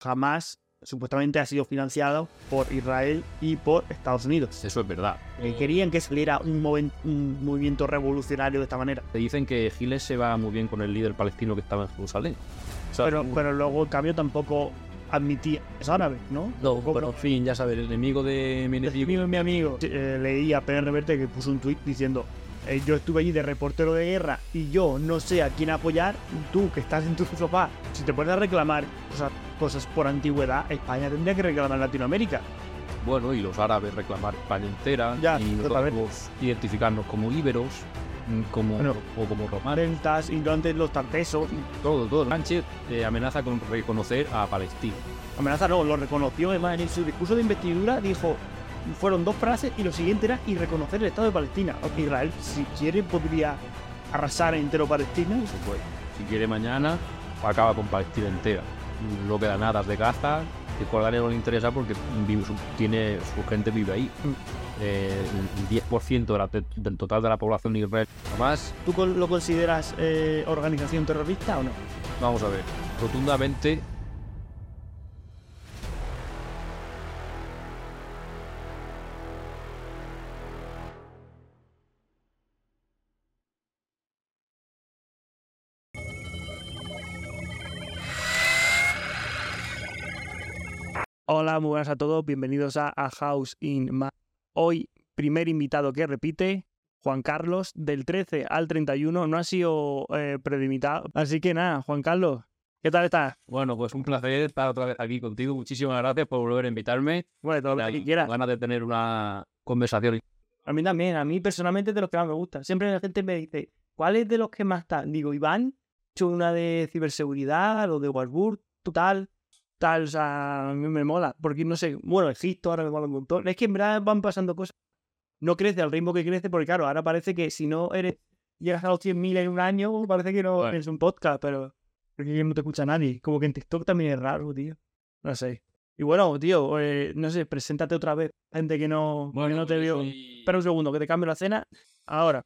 jamás supuestamente ha sido financiado por Israel y por Estados Unidos. Eso es verdad. Eh, querían que saliera un, moven- un movimiento revolucionario de esta manera. Te dicen que Giles se va muy bien con el líder palestino que estaba en Jerusalén. O sea, Pero, pero luego, en cambio, tampoco admitía es árabe, ¿no? no, bueno, en fin, ya sabes, el enemigo de mi Mi enemigo. mi amigo eh, leí a Pérez Reverte que puso un tuit diciendo eh, yo estuve allí de reportero de guerra y yo no sé a quién apoyar, tú que estás en tu sofá, si te pones a reclamar cosas, cosas por antigüedad, España tendría que reclamar Latinoamérica. Bueno, y los árabes reclamar España entera. Ya, y nosotros identificarnos como íberos, mm, como, Bueno. o como romanos. Rentas, ignorantes, los tartesos. Todo, todo. Sánchez eh, amenaza con reconocer a Palestina. Amenaza no, lo reconoció además en su discurso de investidura, dijo, fueron dos frases y lo siguiente era y reconocer el Estado de Palestina. Israel, si quiere, podría arrasar entero Palestina. Se puede. Si quiere mañana, acaba con Palestina entera. No queda nada de Gaza. Que Jordania no le interesa porque vive su- tiene, su gente vive ahí. Mm. Eh, el 10% de la- de- del total de la población de Israel. Además, ¿Tú lo consideras eh, organización terrorista o no? vamos a ver, rotundamente Hola, muy buenas a todos, bienvenidos a, A House in Ma. Hoy, primer invitado que repite, Juan Carlos, del 13 al 31, no ha sido eh, prelimitado. Así que nada, Juan Carlos, ¿qué tal estás? Bueno, pues un placer estar otra vez aquí contigo. Muchísimas gracias por volver a invitarme. Bueno, todo lo que quieras. Ganas de tener una conversación. A mí también, a mí personalmente es de los que más me gusta. Siempre la gente me dice, ¿cuál es de los que más está? Digo, Iván, he hecho una de ciberseguridad, o de Warburg, tal, tal, o sea, a mí me mola. Porque no sé, bueno, Egipto ahora me mola un montón. Es que en verdad van pasando cosas. No crece al ritmo que crece, porque claro, ahora parece que si no eres, llegas a los 100.000 en un año, parece que no Bueno. es un podcast, pero porque no te escucha nadie. Como que en TikTok también es raro, tío. No sé. Y bueno, tío, eh, no sé, preséntate otra vez. Gente que no, que no te vio. soy- Espera un segundo, que te cambio la cena. Ahora.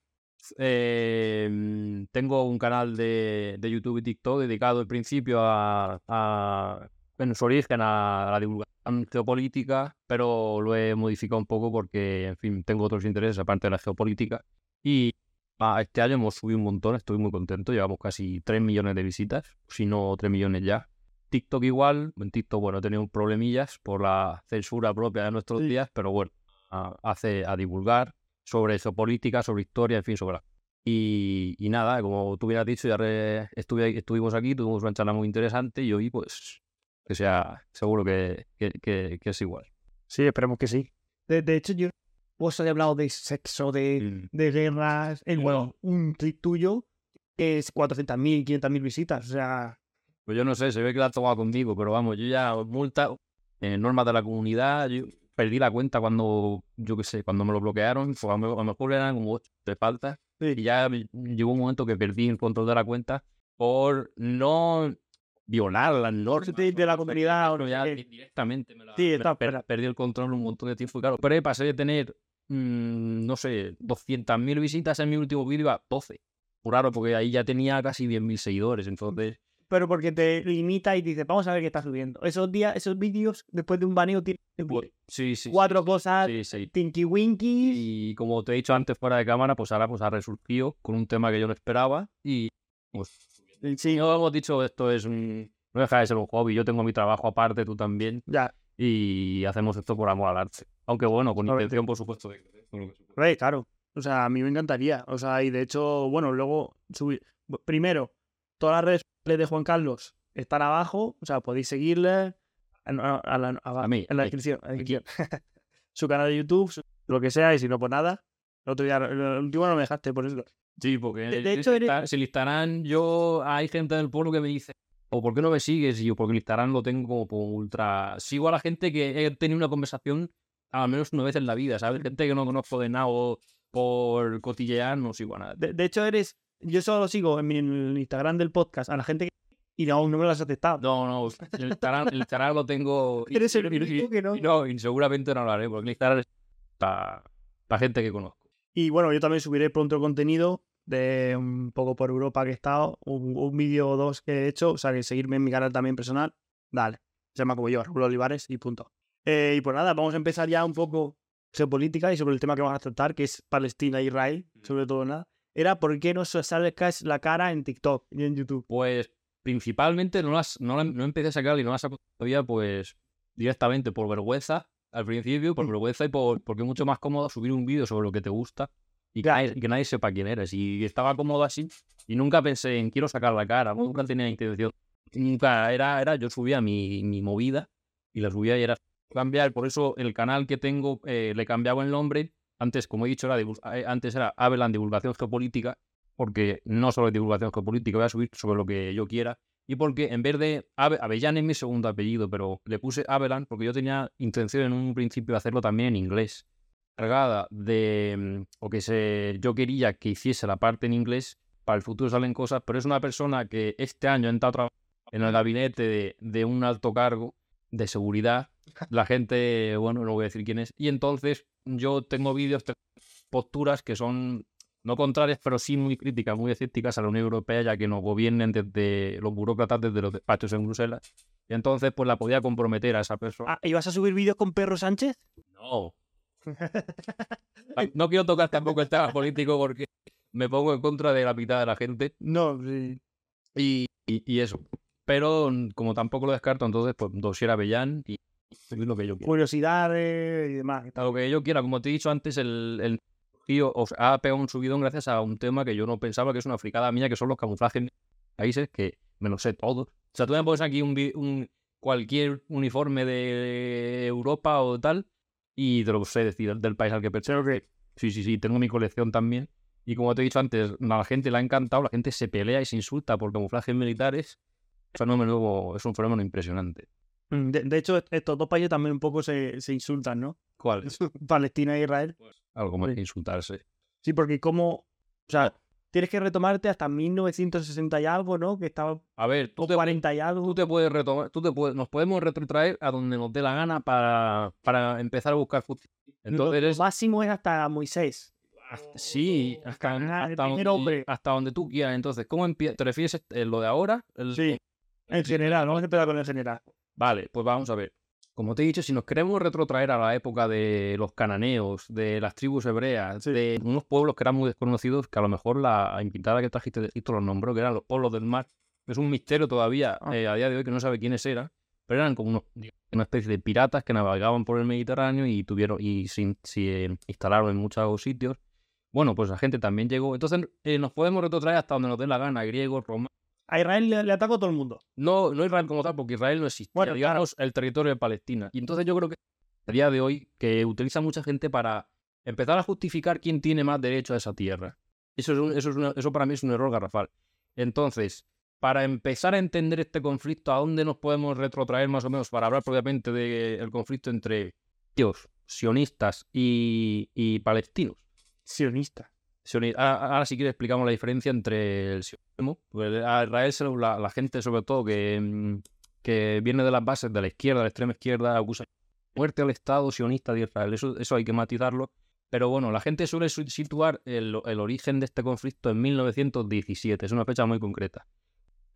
Eh, mm, tengo un canal de, de YouTube y TikTok dedicado al principio a, a- en su origen a la divulgación geopolítica, pero lo he modificado un poco porque, en fin, tengo otros intereses aparte de la geopolítica. Y ah, este año hemos subido un montón, estoy muy contento, llevamos casi 3 millones de visitas, si no 3 millones ya. TikTok igual, en TikTok, bueno, he tenido problemillas por la censura propia de nuestros Sí. días, pero bueno, a- hace a divulgar sobre geopolítica, sobre historia, en fin, sobre... la- Y, y nada, como tú hubieras dicho, ya re- estuve, estuvimos aquí, tuvimos una charla muy interesante y hoy, pues, que sea, seguro que, que, que- que es igual. Sí, esperemos que sí. De, de hecho, yo vos has hablado de sexo, de, de guerras. El, bueno, un tweet tuyo que es 400.000, 500.000 visitas. O sea, Pues yo no sé, se ve que la has tomado conmigo, pero vamos, yo ya multa, eh, normas de la comunidad, yo perdí la cuenta cuando, yo qué sé, cuando me lo bloquearon, pues a lo mejor- eran como de falta, Sí. y ya llegó un momento que perdí el control de la cuenta por no violar las normas. de, de la comunidad. Pero ya qué. directamente me la Sí, está, per- perdí el control un montón de tiempo y claro, pero pasé de tener, mm, no sé, 200.000 visitas en mi último vídeo a 12. Muy raro, porque ahí ya tenía casi 10.000 seguidores, entonces... Pero porque te limita y dices, vamos a ver qué está subiendo. Esos días, esos vídeos, después de un baneo, tienen Pues, sí, sí. cuatro sí, cosas, Sí, sí. tinky winky. Y como te he dicho antes fuera de cámara, pues ahora pues ha resurgido con un tema que yo no esperaba y pues Sí, no hemos dicho esto es un no deja de ser un hobby, yo tengo mi trabajo aparte, tú también ya. y hacemos esto por amor al arte. Aunque bueno, con intención por supuesto de. Hombre, claro. O sea, a mí me encantaría. O sea, y de hecho, bueno, luego subir. Primero, todas las redes de Juan Carlos están abajo. O sea, podéis seguirle. en- A, a la, a- A mí, en la aquí, descripción. en la descripción. su canal de YouTube, su- lo que sea, y si no, pues nada. El otro día, el último no me dejaste por eso. Sí, porque De- el- de hecho, si el Instagram, yo hay gente del pueblo que me dice o por qué no me sigues y yo porque el Instagram lo tengo como por ultra sigo a la gente que he tenido una conversación al menos una vez en la vida, ¿sabes? Gente que no conozco de nada o por cotillear no sigo a nada. De, de hecho, eres. Yo solo sigo en mi en Instagram del podcast a la gente que. Y no, no me lo has aceptado. No, no, el Instagram, el Instagram lo tengo. y- Eres el y- único que no. y no, y seguramente no lo haré, porque el Instagram es para, para gente que conozco. Y bueno, yo también subiré pronto contenido de un poco por Europa que he estado, un, un vídeo o dos que he hecho, o sea que seguirme en mi canal también personal. Dale. Se llama como yo, Raúl Olivares y punto. Eh, y pues nada, vamos a empezar ya un poco geopolítica y sobre el tema que vamos a tratar, que es Palestina e Israel, sobre todo nada. Era por qué no sacas la cara en TikTok y en YouTube. Pues principalmente no, las, no, la- no empecé a sacar y no las saco todavía, pues directamente por vergüenza al principio, por Mm. vergüenza y por, porque es mucho más cómodo subir un vídeo sobre lo que te gusta y que, nadie, que nadie sepa quién eres. Y estaba cómodo así y nunca pensé en quiero sacar la cara, nunca tenía intención. Nunca era, era yo subía mi, mi movida y la subía y era cambiar. Por eso el canal que tengo eh, le cambiaba el nombre. Antes, como he dicho, era eh, antes era Avelan Divulgación Geopolítica, porque no solo es divulgación geopolítica, voy a subir sobre lo que yo quiera. Y porque en vez de Ave, Avellán es mi segundo apellido, pero le puse Avelan porque yo tenía intención en un principio de hacerlo también en inglés. Cargada de. mm, o que se, yo quería que hiciese la parte en inglés, para el futuro salen cosas, pero es una persona que este año ha entrado en el gabinete de, de un alto cargo de seguridad. La gente, bueno, no voy a decir quién es. Y entonces yo tengo vídeos, tengo posturas que son no contrarias, pero sí muy críticas, muy escépticas a la Unión Europea, ya que nos gobiernen desde los burócratas desde los despachos en Bruselas. Y entonces, pues la podía comprometer a esa persona. Ah, ¿y vas a subir vídeos con Perro Sánchez? No. No quiero tocar tampoco el tema político porque me pongo en contra de la mitad de la gente No, sí. y, y- y eso. Pero mm, como tampoco lo descarto, entonces, pues dosier Avellán y subir lo que yo quiera. Curiosidades y demás. A lo que yo quiera. Como te he dicho antes, el, el tío o sea, ha pegado un subidón gracias a un tema que yo no pensaba que es una fricada mía, que son los camuflajes en países que me lo sé todo. O sea, tú me pones aquí un, un cualquier uniforme de Europa o tal y te lo sé decir del país al que pertenece. Sí, sí, sí, tengo mi colección también. Y como te he dicho antes, a la gente le ha encantado, la gente se pelea y se insulta por camuflajes militares. Fenómeno, es un fenómeno impresionante. Mm, De, de hecho, est- estos dos países también un poco se, se insultan, ¿no? ¿Cuál? Palestina e Israel. Algo como Sí. insultarse. Sí, porque como... O sea, tienes que retomarte hasta 1960 y algo, ¿no? Que estaba... A ver, tú te, 40 y algo. tú te puedes retomar, tú te puedes, nos podemos retrotraer a donde nos dé la gana para, para empezar a buscar justicia. Entonces, Lo máximo es hasta Moisés. hasta- sí, hasta, Ah, hasta donde, hombre. hasta donde tú quieras. Entonces, ¿cómo empieza? ¿Te refieres a lo de ahora? El- Sí. En general, vamos a empezar con el general. Vale, pues vamos a ver. Como te he dicho, si nos queremos retrotraer a la época de los cananeos, de las tribus hebreas, Sí. de unos pueblos que eran muy desconocidos, que a lo mejor la invitada que trajiste de Egipto los nombró, que eran los pueblos del mar, es un misterio todavía Ah. eh, a día de hoy que no sabe quiénes eran, pero eran como unos, una especie de piratas que navegaban por el Mediterráneo y tuvieron y se eh, instalaron en muchos sitios. Bueno, pues la gente también llegó. Entonces eh, nos podemos retrotraer hasta donde nos dé la gana, griegos, romanos. A Israel le, le atacó a todo el mundo. No, no Israel como tal, porque Israel no existe. Bueno, digamos, el territorio de Palestina. Y entonces yo creo que a día de hoy, que utiliza mucha gente para empezar a justificar quién tiene más derecho a esa tierra. Eso, es un- eso, es una- eso para mí es un error garrafal. Entonces, para empezar a entender este conflicto, ¿a dónde nos podemos retrotraer más o menos para hablar propiamente del conflicto entre ellos, sionistas y, y palestinos? Sionista. Ahora, sí que explicamos la diferencia entre el sionismo. Pues a Israel, la, la gente, sobre todo, que, que viene de las bases de la izquierda, de la extrema izquierda, acusa muerte al Estado sionista de Israel. Eso, eso hay que matizarlo. Pero bueno, la gente suele su- situar el, el origen de este conflicto en 1917. Es una fecha muy concreta.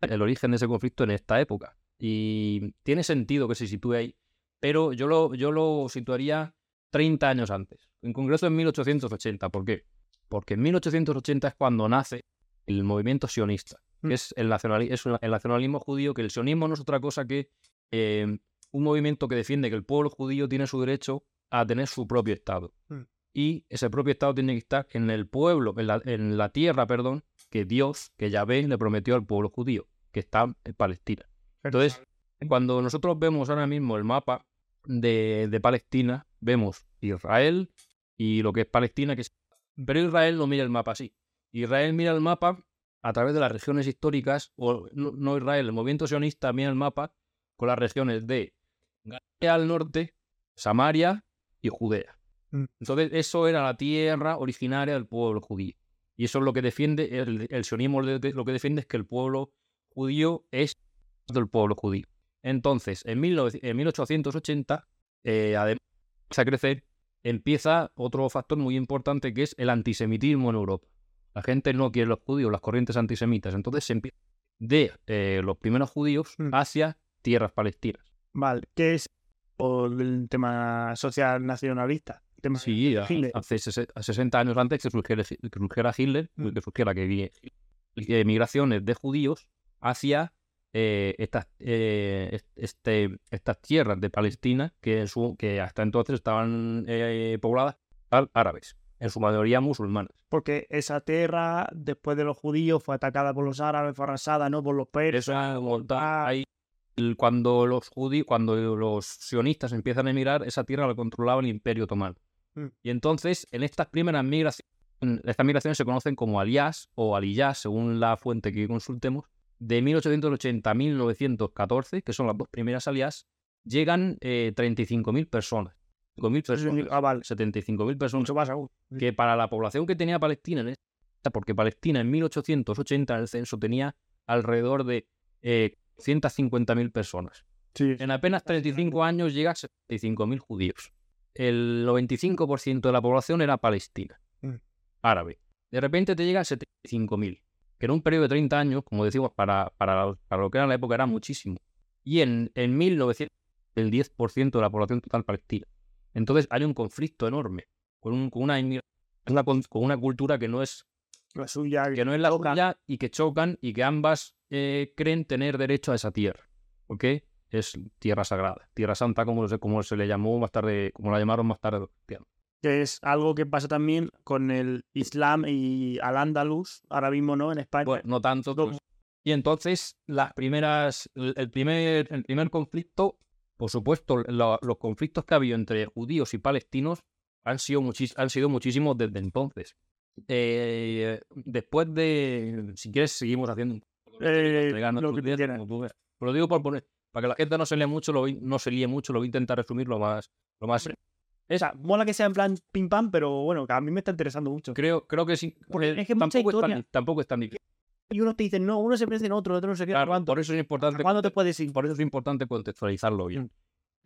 El origen de ese conflicto en esta época. Y tiene sentido que se sitúe ahí. Pero yo lo, yo lo situaría 30 años antes. En concreto en 1880. ¿Por qué? Porque en 1880 es cuando nace el movimiento sionista, Mm. que es el, nacionali- es el nacionalismo judío, que el sionismo no es otra cosa que eh, un movimiento que defiende que el pueblo judío tiene su derecho a tener su propio Estado. Mm. Y ese propio Estado tiene que estar en el pueblo, en la, en la tierra, perdón, que Dios, que Yahvé le prometió al pueblo judío, que está en Palestina. Entonces, cuando nosotros vemos ahora mismo el mapa de, de Palestina, vemos Israel y lo que es Palestina, que es... pero Israel no mira el mapa así. Israel mira el mapa a través de las regiones históricas, o no, Israel, el movimiento sionista mira el mapa con las regiones de Galilea al norte, Samaria y Judea. Mm. Entonces, eso era la tierra originaria del pueblo judío. Y eso es lo que defiende, el, el sionismo lo que defiende es que el pueblo judío es del pueblo judío. Entonces, en, 19 en 1880, eh, además de crecer, empieza otro factor muy importante que es el antisemitismo en Europa. La gente no quiere los judíos, las corrientes antisemitas. Entonces se empieza de eh, los primeros judíos Mm. hacia tierras palestinas. Vale, ¿qué es por el tema social nacionalista? Tema Sí, a- Hitler. hace sese- a 60 años antes que surgiera, que surgiera Hitler, Mm. que surgiera que eh, migraciones de judíos hacia eh, estas, eh, est- este, estas tierras de Palestina que, en su- que hasta entonces estaban eh, pobladas por árabes, en su mayoría musulmanes. Porque esa tierra, después de los judíos, fue atacada por los árabes, fue arrasada, ¿no? Por los persas. Ah. ahí, cuando los judíos, cuando los sionistas empiezan a emigrar, esa tierra la controlaba el Imperio Otomano. Mm. Y entonces, en estas primeras migraciones, estas migraciones se conocen como aliyás o aliyás, según la fuente que consultemos, de 1880 a 1914, que son las dos primeras aliyás, llegan eh, 35.000 personas. 5.000 Eso significa- personas, Ah, vale. 75.000 personas más aún. que para la población que tenía Palestina en esta, porque Palestina en 1880 en el censo tenía alrededor de eh, 150.000 personas. Sí. En apenas 35 años llega a 75.000 judíos. El 95% de la población era palestina, Mm. árabe. De repente te llega a 75.000, que en un periodo de 30 años, como decimos, para, para, para lo que era la época era muchísimo. Y en, en 1900, el 10% de la población total palestina. Entonces hay un conflicto enorme con, un- con una, una con- una cultura que no es La suya. que no es la suya y que chocan y que ambas eh, creen tener derecho a esa tierra. ¿Ok? Es tierra sagrada, tierra santa, como, como se le llamó más tarde, como la llamaron más tarde. Que es algo que pasa también con el Islam y al Andalus, ahora mismo, ¿no? En España. Bueno, no tanto. Pues. Y entonces, las primeras, el primer, el primer conflicto, por supuesto, lo- los conflictos que ha habido entre judíos y palestinos han sido, muchis- han sido muchísimos desde entonces. Eh, después de, si quieres, seguimos haciendo Eh, lo que como. Pero lo digo por poner, para que la gente no se lea mucho, lo no se líe mucho, lo voy a intentar resumir lo más, lo más. O sea, mola que sea en plan pim pam, pero bueno, que a mí me está interesando mucho. Creo, creo que sí. Porque eh, es que tampoco, es tan, historia. tampoco es tan difícil. Y unos te dicen, no, uno se parece en otro, otro no sé qué, Claro, por eso es importante. ¿Cuándo te puedes ir? Por eso es importante contextualizarlo bien. Mm.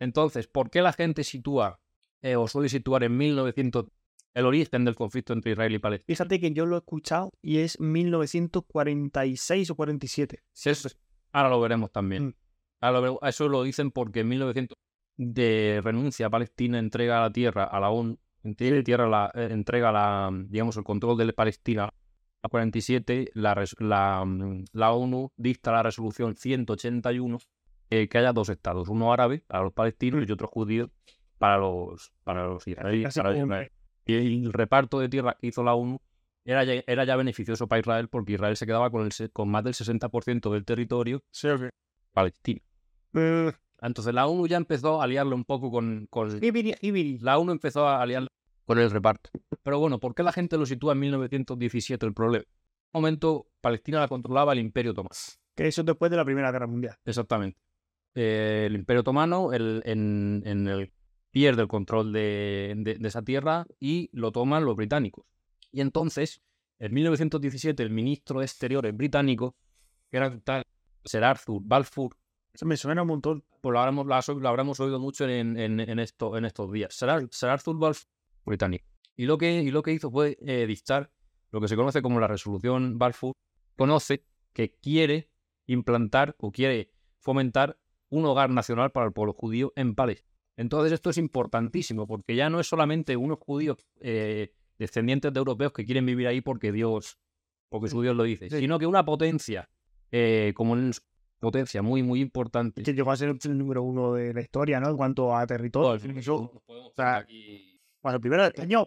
Entonces, ¿por qué la gente sitúa eh, o suele situar en 1900 el origen del conflicto entre Israel y Palestina? Fíjate que yo lo he escuchado y es 1946 o 47. Eso es- ahora lo veremos también. Mm. Ahora lo veremos. Eso lo dicen porque en 1900 de renuncia a Palestina entrega la tierra a la ONU, entrega, tierra la, eh, entrega la, digamos, el control de Palestina a 47, la, la, mm, la ONU dicta la resolución 181 eh, que haya dos estados, uno árabe para los palestinos y otro judío para los, para los israelíes. Y el reparto de tierra que hizo la ONU era ya, era ya beneficioso para Israel porque Israel se quedaba con, el, con más del 60% del territorio Sí, ok. palestino. Eh, Entonces la ONU ya empezó a aliarlo un poco con, con-. La ONU empezó a aliarlo con el reparto. Pero bueno, ¿por qué la gente lo sitúa en 1917 el problema? En un momento Palestina la controlaba el Imperio Otomano. Que eso es después de la Primera Guerra Mundial. Exactamente. Eh, el Imperio Otomano el, en, en el, pierde el control de, de- de esa tierra y lo toman los británicos. Y entonces, en 1917, el ministro de Exteriores británico, que era tal Sir Arthur Balfour, Eso me suena un montón. pues lo habremos, lo habremos oído mucho en, en- en esto, en estos días. Sir Arthur Balfour, británico. Y lo que, y lo que hizo fue eh, dictar lo que se conoce como la resolución Balfour. Conoce que quiere implantar o quiere fomentar un hogar nacional para el pueblo judío en Palestina. Entonces esto es importantísimo porque ya no es solamente unos judíos eh, descendientes de europeos que quieren vivir ahí porque Dios, porque su Dios lo dice, Sí. sino que una potencia eh, como una potencia muy muy importante Que llegó a ser el número uno de la historia, ¿no? En cuanto a territorio. Eso, o sea, Bueno, primero este año.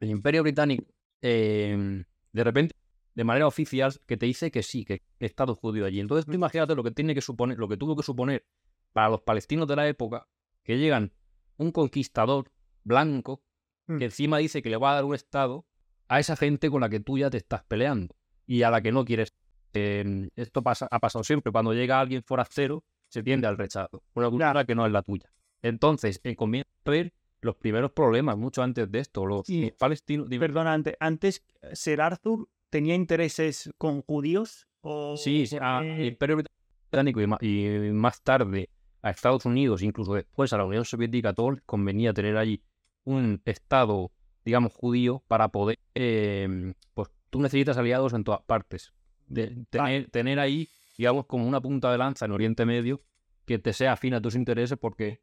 el Imperio Británico, eh, de repente, de manera oficial, que te dice que sí, que Estado judío allí. Entonces, tú imagínate lo que tiene que suponer, lo que tuvo que suponer para los palestinos de la época, que llegan un conquistador blanco Mm. que encima dice que le va a dar un Estado a esa gente con la que tú ya te estás peleando y a la que no quieres. Eh, esto pasa, ha pasado siempre. Cuando llega alguien forastero, se tiende al rechazo. Una cultura que no es la tuya. Entonces, eh, comienza a ver los primeros problemas, mucho antes de esto. Los, palestinos. Perdona, antes, antes Ser Arthur tenía intereses con judíos. O... Sí, sí, a- eh, al Imperio Británico y, ma- y más tarde a Estados Unidos, incluso después a la Unión Soviética, les convenía tener allí un Estado, digamos, judío para poder, eh, pues tú necesitas aliados en todas partes. De- tener, tener ahí, digamos, como una punta de lanza en Oriente Medio que te sea afín a tus intereses porque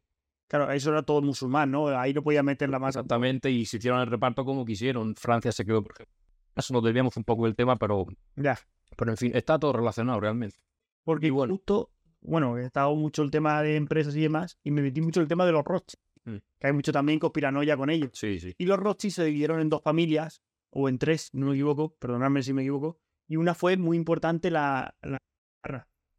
Claro, eso era todo musulmán, ¿no? Ahí no podía meter la masa. exactamente y se hicieron el reparto como quisieron. Francia se quedó, por ejemplo. Eso nos desviamos un poco del tema, pero, Ya. pero en fin, está todo relacionado realmente. Porque Y bueno. justo, bueno, he estado mucho el tema de empresas y demás, y me metí mucho el tema de los Rothschild, Mm. que hay mucho también conspiranoia con ellos. Sí, sí. Y los Rothschild se dividieron en dos familias, o en tres, no me equivoco, perdonadme si me equivoco, y una fue muy importante la, la.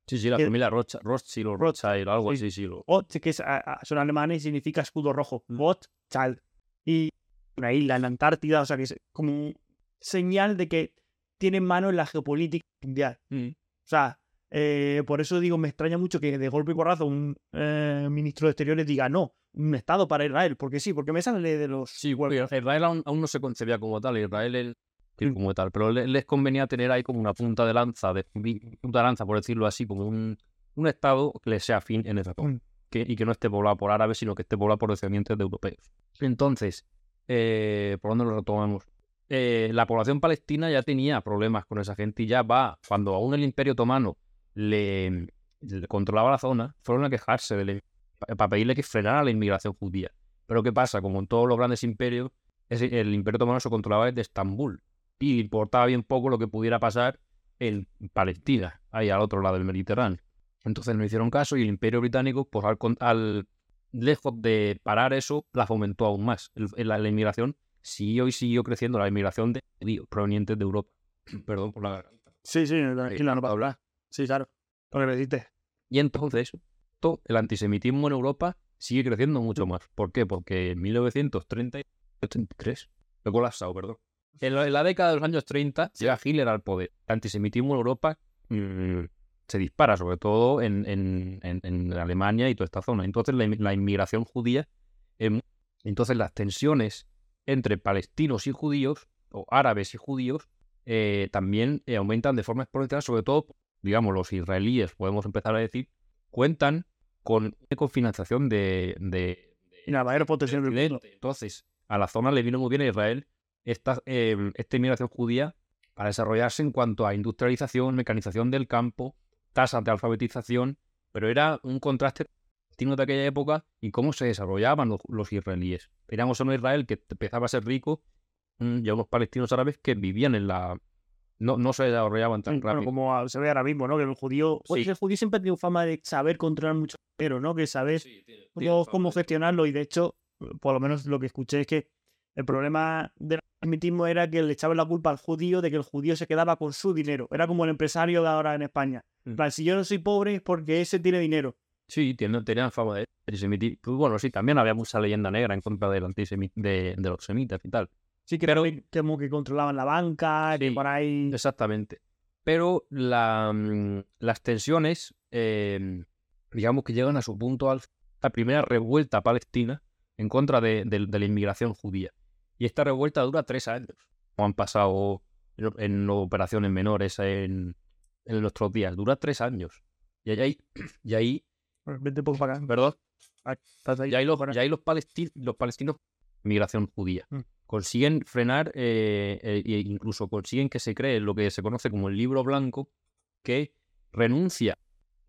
Sí, sí, la familia Rothschild, Rothschild o Rothschild, algo Sí. así, sí. Lo... Roth, que es, son alemanes y significa escudo rojo. Mm. Rothschild. Y una isla en la Antártida, o sea que es como un señal de que tienen mano en la geopolítica mundial. Mm. O sea, eh, por eso digo, me extraña mucho que de golpe y porrazo un eh, ministro de Exteriores diga no, un Estado para Israel, porque sí, porque me sale de los... Sí, porque Israel aún, aún no se concebía como tal, Israel es sí, como tal, pero le- les convenía tener ahí como una punta de lanza, de, punta de lanza, por decirlo así, como un, un estado que le sea afín en esa zona, Mm. que, y que no esté poblado por árabes, sino que esté poblado por descendientes de europeos. Entonces, eh, ¿por dónde lo retomamos? Eh, la población palestina ya tenía problemas con esa gente y ya va, cuando aún el Imperio Otomano le, le controlaba la zona, fueron a quejarse para pedirle que frenara la inmigración judía. Pero ¿qué pasa? Como en todos los grandes imperios, el Imperio Otomano se controlaba desde Estambul y importaba bien poco lo que pudiera pasar en Palestina, ahí al otro lado del Mediterráneo. Entonces no hicieron caso y el Imperio Británico, pues al, lejos de parar eso, la fomentó aún más. El- la, la inmigración siguió y siguió creciendo, la inmigración de judíos provenientes de Europa. Perdón por la garganta. Sí, sí, tranquila, no pasa nada. Sí, claro. Lo que necesites. Y entonces, to- el antisemitismo en Europa sigue creciendo mucho más. ¿Por qué? Porque en 1933, he colapsado, perdón. En la, década de los años 30 llega Hitler al poder. El antisemitismo en Europa mm, se dispara, sobre todo en, en- en- en Alemania y toda esta zona. Entonces la, la inmigración judía, em, entonces las tensiones entre palestinos y judíos, o árabes y judíos, eh, también eh, aumentan de forma exponencial, sobre todo, digamos, los israelíes, podemos empezar a decir, cuentan con, con financiación de, de, del mundo. Occidente. Entonces, a la zona le vino muy bien a Israel esta, eh, esta inmigración judía para desarrollarse en cuanto a industrialización, mecanización del campo, tasas de alfabetización, pero era un contraste destino de aquella época y cómo se desarrollaban los, los israelíes. Teníamos a un Israel que empezaba a ser rico mm, y a unos palestinos árabes que vivían en la... No, no se desarrollaban tan Bueno, rápido. como a- se ve ahora mismo, ¿no? Que el judío... pues Sí. el judío siempre ha tenido fama de saber controlar mucho dinero, ¿no? Que saber Sí, tiene- tiene cómo, de gestionarlo y de hecho, por lo menos lo que escuché es que el problema del antisemitismo era que le echaban la culpa al judío de que el judío se quedaba con su dinero. Era como el empresario de ahora en España. En Mm. plan, si yo no soy pobre es porque ese tiene dinero. Sí, tenían fama de antisemitismo. Pues bueno, sí, también había mucha leyenda negra en contra del de, de los semitas y tal. Sí, que Pero- también como que controlaban la banca, que Sí, por ahí... Exactamente. Pero la, mm, las tensiones, eh, digamos que llegan a su punto al la primera revuelta palestina en contra de, de- de la inmigración judía. Y esta revuelta dura tres años. Como han pasado en, operaciones menores en, en nuestros días. Dura tres años. Y ahí, y ahí Vente para acá. perdón, Ah, ahí. y ahí los, Fuera. y ahí los, palesti- los palestinos, migración judía, Mm. consiguen frenar eh, eh, e incluso consiguen que se cree lo que se conoce como el libro blanco, que renuncia,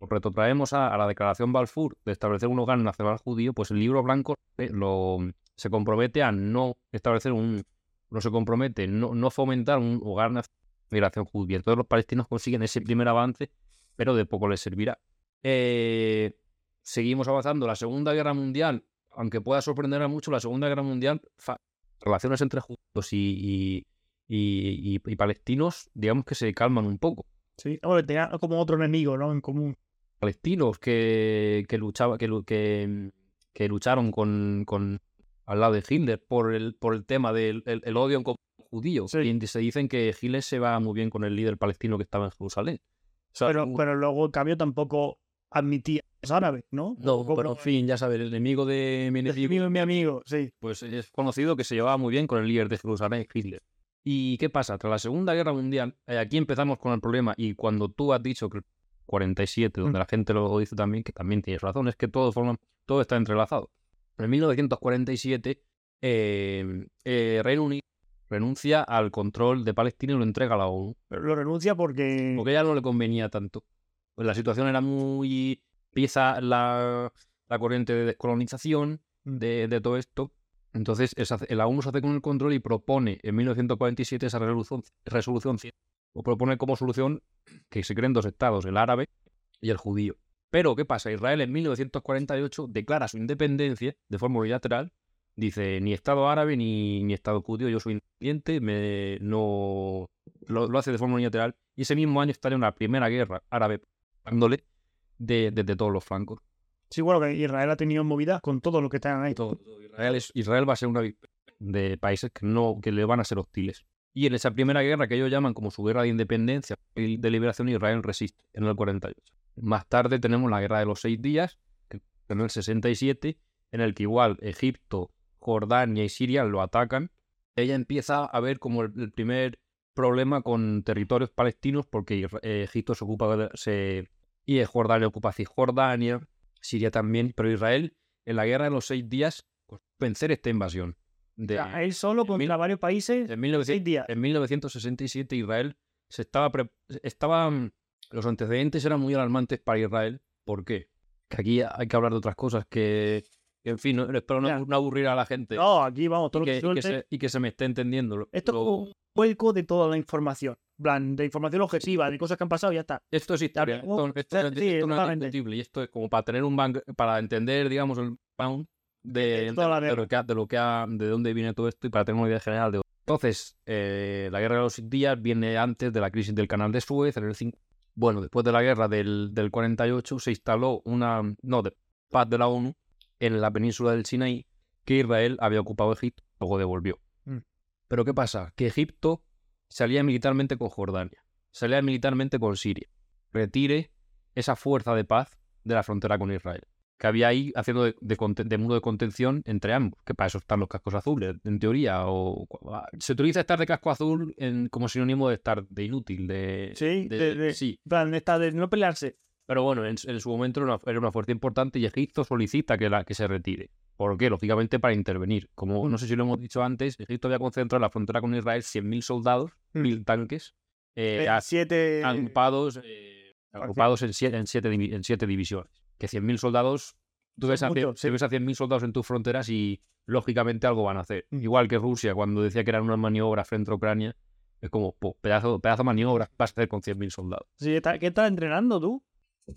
retrotraemos a, a la declaración Balfour de establecer un hogar nacional judío, pues el libro blanco eh, lo, se compromete a no establecer un, no se compromete, no, no fomentar un hogar de migración judía. Entonces los palestinos consiguen ese primer avance, pero de poco les servirá. Eh, seguimos avanzando. La Segunda Guerra Mundial, aunque pueda sorprender a mucho, la Segunda Guerra Mundial, relaciones entre judíos y, y- y- palestinos, digamos que se calman un poco. Sí, bueno, tenía como otro enemigo, ¿no? En común. Palestinos que, que, luchaba, que, que, que lucharon con, con al lado de Hitler por el, por el tema del el, el odio con judíos. Sí. Y se dicen que Hitler se va muy bien con el líder palestino que estaba en Jerusalén. O sea, Pero, un- pero luego, en cambio, tampoco admitía a los árabes, ¿no? no, pero en fin, ya sabes, el enemigo de mi enemigo enemigo de mi amigo, sí. pues es conocido que se llevaba muy bien con el líder de Jerusalén, Hitler. ¿Y qué pasa? Tras la Segunda Guerra Mundial, eh, aquí empezamos con el problema, y cuando tú has dicho que 47, donde Mm. la gente lo dice también, que también tienes razón, es que todo, forma, todo está entrelazado. En 1947, eh, eh, Reino Unido renuncia al control de Palestina y lo entrega a la ONU, Pero lo renuncia porque... porque ya no le convenía tanto. Pues la situación era muy empieza la, la corriente de descolonización Mm. de, de todo esto. Entonces, esa- la ONU se hace con el control y propone en 1947 esa resolución, resolución 100, o propone como solución que se creen dos estados, el árabe y el judío. Pero, ¿qué pasa? Israel en 1948 declara su independencia de forma unilateral. Dice, ni Estado árabe ni, ni Estado judío, yo soy independiente, me, no, lo, lo hace de forma unilateral. Y ese mismo año está en una primera guerra árabe dándole de- desde todos los flancos. Sí, bueno, que Israel ha tenido movidas con todo lo que están ahí. Todo, todo. Israel, es- Israel va a ser una de países que no que le van a ser hostiles. Y en esa primera guerra que ellos llaman como su guerra de independencia y de liberación, Israel resiste en el 48. Más tarde tenemos la guerra de los seis días, en el 67, en el que igual Egipto, Jordania y Siria lo atacan. Ella empieza a ver como el, el primer problema con territorios palestinos porque eh, Egipto se ocupa se, y Jordania ocupa Cisjordania, Siria también, pero Israel en la guerra de los seis días pues, vencer esta invasión. De, él solo contra mil- varios países, en, 1900 seis días. en 1967 Israel se estaba, pre- estaba mm, los antecedentes eran muy alarmantes para Israel. ¿Por qué? Que aquí hay que hablar de otras cosas que, que, en fin, no, espero no, aburrir a la gente No, aquí vamos, todo y, lo que, y que suelte. se, y que se me esté entendiendo. Lo- Esto es lo- como un vuelco de toda la información. Plan, de información objetiva, de cosas que han pasado y ya está. Esto es historia. Esto, esto es- sí, esto no es discutible. Y esto es como para tener un bank, para entender, digamos, el pound de, la de, lo que ha- de lo que ha- de dónde viene todo esto y para tener una idea general de entonces eh, la guerra de los días viene antes de la crisis del canal de Suez en el cin- bueno después de la guerra del, del 48 se instaló una no de paz de la ONU en la península del Sinaí que Israel había ocupado Egipto luego devolvió. Mm. pero qué pasa que Egipto salía militarmente con Jordania salía militarmente con Siria. Retire esa fuerza de paz de la frontera con Israel, que había ahí haciendo de, de de muro de contención entre ambos, que para eso están los cascos azules, en teoría. O, se utiliza estar de casco azul en- como sinónimo de estar de inútil, de... Sí, de- de- sí. En plan, esta de no pelearse. Pero bueno, en, en su momento era una, era una fuerza importante y Egipto solicita que, la, que se retire. ¿Por qué? Lógicamente para intervenir. Como no sé si lo hemos dicho antes, Egipto había concentrado en la frontera con Israel 100.000 soldados, Mm. 1.000 tanques, eh, Eh, siete. agrupados, eh, agrupados en, siete, en, siete, en siete divisiones. Que 100.000 soldados, tú ves a, cien- muchos, te sí. ves a 100.000 soldados en tus fronteras y lógicamente algo van a hacer. Mm. Igual que Rusia, cuando decía que eran unas maniobras frente a Ucrania, es como, po, pedazo, pedazo de maniobras vas a hacer con 100.000 soldados. Sí, ¿Qué estás entrenando tú?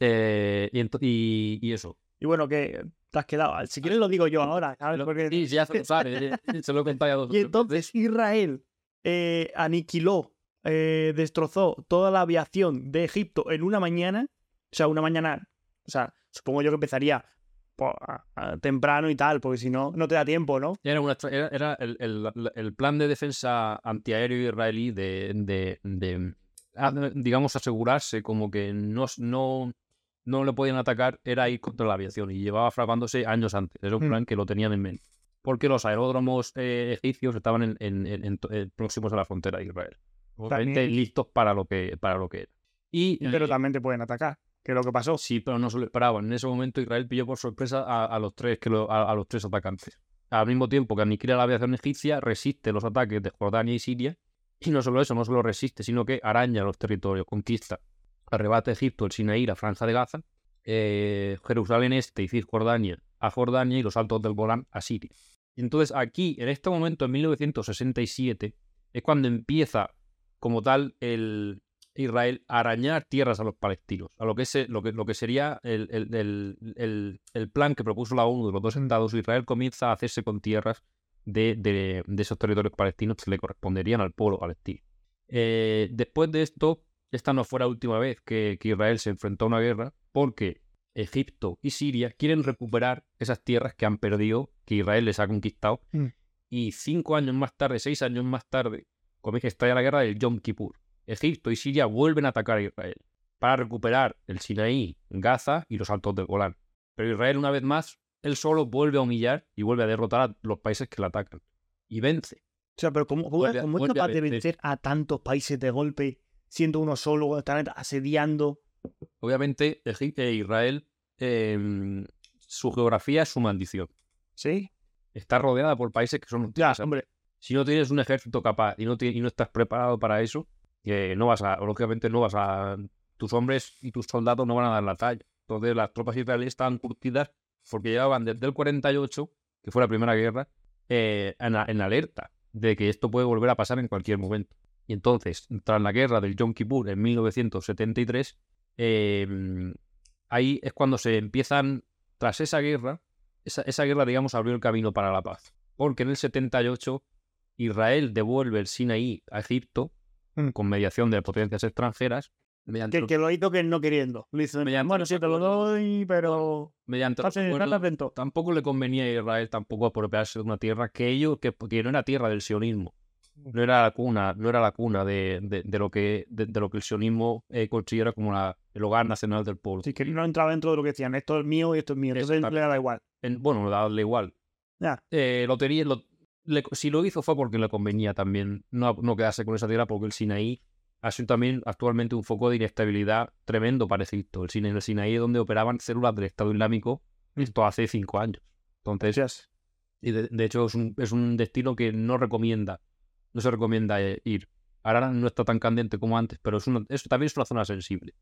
Eh, y, ento- y, y eso. Y bueno, que te has quedado. Si quieres lo digo yo ahora, ¿sabes? Lo- Porque... Sí, ya se lo sabe, eh, se lo he contado ya dos Y entonces Israel eh, aniquiló, eh, destrozó toda la aviación de Egipto en una mañana. O sea, una mañana. O sea, supongo yo que empezaría po- a- a- temprano y tal, porque si no, no te da tiempo, ¿no? Era, una, era, era el, el- el plan de defensa antiaéreo israelí de, de- de, ah, digamos, asegurarse como que no, no, no le podían atacar, era ir contra la aviación y llevaba fraguándose años antes. Era un Mm. plan que lo tenían en mente. Porque los aeródromos eh, egipcios estaban en, en- en- en to- eh, próximos a la frontera de Israel. Obviamente listos para lo que, para lo que era. Y, Pero eh, también te pueden atacar, que lo que pasó. Sí, pero no se lo esperaban. En ese momento Israel pilló por sorpresa a, los tres que lo- a, los tres atacantes. Al mismo tiempo que aniquila la aviación egipcia, resiste los ataques de Jordania y Siria. Y no solo eso, no solo resiste, sino que araña los territorios, conquista, arrebata Egipto, el Sinaí, la Franja de Gaza, eh, Jerusalén Este y Cisjordania a Jordania y los altos del Golán a Siria. Entonces aquí, en este momento, en 1967, es cuando empieza como tal el, Israel arañar tierras a los palestinos, a lo que, es, lo que, lo que sería el, el- el- el- plan que propuso la ONU de los dos estados. Israel comienza a hacerse con tierras de, de- de esos territorios palestinos que le corresponderían al pueblo palestino. Eh, después de esto, esta no fue la última vez que, que Israel se enfrentó a una guerra, porque Egipto y Siria quieren recuperar esas tierras que han perdido, que Israel les ha conquistado. Mm. Y cinco años más tarde, seis años más tarde, comienza a estallar la guerra del Yom Kippur. Egipto y Siria vuelven a atacar a Israel para recuperar el Sinaí, Gaza y los altos del Golán. Pero Israel, una vez más, él solo vuelve a humillar y vuelve a derrotar a los países que le atacan. Y vence. O sea, pero ¿cómo, cómo- Vuelve a- cómo es capaz de vencer. a tantos países de golpe siendo uno solo, están asediando? Obviamente, Egip- eh, Israel, eh, su geografía es su maldición. ¿Sí? Está rodeada por países que son Ya, hombre. Si no tienes un ejército capaz y no, y no estás preparado para eso, eh, no vas a, lógicamente no vas a, tus hombres y tus soldados no van a dar la talla. Entonces las tropas israelíes estaban curtidas porque llevaban desde el 48, que fue la primera guerra, eh, en, alerta de que esto puede volver a pasar en cualquier momento. Y entonces, tras la guerra del Yom Kippur en 1973, em, ahí es cuando se empiezan, tras esa guerra, esa, esa, guerra, digamos, abrió el camino para la paz. Porque en el 78 Israel devuelve el Sinaí a Egipto. Con mediación de potencias extranjeras. Mediante, Que, que lo hizo que no queriendo. Le dicen, Mediante bueno, sí, te lo doy, pero... mediante tampoco le convenía a Israel tampoco apropiarse de una tierra que ellos, que, que no era tierra del sionismo. No era la cuna, no era la cuna de, de- de lo que de, de lo que el sionismo eh, considera como la- el hogar nacional del pueblo. Sí, que no entraba dentro de lo que decían, esto es mío y esto es mío. Entonces le da igual. En- bueno, darle igual. Ya. Eh, lo- le- si lo hizo fue porque le convenía también no, no quedarse con esa tierra, porque el Sinaí ha sido también actualmente un foco de inestabilidad tremendo para Egipto. El Sinaí, el Sinaí es donde operaban células del Estado Islámico, esto hace cinco años. Entonces, y de, de hecho es un, es un destino que no recomienda, no se recomienda eh, ir. Ahora no está tan candente como antes, pero es una, es- también es una zona sensible.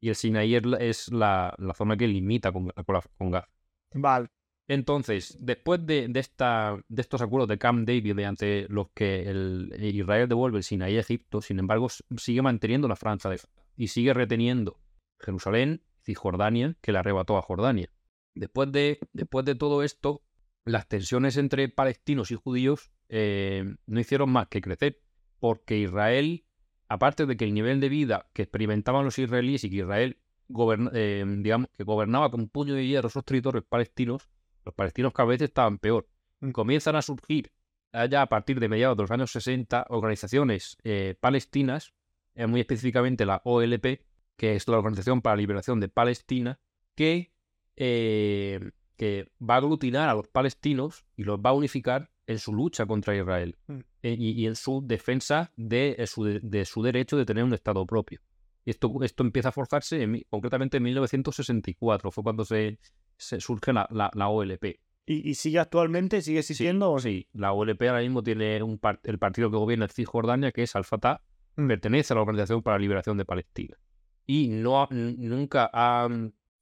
Y el Sinaí es la, es la- la zona que limita con, con, con Gaza. Vale. Entonces, después de, de esta, de estos acuerdos de Camp David, mediante los que el, Israel devuelve el Sinaí a Egipto, sin embargo, sigue manteniendo la franja de y sigue reteniendo Jerusalén, Cisjordania, que le arrebató a Jordania. Después de, después de todo esto, las tensiones entre palestinos y judíos eh, no hicieron más que crecer, porque Israel, aparte de que el nivel de vida que experimentaban los israelíes y que Israel eh, digamos, que gobernaba con puño de hierro esos territorios palestinos, los palestinos cada vez estaban peor. Mm. Comienzan a surgir allá a partir de mediados de los años 60 organizaciones eh, palestinas, eh, muy específicamente la OLP, que es la Organización para la Liberación de Palestina, que, eh, que va a aglutinar a los palestinos y los va a unificar en su lucha contra Israel Mm. y, y en su defensa de, su, de- de su derecho de tener un Estado propio. Y esto, esto empieza a forjarse en mi- concretamente en 1964, fue cuando se, se surge la, la- la OLP. ¿Y, y sigue actualmente? ¿Sigue existiendo? Sí, la OLP ahora mismo tiene un par- el partido que gobierna en Cisjordania, que es Al-Fatah, Mm. pertenece a la Organización para la Liberación de Palestina. Y no nunca, ha,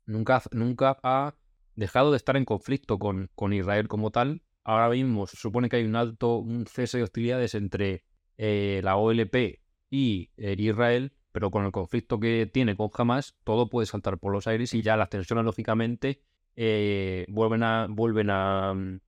nunca, nunca ha dejado de estar en conflicto con, con Israel como tal. Ahora mismo se supone que hay un alto un cese de hostilidades entre eh, la OLP y eh, Israel, pero con el conflicto que tiene con Hamas, todo puede saltar por los aires y ya las tensiones, lógicamente, eh, vuelven, a, vuelven a, mm,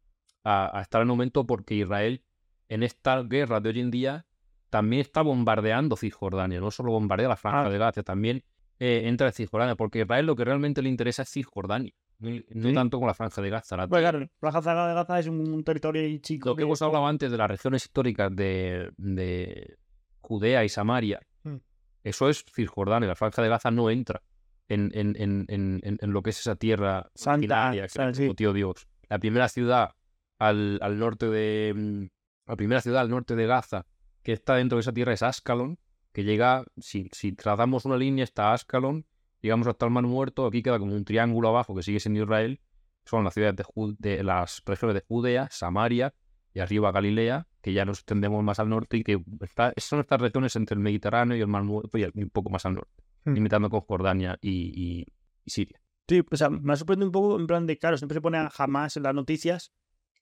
a, a estar en aumento porque Israel, en esta guerra de hoy en día, también está bombardeando Cisjordania, no solo bombardea la franja Ah. de Gaza, también eh, entra en Cisjordania, porque Israel lo que realmente le interesa es Cisjordania, no, Sí. tanto con la franja de Gaza. La Pues claro, la Gaza de Gaza es un, un territorio chico. lo que hemos hablado antes de las regiones históricas de, de Judea y Samaria, Mm. eso es Cisjordania. La franja de Gaza no entra en, en, en, en, lo que es esa tierra Santa, que sí. prometió Dios. La primera ciudad al, al norte de mm, la primera ciudad al norte de Gaza que está dentro de esa tierra es Ascalon, que llega, si, si trazamos una línea, está Ascalon, llegamos hasta el Mar Muerto, aquí queda como un triángulo abajo que sigue siendo Israel, son las ciudades de, de las regiones de Judea, Samaria y arriba Galilea, que ya nos extendemos más al norte y que está, son estas regiones entre el Mediterráneo y el Mar Muerto y un poco más al norte. Limitando con Jordania y, y- y Siria. Sí, o sea, me ha sorprendido un poco en plan de, claro, siempre se pone jamás en las noticias,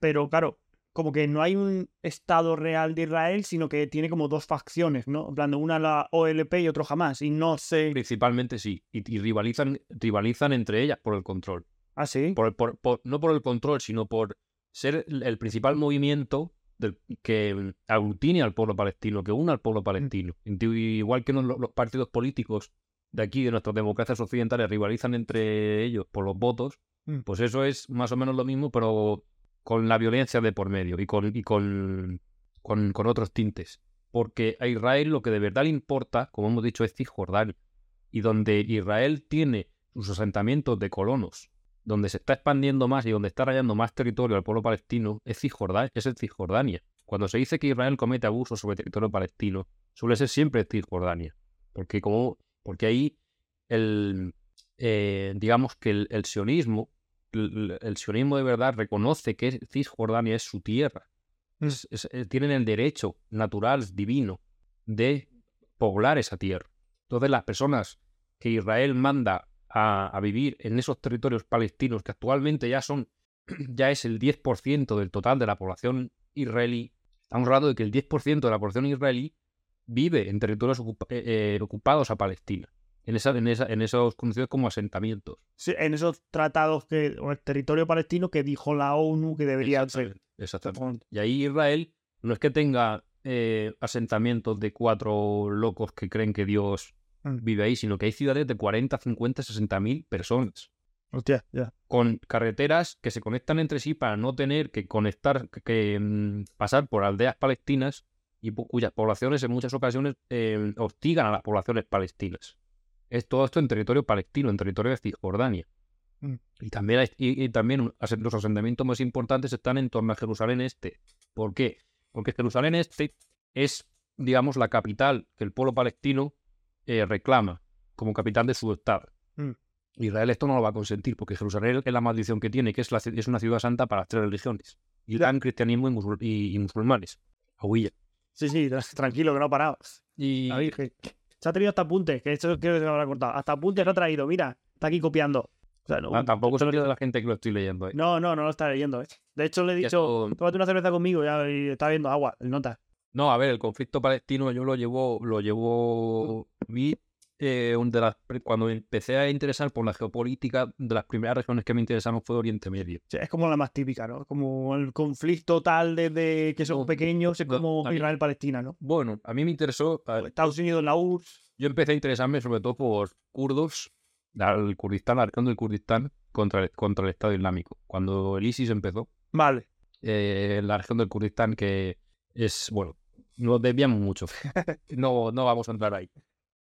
pero claro, como que no hay un Estado real de Israel, sino que tiene como dos facciones, ¿no? En plan de una la OLP y otro jamás, y no sé... Principalmente sí, y, y rivalizan, rivalizan entre ellas por el control. Ah, sí. por, por- por- no por el control, sino por ser el, principal movimiento del- que mm, aglutine al pueblo palestino, que una al pueblo palestino. Enti- Igual que los partidos políticos de aquí, de nuestras democracias occidentales, rivalizan entre ellos por los votos, Mm. pues eso es más o menos lo mismo, pero con la violencia de por medio y con, y con, con, con otros tintes. Porque a Israel lo que de verdad le importa, como hemos dicho, es Cisjordania. Y donde Israel tiene sus asentamientos de colonos donde se está expandiendo más y donde está rayando más territorio al pueblo palestino es Cisjordania. Es en Cisjordania. Cuando se dice que Israel comete abusos sobre territorio palestino, suele ser siempre Cisjordania. Porque, como, porque ahí el, eh, digamos que el, el sionismo, el, el sionismo de verdad reconoce que Cisjordania es su tierra. Mm. Es- es- eh, tienen el derecho natural, divino, de poblar esa tierra. Entonces las personas que Israel manda a, a vivir en esos territorios palestinos que actualmente ya son, ya es el 10% del total de la población israelí, estamos hablando de que el 10% de la población israelí vive en territorios eh, eh, ocupados a Palestina, en, esa, en, esa, en esos conocidos como asentamientos. Sí, en esos tratados que, o el territorio palestino que dijo la ONU que debería ser. Exactamente. Y ahí Israel no es que tenga eh, asentamientos de cuatro locos que creen que Dios Mm. vive ahí, sino que hay ciudades de 40, 50, 60 mil personas Hostia, ya. con carreteras que se conectan entre sí para no tener que conectar, que, que, mm, pasar por aldeas palestinas y cuyas poblaciones en muchas ocasiones eh, hostigan a las poblaciones palestinas. Es todo esto en territorio palestino, en territorio de Cisjordania. Mm. Y también, hay- y, y también los asentamientos más importantes están en torno a Jerusalén Este. ¿Por qué? Porque Jerusalén Este es, digamos, la capital que el pueblo palestino eh, reclama como capital de su estado. Mm. Israel esto no lo va a consentir, porque Jerusalén es la maldición que tiene, que es, la es una ciudad santa para las tres religiones. Islam, cristianismo y, musul- y- y musulmanes. Ahuilla. Sí, sí, tra- tranquilo, que no ha parado. Y La Virgen. Se ha traído hasta apuntes, que esto creo que se me habrá cortado. Hasta apuntes se ha traído, mira, está aquí copiando. O sea, no, ah, tampoco se olvida de la gente que lo estoy leyendo. ¿eh? no, no, no lo está leyendo. ¿eh? De hecho, le he dicho, esto- tómate una cerveza conmigo ya, y está viendo agua, el nota. No, a ver, el conflicto palestino yo lo llevo, lo llevo, vi eh, de las, cuando empecé a interesar por la geopolítica, de las primeras regiones que me interesaron fue Oriente Medio. Sí, es como la más típica, ¿no? Como el conflicto tal desde que No, pequeños, es como Israel-Palestina, ¿no? Bueno, a mí me interesó, ver, Estados Unidos la URSS. yo empecé a interesarme sobre todo por kurdos, el Kurdistán, la región del Kurdistán contra el, contra el Estado Islámico. Cuando el ISIS empezó, Vale. eh, la región del Kurdistán que es, bueno, nos desviamos mucho. No, no vamos a entrar ahí.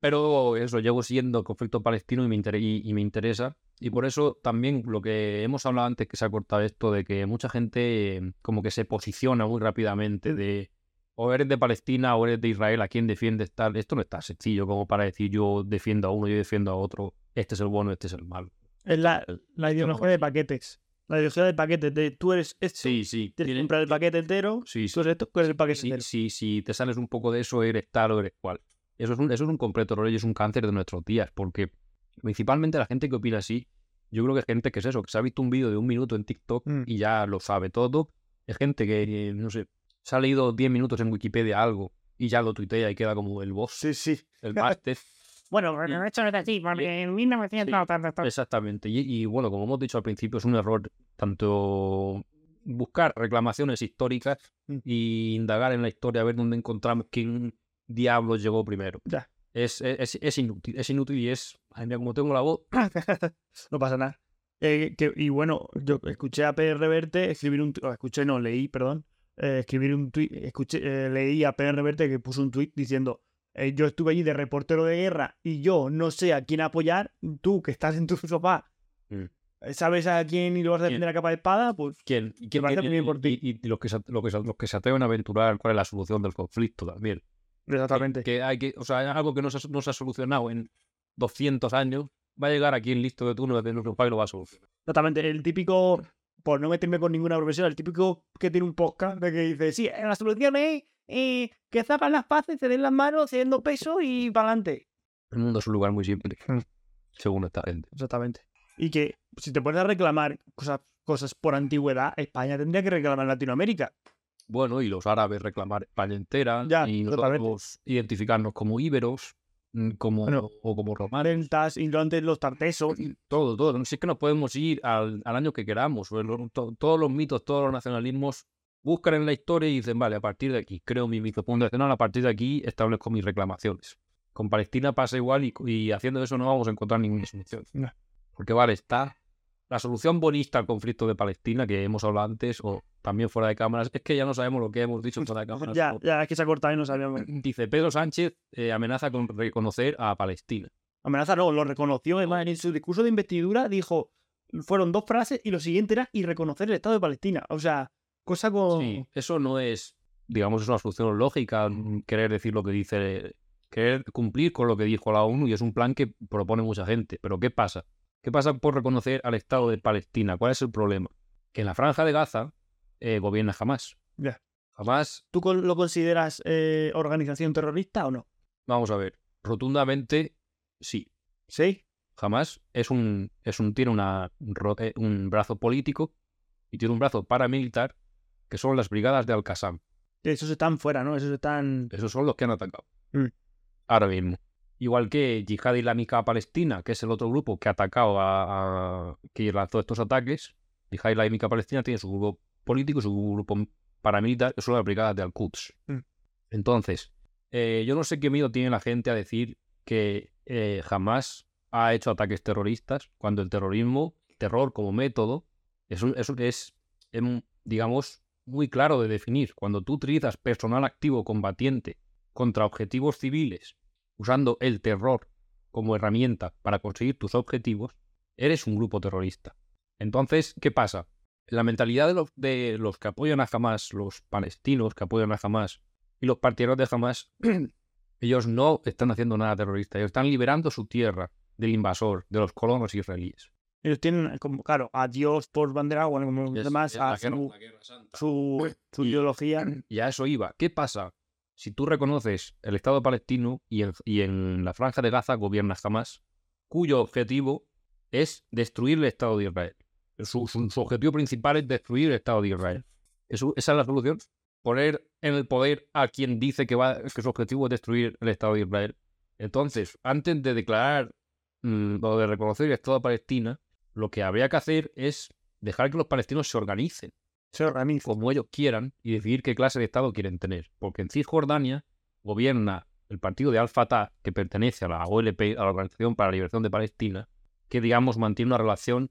Pero eso, llevo siguiendo el conflicto palestino y me, inter- y, y me interesa. Y por eso también lo que hemos hablado antes que se ha cortado esto de que mucha gente eh, como que se posiciona muy rápidamente de o eres de Palestina o eres de Israel, ¿a quién defiendes tal? Esto no es tan sencillo como para decir yo defiendo a uno, yo defiendo a otro, este es el bueno, este es el malo. Es la, la ideología de paquetes. La ideología de paquetes de tú eres esto, Sí, sí. tienes que comprar el paquete entero, sí, tú eres esto, tú eres el paquete si, entero. si, si te sales un poco de eso, eres tal o eres cual. Eso es un, eso es un completo error y es un cáncer de nuestros días, porque principalmente la gente que opina así, yo creo que es gente que es eso, que se ha visto un vídeo de un minuto en TikTok Mm. y ya lo sabe todo. Es gente que, no sé, se ha leído 10 minutos en Wikipedia algo y ya lo tuitea y queda como el boss, Sí, sí. el máster. Bueno, pero esto no es así, porque en 1900... tal, tal, tal. Exactamente. Y, y, bueno, como hemos dicho al principio, es un error tanto buscar reclamaciones históricas Mm. y indagar en la historia, a ver dónde encontramos quién diablos llegó primero. Ya. Es, es, es inútil, es inútil y es, ay, mira, como tengo la voz, no pasa nada. Eh, que- y bueno, yo escuché a PR Verte escribir un escuché, no, leí, perdón, eh, escribir un tuit, escuché, eh, leí a PR Verte que puso un tuit diciendo, eh, yo estuve allí de reportero de guerra y yo no sé a quién apoyar, tú que estás en tu sofá, Mm. eh, ¿sabes a quién y lo vas a ¿Quién? defender a capa de espada? Pues ¿quién? y quién- quién- muy bien por ti. y, y- y los, que se, los, que se, los que se atreven a aventurar cuál es la solución del conflicto también. Exactamente. Que, hay que, o sea, es algo que no se, ha- no se ha solucionado en 200 años, va a llegar aquí en listo de turno de nuestro país lo va a solucionar. Exactamente, el típico, por no meterme con ninguna profesión, el típico que tiene un podcast de que dice, sí, la solución es eh, que zapan las paces, se den las manos, cediendo peso y para adelante. El mundo es un lugar muy simple, Mm. según esta gente. Exactamente. Y que si te pones a reclamar cosas, cosas por antigüedad, España tendría que reclamar en Latinoamérica. Bueno, y los árabes reclamar España entera Ya, y nosotros identificarnos como íberos, mm, como, Bueno, o como romanos. Antes los tartesos. Todo, todo. Si es que nos podemos ir al, al año que queramos. to- todos los mitos, todos los nacionalismos buscan en la historia y dicen, vale, a partir de aquí creo mi mito fundacional, a partir de aquí establezco mis reclamaciones. Con Palestina pasa igual y, y haciendo eso no vamos a encontrar ninguna solución. Porque vale, está la solución bonista al conflicto de Palestina que hemos hablado antes o también fuera de cámaras. Es que ya no sabemos lo que hemos dicho fuera de cámaras. Ya, ya, es que se ha cortado y no sabíamos. Dice Pedro Sánchez eh, amenaza con reconocer a Palestina. Amenaza no, lo reconoció. Además, en su discurso de investidura dijo, fueron dos frases y lo siguiente era y reconocer el Estado de Palestina. O sea, cosa con... Sí, eso no es, digamos, es una solución lógica, mm, querer decir lo que dice, querer cumplir con lo que dijo la ONU y es un plan que propone mucha gente. Pero ¿qué pasa? ¿Qué pasa por reconocer al Estado de Palestina? ¿Cuál es el problema? Que en la franja de Gaza eh, gobierna Hamas. Ya. Hamas, ¿Tú lo consideras eh, organización terrorista o no? vamos a ver, rotundamente sí. ¿Sí? Hamas es un, es un, tiene una, eh, un brazo político y tiene un brazo paramilitar que son las brigadas de Al-Qassam. Esos están fuera, ¿no? Esos están. Esos son los que han atacado. Mm. Ahora mismo. Igual que Yihad Islámica Palestina, que es el otro grupo que ha atacado a, a- que lanzó estos ataques. Yihad Islámica Palestina tiene su grupo político y su grupo paramilitar, que son las brigadas de Al-Quds. Mm. Entonces, eh, yo no sé qué miedo tiene la gente a decir que eh, jamás ha hecho ataques terroristas cuando el terrorismo, el terror como método, es, un- es, digamos, muy claro de definir. Cuando tú utilizas personal activo combatiente contra objetivos civiles, usando el terror como herramienta para conseguir tus objetivos, eres un grupo terrorista. Entonces, ¿qué pasa? La mentalidad de los, de los que apoyan a Hamas, los palestinos que apoyan a Hamas y los partidarios de Hamas, ellos no están haciendo nada terrorista, ellos están liberando su tierra del invasor, de los colonos israelíes. Ellos tienen, como, claro, a Dios por bandera, bueno, como demás, a su, la guerra santa. su, su Y- ideología. Y a eso iba. ¿Qué pasa si tú reconoces el Estado palestino y en, y en la franja de Gaza gobierna Hamas, cuyo objetivo es destruir el Estado de Israel? Su, su- su objetivo principal es destruir el Estado de Israel. Eso- esa es la solución. Poner en el poder a quien dice que, va, que su objetivo es destruir el Estado de Israel. Entonces, antes de declarar mm, o de reconocer el Estado de Palestina, lo que habría que hacer es dejar que los palestinos se organicen. Como ellos quieran y decidir qué clase de Estado quieren tener. Porque en Cisjordania gobierna el partido de Al-Fatah, que pertenece a la OLP, a la Organización para la Liberación de Palestina, que digamos mantiene una relación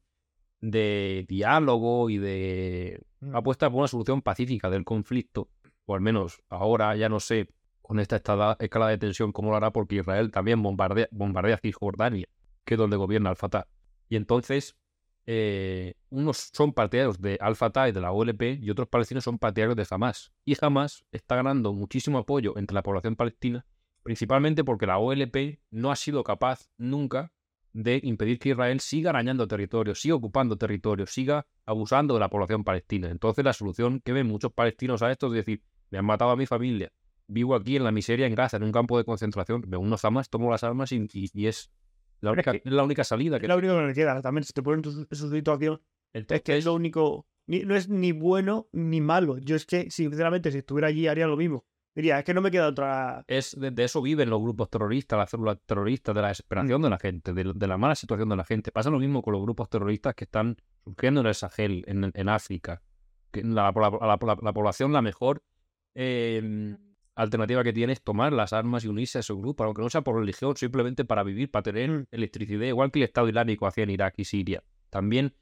de diálogo y de Mm. apuesta por una solución pacífica del conflicto, o al menos ahora ya no sé con esta escala de tensión cómo lo hará, porque Israel también bombardea, bombardea Cisjordania, que es donde gobierna Al-Fatah. Y entonces, eh, unos son partidarios de Al-Fatah y de la OLP y otros palestinos son partidarios de Hamas. Y Hamas está ganando muchísimo apoyo entre la población palestina, principalmente porque la OLP no ha sido capaz nunca de impedir que Israel siga arañando territorio, siga ocupando territorio, siga abusando de la población palestina. Entonces la solución que ven muchos palestinos a esto es decir, me han matado a mi familia, vivo aquí en la miseria en Gaza, en un campo de concentración, me uno Hamas, tomo las armas y- y es, la es única, que- es la única salida. Es Que lo único que le queda. También, si te ponen su situación, es que es lo único. ni- no es ni bueno ni malo. Yo es que, sinceramente, si estuviera allí haría lo mismo. Diría, es que no me queda otra. es de, de eso viven los grupos terroristas, las células terroristas, de la desesperación de la gente, de, de la mala situación de la gente. Pasa lo mismo con los grupos terroristas que están surgiendo en el Sahel, en, en África. Que la, la- la- la- la población, la mejor eh, alternativa que tiene es tomar las armas y unirse a ese grupo, aunque no sea por religión, simplemente para vivir, para tener Mm. electricidad, igual que el Estado Islámico hacía en Irak y Siria. También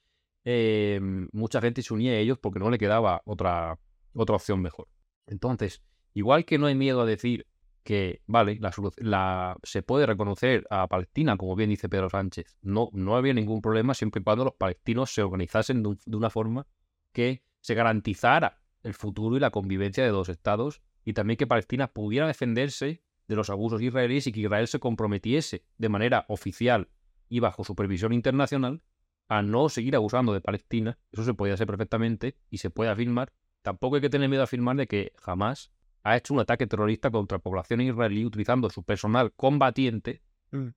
eh, mucha gente se unía a ellos porque no le quedaba otra, otra opción mejor. Entonces, igual que no hay miedo a decir que, vale, la, la- se puede reconocer a Palestina, como bien dice Pedro Sánchez, no, no había ningún problema siempre y cuando los palestinos se organizasen de, un- de una forma que se garantizara el futuro y la convivencia de dos estados y también que Palestina pudiera defenderse de los abusos israelíes y que Israel se comprometiese de manera oficial y bajo supervisión internacional a no seguir abusando de Palestina. Eso se puede hacer perfectamente y se puede afirmar. Tampoco hay que tener miedo a afirmar de que jamás ha hecho un ataque terrorista contra población israelí utilizando su personal combatiente, Mm.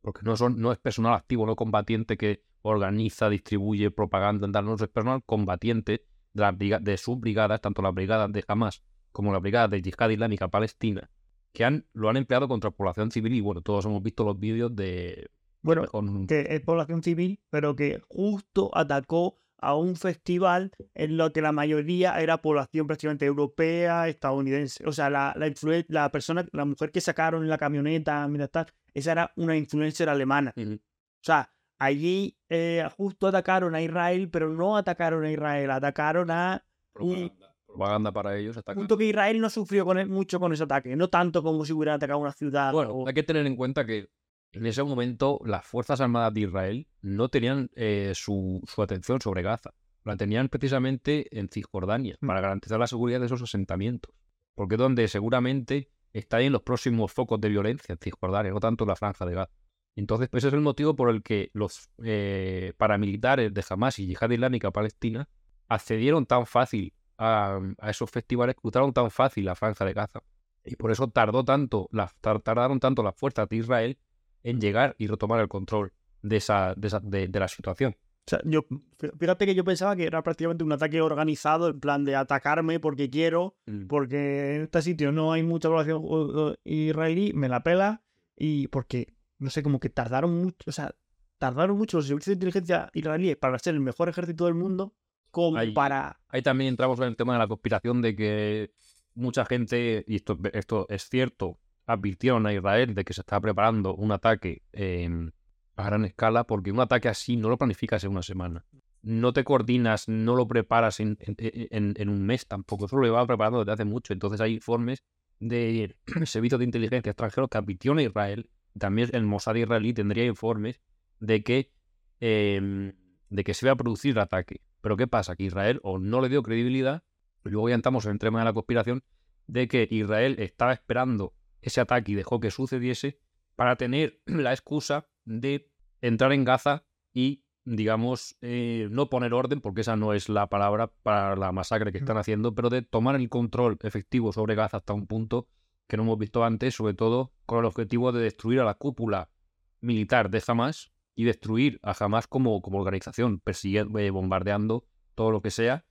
porque no, son, no es personal activo, no combatiente que organiza, distribuye propaganda, no es personal combatiente de, las briga- de sus brigadas, tanto las brigadas de Hamas como las brigadas de Yihad Islámica Palestina, que han, lo han empleado contra población civil y bueno, todos hemos visto los vídeos de... Bueno, con- que es población civil, pero que justo atacó a un festival en lo que la mayoría era población prácticamente europea, estadounidense. O sea, la, la, la persona, la mujer que sacaron en la camioneta, mira tal, esa era una influencer alemana. Ujú. O sea, allí eh, justo atacaron a Israel, pero no atacaron a Israel, atacaron a un propaganda para ellos. punto que Israel no sufrió con mucho con ese ataque, no tanto como si hubieran atacado una ciudad. Bueno, o- hay que tener en cuenta que en ese momento las Fuerzas Armadas de Israel no tenían eh, su, su atención sobre Gaza. La tenían precisamente en Cisjordania Mm. para garantizar la seguridad de esos asentamientos. Porque es donde seguramente están los próximos focos de violencia en Cisjordania, no tanto en la franja de Gaza. Entonces, pues ese es el motivo por el que los eh, paramilitares de Hamas y Yihad Islámica Palestina accedieron tan fácil a, a esos festivales, cruzaron tan fácil la franja de Gaza. Y por eso tardó tanto, las, tardaron tanto las fuerzas de Israel en llegar y retomar el control de, esa, de, esa- de- de la situación. O sea, yo, fí- fíjate que yo pensaba que era prácticamente un ataque organizado, en plan de atacarme porque quiero, porque en este sitio no hay mucha población israelí, me la pela, y porque, no sé, como que tardaron mucho, o sea, tardaron mucho los servicios de inteligencia israelíes para ser el mejor ejército del mundo, como Ahí- para... Ahí también entramos en el tema de la conspiración de que mucha gente, y esto, esto es cierto, advirtieron a Israel de que se estaba preparando un ataque em, a gran escala, porque un ataque así no lo planificas en una semana. No te coordinas, no lo preparas en, en- en- en un mes tampoco. Eso lo llevaba preparando desde hace mucho. Entonces hay informes de servicios de inteligencia extranjeros que advirtieron a Israel. También el Mossad israelí tendría informes de que, em, de que se iba a producir el ataque. Pero ¿qué pasa? Que Israel o no le dio credibilidad, y luego ya entramos en el tema de la conspiración, de que Israel estaba esperando ese ataque y dejó que sucediese para tener la excusa de entrar en Gaza y, digamos, eh, no poner orden, porque esa no es la palabra para la masacre que están haciendo, pero de tomar el control efectivo sobre Gaza hasta un punto que no hemos visto antes, sobre todo con el objetivo de destruir a la cúpula militar de Hamas y destruir a Hamas como, como organización, persiguiendo, eh, bombardeando todo lo que sea.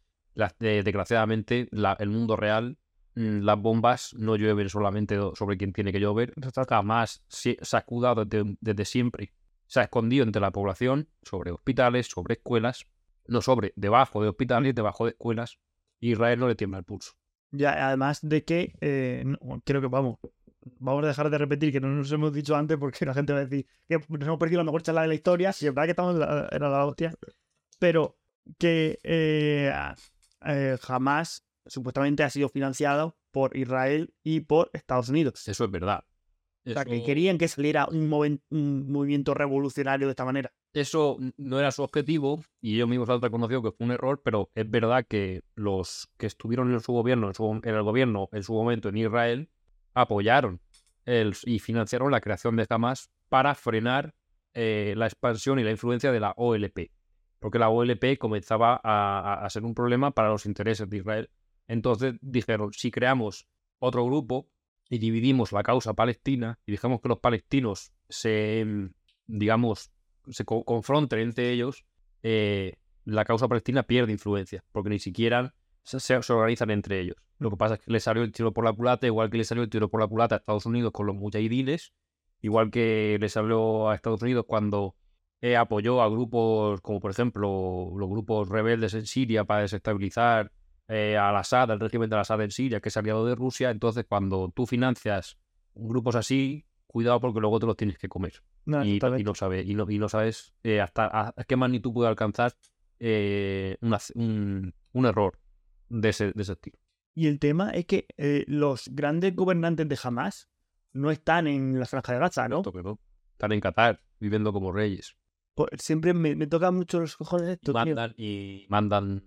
Eh, desgraciadamente, la- el mundo real, mm, las bombas no llueven solamente sobre quien tiene que llover. Jamás se, se ha escudado desde, desde siempre. Se ha escondido entre la población, sobre hospitales, sobre escuelas, no sobre, debajo de hospitales, debajo de escuelas. Israel no le tiembla el pulso. Ya, además de que, eh, no, creo que vamos, vamos a dejar de repetir que no nos hemos dicho antes porque la gente va a decir que nos hemos perdido la mejor charla de la historia, y es verdad que estamos en la, era la hostia, pero que eh, eh, jamás supuestamente ha sido financiado por Israel y por Estados Unidos. Eso es verdad. O sea, que querían que saliera un, moven- un movimiento revolucionario de esta manera. Eso no era su objetivo y ellos mismos han reconocido que fue un error, pero es verdad que los que estuvieron en su gobierno, en, su- en el gobierno en su momento en Israel, apoyaron y financiaron la creación de Hamas para frenar eh, la expansión y la influencia de la OLP, porque la OLP comenzaba a, ser un problema para los intereses de Israel. Entonces dijeron, si creamos otro grupo y dividimos la causa palestina y dejamos que los palestinos se, mm, digamos, se co- confronten entre ellos, eh, la causa palestina pierde influencia, porque ni siquiera se, organizan entre ellos. Lo que pasa es que le salió el tiro por la culata, igual que le salió el tiro por la culata a Estados Unidos con los mujahidines, igual que le salió a Estados Unidos cuando eh, apoyó a grupos como, por ejemplo, los grupos rebeldes en Siria para desestabilizar eh, al Assad, al régimen de Assad en Siria, que es aliado de Rusia. Entonces, cuando tú financias grupos así, cuidado porque luego te los tienes que comer No, y, y no sabes, y no sabes eh, hasta a, a qué magnitud puede alcanzar eh, una- un, un error de ese, de ese estilo. Y el tema es que eh, los grandes gobernantes de Hamas no están en la franja de Gaza, ¿no? No. Están en Qatar, viviendo como reyes. Pues siempre me, me toca mucho los cojones esto, tío. mandan y mandan,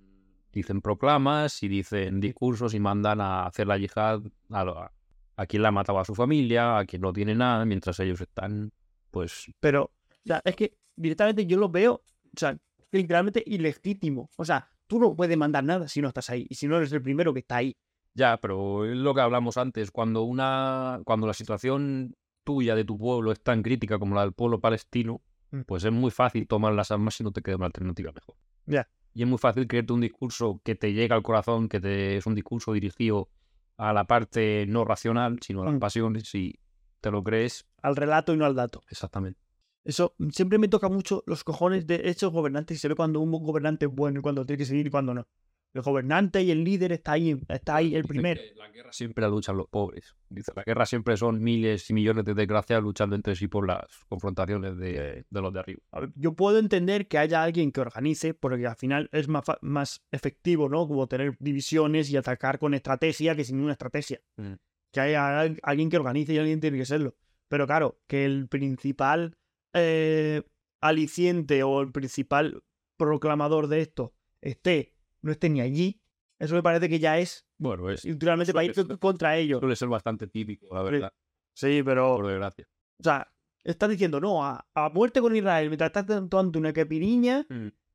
dicen proclamas y dicen discursos y mandan a hacer la yihad a, lo- a, a quien la ha matado a su familia, a quien no tiene nada, mientras ellos están, pues, Pero, o sea, es que directamente yo lo veo, o sea, literalmente ilegítimo. O sea, tú no puedes mandar nada si no estás ahí. Y si no eres el primero que está ahí. Ya, pero es lo que hablamos antes, cuando una, cuando la situación tuya de tu pueblo es tan crítica como la del pueblo palestino, Mm. pues es muy fácil tomar las armas si no te queda una alternativa mejor. Ya. Y es muy fácil creerte un discurso que te llega al corazón, que te, es un discurso dirigido a la parte no racional, sino a las Mm. pasiones, y te lo crees Al relato y no al dato. exactamente. Eso siempre me toca mucho los cojones de esos gobernantes y se ve cuando un gobernante es bueno y cuando tiene que seguir y cuando no. El gobernante y el líder está ahí, está ahí el primero. La guerra siempre la luchan los pobres. Dice, la guerra siempre son miles y millones de desgraciados luchando entre sí por las confrontaciones de, de los de arriba. A ver, yo puedo entender que haya alguien que organice, porque al final es más, más efectivo, ¿no? Como tener divisiones y atacar con estrategia que sin una estrategia. Mm. Que haya al- alguien que organice y alguien tiene que serlo. Pero claro, que el principal eh, aliciente o el principal proclamador de esto esté, no esté ni allí, eso me parece que ya es Bueno, es, literalmente para ir ser- contra ellos. suele ser bastante típico, la verdad, Sí, pero por desgracia. O sea, estás diciendo no a, a muerte con Israel mientras estás tomando una capiriña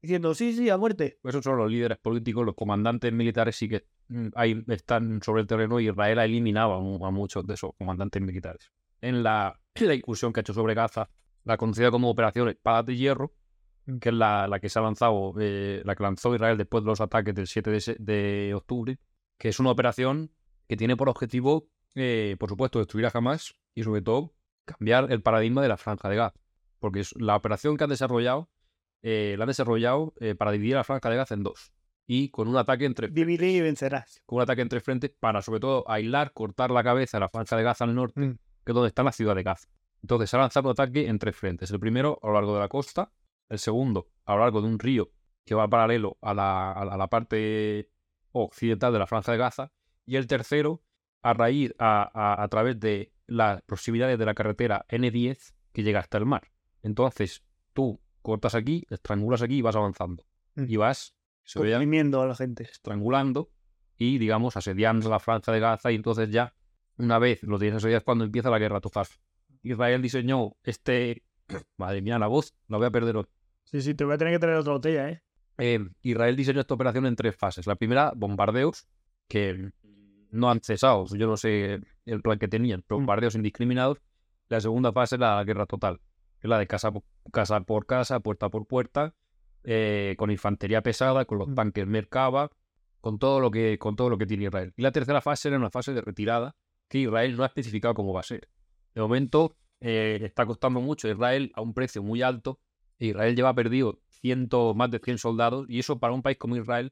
diciendo sí, sí, a muerte. Esos son los líderes políticos, los comandantes militares sí que mm, ahí están sobre el terreno y Israel ha eliminado a, mu- a muchos de esos comandantes militares. En la, en la incursión que ha hecho sobre Gaza, la conocida como Operación Espadas de Hierro, Mm. que es la, la que se ha lanzado, eh, la que lanzó Israel después de los ataques del 7 de, octubre, que es una operación que tiene por objetivo, eh, por supuesto, destruir a Hamas y sobre todo cambiar el paradigma de la franja de Gaza. Porque es la operación que han desarrollado, eh, la han desarrollado para dividir la franja de Gaza en dos. Y con un ataque entre Dividir y vencerás. con un ataque entre frentes para sobre todo aislar, cortar la cabeza de la franja de Gaza al norte, Mm. que es donde está la ciudad de Gaza. Entonces ha lanzado ataque en tres frentes. El primero a lo largo de la costa, el segundo a lo largo de un río que va paralelo a la, a la- parte occidental de la franja de Gaza, y el tercero a raíz, a, a- a través de las proximidades de la carretera N10 que llega hasta el mar. Entonces tú cortas aquí, estrangulas aquí y vas avanzando. Mm. Y vas, Oprimiendo a la gente. estrangulando y, digamos, asediando la franja de Gaza y entonces ya, una vez lo tienes asediado es cuando empieza la guerra total. Israel diseñó este... Madre mía, la voz, la voy a perder hoy. Sí, sí, te voy a tener que traer otra botella, ¿eh? Eh, Israel diseñó esta operación en tres fases. La primera, bombardeos, que no han cesado. Yo no sé el plan que tenían, Mm. bombardeos indiscriminados. La segunda fase, la guerra total, que es la de casa, casa por casa, puerta por puerta, eh, con infantería pesada, con los Mm. tanques Merkava, con todo lo que con todo lo que tiene Israel. Y la tercera fase era una fase de retirada que Israel no ha especificado cómo va a ser. De momento eh, está costando mucho a Israel a un precio muy alto. Israel lleva perdido ciento, más de 100 soldados y eso para un país como Israel,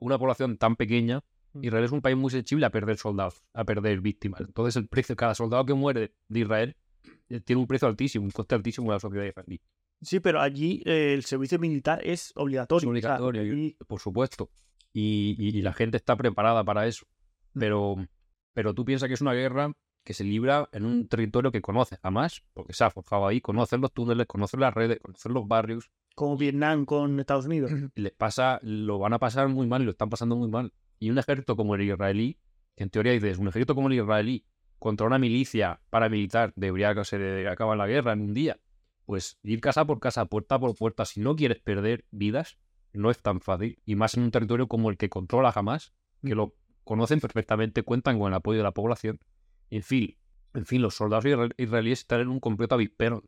una población tan pequeña, Mm. Israel es un país muy sensible a perder soldados, a perder víctimas. Entonces el precio, cada soldado que muere de Israel eh, tiene un precio altísimo, un coste altísimo en la sociedad israelí. Sí, pero allí eh, el servicio militar es obligatorio. Es o sea, obligatorio, y- por supuesto. Y, y- y la gente está preparada para eso. Mm. Pero, pero tú piensas que es una guerra que se libra en un territorio que conoces, jamás, porque se ha forjado ahí, conoces los túneles, conoces las redes, conoces los barrios, como Vietnam con Estados Unidos. les pasa, lo van a pasar muy mal y lo están pasando muy mal. Y un ejército como el israelí, que en teoría dices, un ejército como el israelí contra una milicia paramilitar debería que se acabar la guerra en un día. Pues ir casa por casa, puerta por puerta, si no quieres perder vidas, no es tan fácil. Y más en un territorio como el que controla jamás, que lo conocen perfectamente, cuentan con el apoyo de la población. En fin, en fin, los soldados isra- israelíes están en un completo avispero.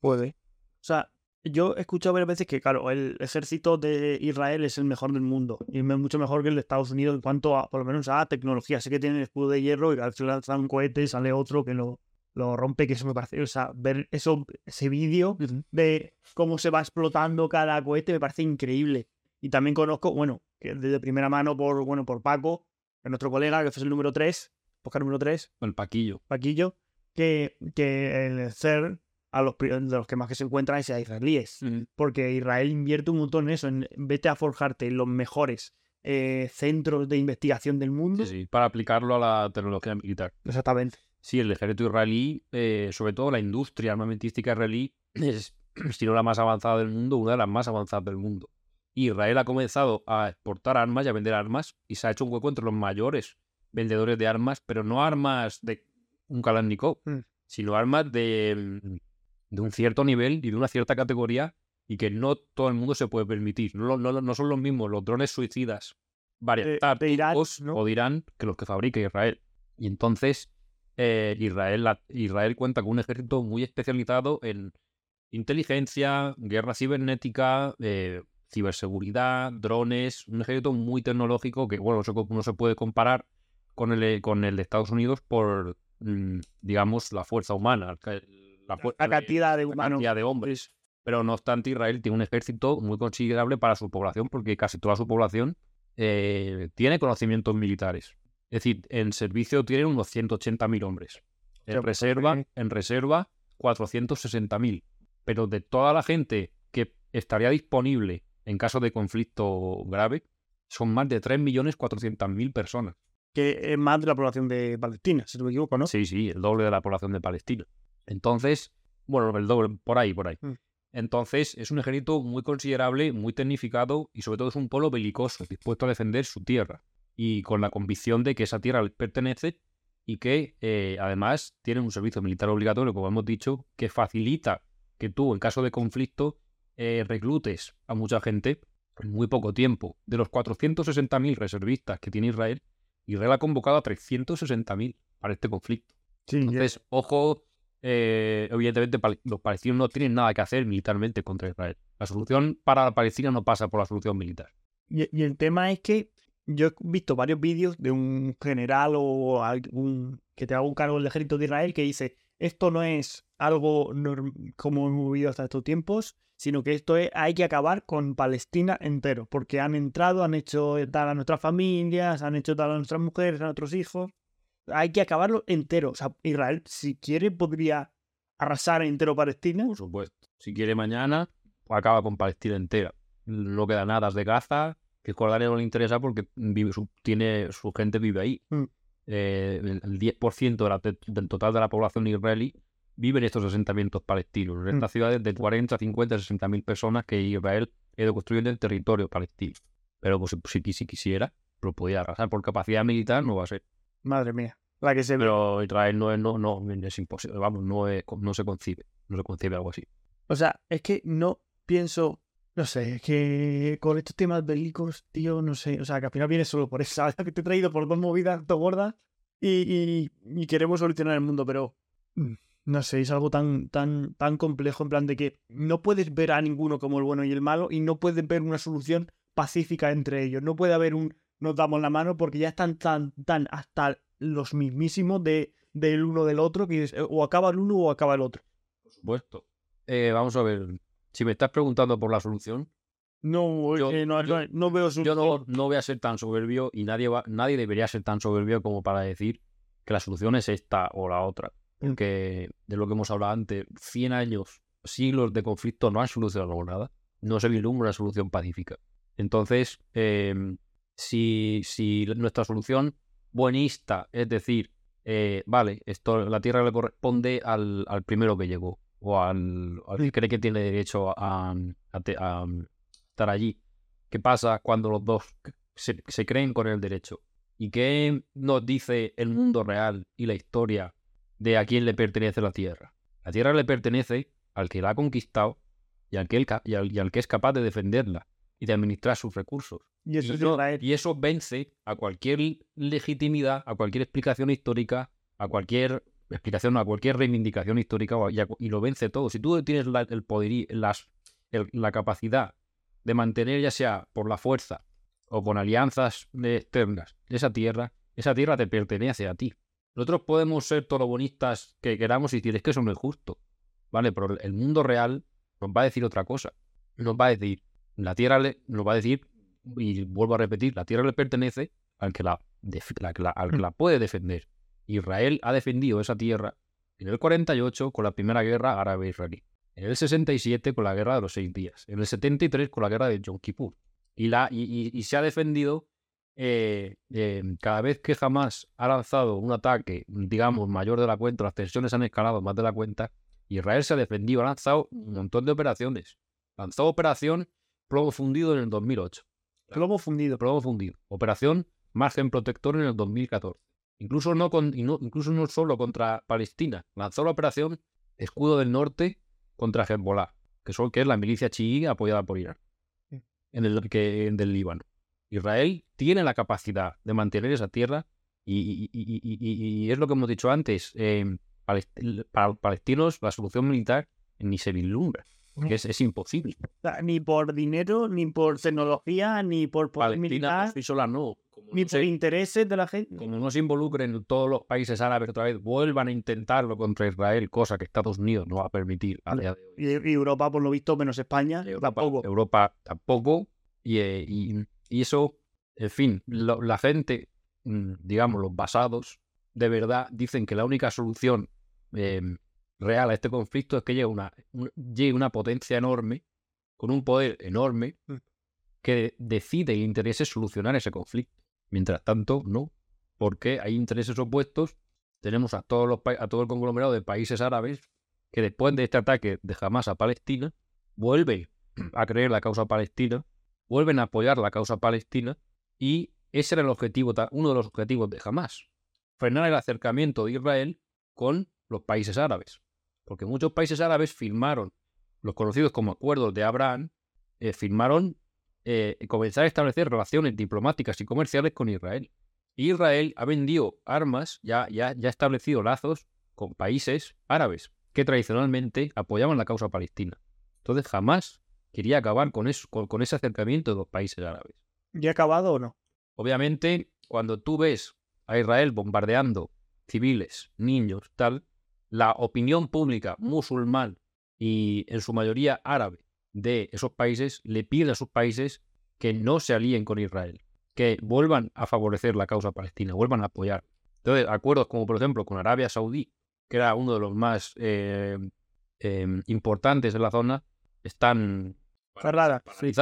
Puede. O sea, yo he escuchado varias veces que, claro, el ejército de Israel es el mejor del mundo y es mucho mejor que el de Estados Unidos en cuanto a, por lo menos, a tecnología. Sé que tienen escudo de hierro y al final lanzan un cohete y sale otro que lo, lo rompe, que eso me parece, o sea, ver eso, ese vídeo de cómo se va explotando cada cohete me parece increíble. Y también conozco, bueno, que de primera mano por, bueno, por Paco, nuestro colega, que es el número 3, podcast número 3, El paquillo. Paquillo, que, que el CERN, a los, de los que más que se encuentran es a israelíes. Porque Israel invierte un montón en eso, en vete a forjarte los mejores eh, centros de investigación del mundo. Sí, sí, para aplicarlo a la tecnología militar. Exactamente. Sí, el ejército israelí, eh, sobre todo la industria armamentística israelí, es, si no la más avanzada del mundo, una de las más avanzadas del mundo. Y Israel ha comenzado a exportar armas y a vender armas y se ha hecho un hueco entre los mayores vendedores de armas, pero no armas de un Kalashnikov, Mm. sino armas de, de un cierto nivel y de una cierta categoría y que no todo el mundo se puede permitir. No, no, no son los mismos los drones suicidas ¿no? o de Irán que los que fabrica Israel. Y entonces eh, Israel, la- Israel cuenta con un ejército muy especializado en inteligencia, guerra cibernética, eh, ciberseguridad, drones, un ejército muy tecnológico que, bueno, co- no se puede comparar con el, con el de Estados Unidos por, mm, digamos, la fuerza humana, la, fuerza La de- cantidad de humanos. cantidad de hombres. Pero no obstante, Israel tiene un ejército muy considerable para su población, porque casi toda su población eh, tiene conocimientos militares. Es decir, en servicio tienen unos 180.000 hombres. En sea, reserva, eh. en reserva 460.000. Pero de toda la gente que estaría disponible en caso de conflicto grave, son más de 3.400.000 personas. Que es más de la población de Palestina, si no me equivoco, ¿no? Sí, sí, el doble de la población de Palestina. Entonces, bueno, el doble, por ahí, por ahí. Mm. Entonces, es un ejército muy considerable, muy tecnificado y sobre todo es un pueblo belicoso, dispuesto a defender su tierra y con la convicción de que esa tierra les pertenece y que eh, además tienen un servicio militar obligatorio, como hemos dicho, que facilita que tú, en caso de conflicto, eh, reclutes a mucha gente en muy poco tiempo. De los 460.000 reservistas que tiene Israel, Israel ha convocado a 360.000 para este conflicto. Sí, Entonces, ojo, eh, evidentemente los palestinos no tienen nada que hacer militarmente contra Israel. La solución para Palestina no pasa por la solución militar. Y, y el tema es que yo he visto varios vídeos de un general o algún que te haga un cargo del ejército de Israel que dice esto no es algo como hemos vivido hasta estos tiempos, sino que esto es hay que acabar con Palestina entero, porque han entrado, han hecho tal a nuestras familias, han hecho tal a nuestras mujeres, a nuestros hijos. Hay que acabarlo entero. O sea, Israel, si quiere, podría arrasar entero Palestina. Por supuesto. Si quiere mañana, pues acaba con Palestina entera. No queda nada de Gaza, que Jordania no le interesa porque vive su, tiene, su gente vive ahí. Mm. Eh, el, el 10% de la- de- del total de la población israelí vive en estos asentamientos palestinos. Estas ciudades de 40, 50, 60 mil personas que Israel ha ido construyendo en territorio palestino. Pero pues, si, si- si quisiera, lo podía arrasar. Por capacidad militar no va a ser. Madre mía. La que se. Pero Israel no es, no, no, es imposible. Vamos, no, es, no se concibe. No se concibe algo así. O sea, es que no pienso, no sé, es que con estos temas bélicos, tío, no sé, o sea, que al final viene solo por ¿sabes? Que te he traído por dos movidas todo gordas y, y- y queremos solucionar el mundo, pero mm, no sé, es algo tan, tan, tan complejo en plan de que no puedes ver a ninguno como el bueno y el malo y no puedes ver una solución pacífica entre ellos. No puede haber un nos damos la mano porque ya están tan, tan hasta los mismísimos de, del uno del otro que dices, o acaba el uno o acaba el otro. Por supuesto. Eh, vamos a ver. Si me estás preguntando por la solución, No, Yo- eh, no, yo- no, no veo su... yo no, no voy a ser tan soberbio y nadie, va, nadie debería ser tan soberbio como para decir que la solución es esta o la otra. Porque de lo que hemos hablado antes, 100 años, siglos de conflicto no han solucionado nada. No se vislumbra una solución pacífica. Entonces, em, si, si nuestra solución buenista, es decir, eh, vale, esto la tierra le corresponde al, al primero que llegó o al, al que cree que tiene derecho a, a te- a estar allí. ¿Qué pasa cuando los dos se, se creen con el derecho? ¿Y qué nos dice el mundo real y la historia de a quién le pertenece la tierra? La tierra le pertenece al que la ha conquistado y al que, él ca- y al- y al que es capaz de defenderla y de administrar sus recursos. Y eso Y y vence a cualquier legitimidad, a cualquier explicación histórica, a cualquier explicación, a cualquier reivindicación histórica y, a- lo vence todo. Si tú tienes la, el poder y las, el- la capacidad de mantener, ya sea por la fuerza o con alianzas externas, esa tierra, esa tierra te pertenece a ti. Nosotros podemos ser todo lo bonistas que queramos y decir es que eso no es justo, ¿vale? Pero el mundo real nos va a decir otra cosa. Nos va a decir, la tierra le, nos va a decir, y vuelvo a repetir, la tierra le pertenece al que la, def- la- la- al que la puede defender. Israel ha defendido esa tierra en el 48 con la primera guerra árabe-israelí, en el 67 con la guerra de los seis días, en el 73 con la guerra de Yom Kippur. Y, la, y, y- y se ha defendido eh, eh, cada vez que jamás ha lanzado un ataque, digamos, mayor de la cuenta, las tensiones han escalado más de la cuenta, Israel se ha defendido, ha lanzado un montón de operaciones. Lanzó operación plomo fundido en el 2008. Plomo fundido. Plomo fundido. Operación margen protector en el 2014. Incluso no, con, incluso no solo contra Palestina. Lanzó la operación Escudo del Norte contra Hezbollah, que, son, que es la milicia chií apoyada por Irán, en el que, del Líbano. Israel tiene la capacidad de mantener esa tierra y, y- y- y- y- y es lo que hemos dicho antes. eh, palest- para los palestinos la solución militar ni se vislumbra, es, es imposible. Ni por dinero, ni por tecnología, ni por poder Palestina militar, sí sola no. Como ni no por se- intereses de la gente. como no se involucren todos los países árabes otra vez, vuelvan a intentarlo contra Israel, cosa que Estados Unidos no va a permitir a día de hoy. Y, Europa, por lo visto, menos España, Europa tampoco. Europa tampoco. Y, eh, y- y eso, en fin, lo- la gente, mm, digamos, los basados, de verdad dicen que la única solución eh, real a este conflicto es que llegue una, un- llegue una potencia enorme, con un poder enorme, Mm. que decide y interese solucionar ese conflicto. Mientras tanto, no, porque hay intereses opuestos. Tenemos a, todos los, a todo el conglomerado de países árabes que después de este ataque de Hamas a Palestina, vuelven a creer la causa palestina, vuelven a apoyar la causa palestina y ese era el objetivo, uno de los objetivos de Hamas, frenar el acercamiento de Israel con los países árabes. Porque muchos países árabes firmaron los conocidos como acuerdos de Abraham, eh, firmaron eh, comenzar a establecer relaciones diplomáticas y comerciales con Israel. Israel ha vendido armas, ya, ya, ya ha establecido lazos con países árabes que tradicionalmente apoyaban la causa palestina. Entonces jamás quería acabar con, eso, con, con ese acercamiento de los países árabes. ¿Ya ha acabado o no? Obviamente, cuando tú ves a Israel bombardeando civiles, niños, tal, la opinión pública musulmán y en su mayoría árabe de esos países le pide a sus países que no se alíen con Israel, que vuelvan a favorecer la causa palestina, vuelvan a apoyar. Entonces, acuerdos como por ejemplo con Arabia Saudí, que era uno de los más eh, eh, importantes en la zona, están Cerrada. sí.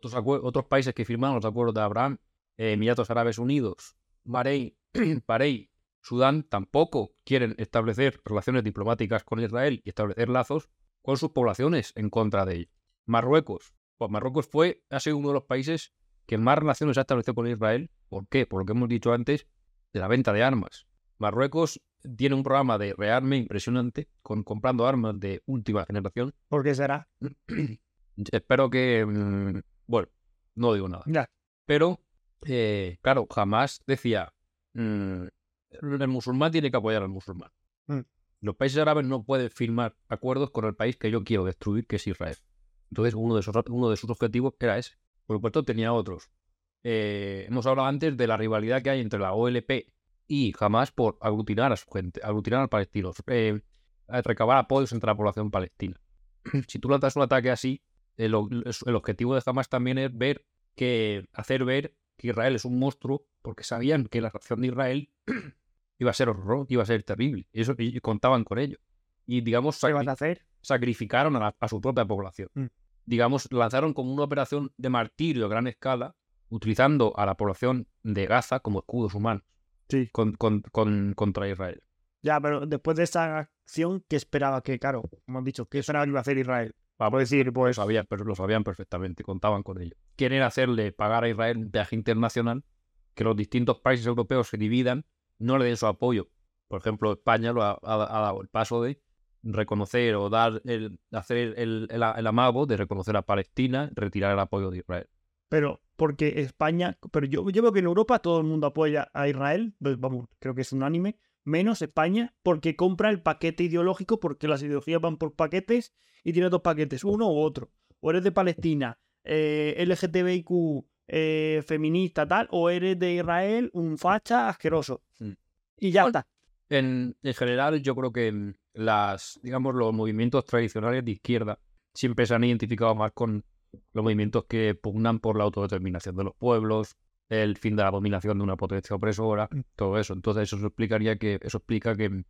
Otros, otros países que firmaron los acuerdos de Abraham, eh, Emiratos Árabes Unidos, Bahrein, Bahrein, Sudán, tampoco quieren establecer relaciones diplomáticas con Israel y establecer lazos con sus poblaciones en contra de ello. Marruecos, pues Marruecos fue, ha sido uno de los países que más relaciones ha establecido con Israel. ¿Por qué? Por lo que hemos dicho antes de la venta de armas. Marruecos tiene un programa de rearme impresionante, con comprando armas de última generación. ¿Por qué será? Espero que. mm, Bueno, no digo nada. Pero, eh, claro, jamás decía. mm, el musulmán tiene que apoyar al musulmán. Mm. Los países árabes no pueden firmar acuerdos con el país que yo quiero destruir, que es Israel. Entonces, uno de, esos, uno de sus objetivos era ese. Por supuesto, tenía otros. Eh, hemos hablado antes de la rivalidad que hay entre la OLP y Hamas por aglutinar a su gente, aglutinar a palestinos, eh, recabar apoyos entre la población palestina. si tú lanzas un ataque así, el, objetivo de Hamas también es ver que hacer ver que Israel es un monstruo porque sabían que la reacción de Israel iba a ser horror, iba a ser terrible. Y eso y contaban con ello. Y digamos, ¿Qué sacri- vas a hacer? sacrificaron a, la- a su propia población. Mm. Digamos, lanzaron como una operación de martirio a gran escala, utilizando a la población de Gaza como escudos humanos Sí. con- con- con- contra Israel. Ya, pero después de esa acción, ¿qué esperaba que, claro, como han dicho, qué esperaba que iba a hacer Israel? Vamos a decir, Lo pues, sabían, pero lo sabían perfectamente, contaban con ello. Quieren hacerle pagar a Israel un viaje internacional, que los distintos países europeos se dividan, no le den su apoyo. Por ejemplo, España lo ha, ha- ha dado el paso de reconocer o dar el, hacer el, el, el amago de reconocer a Palestina, retirar el apoyo de Israel. pero porque España, pero yo, yo veo que en Europa todo el mundo apoya a Israel, pues, vamos, creo que es unánime, menos España, porque compra el paquete ideológico, porque las ideologías van por paquetes y tiene dos paquetes, uno u otro. O eres de Palestina, eh, LGTBIQ, eh, feminista, tal, o eres de Israel, un facha asqueroso. Mm. Y ya Bueno. está. En, en general, yo creo que mm, las, digamos, los movimientos tradicionales de izquierda siempre se han identificado más con los movimientos que pugnan por la autodeterminación de los pueblos, el fin de la dominación de una potencia opresora, Mm. todo eso. Entonces, eso explicaría que, eso explica que,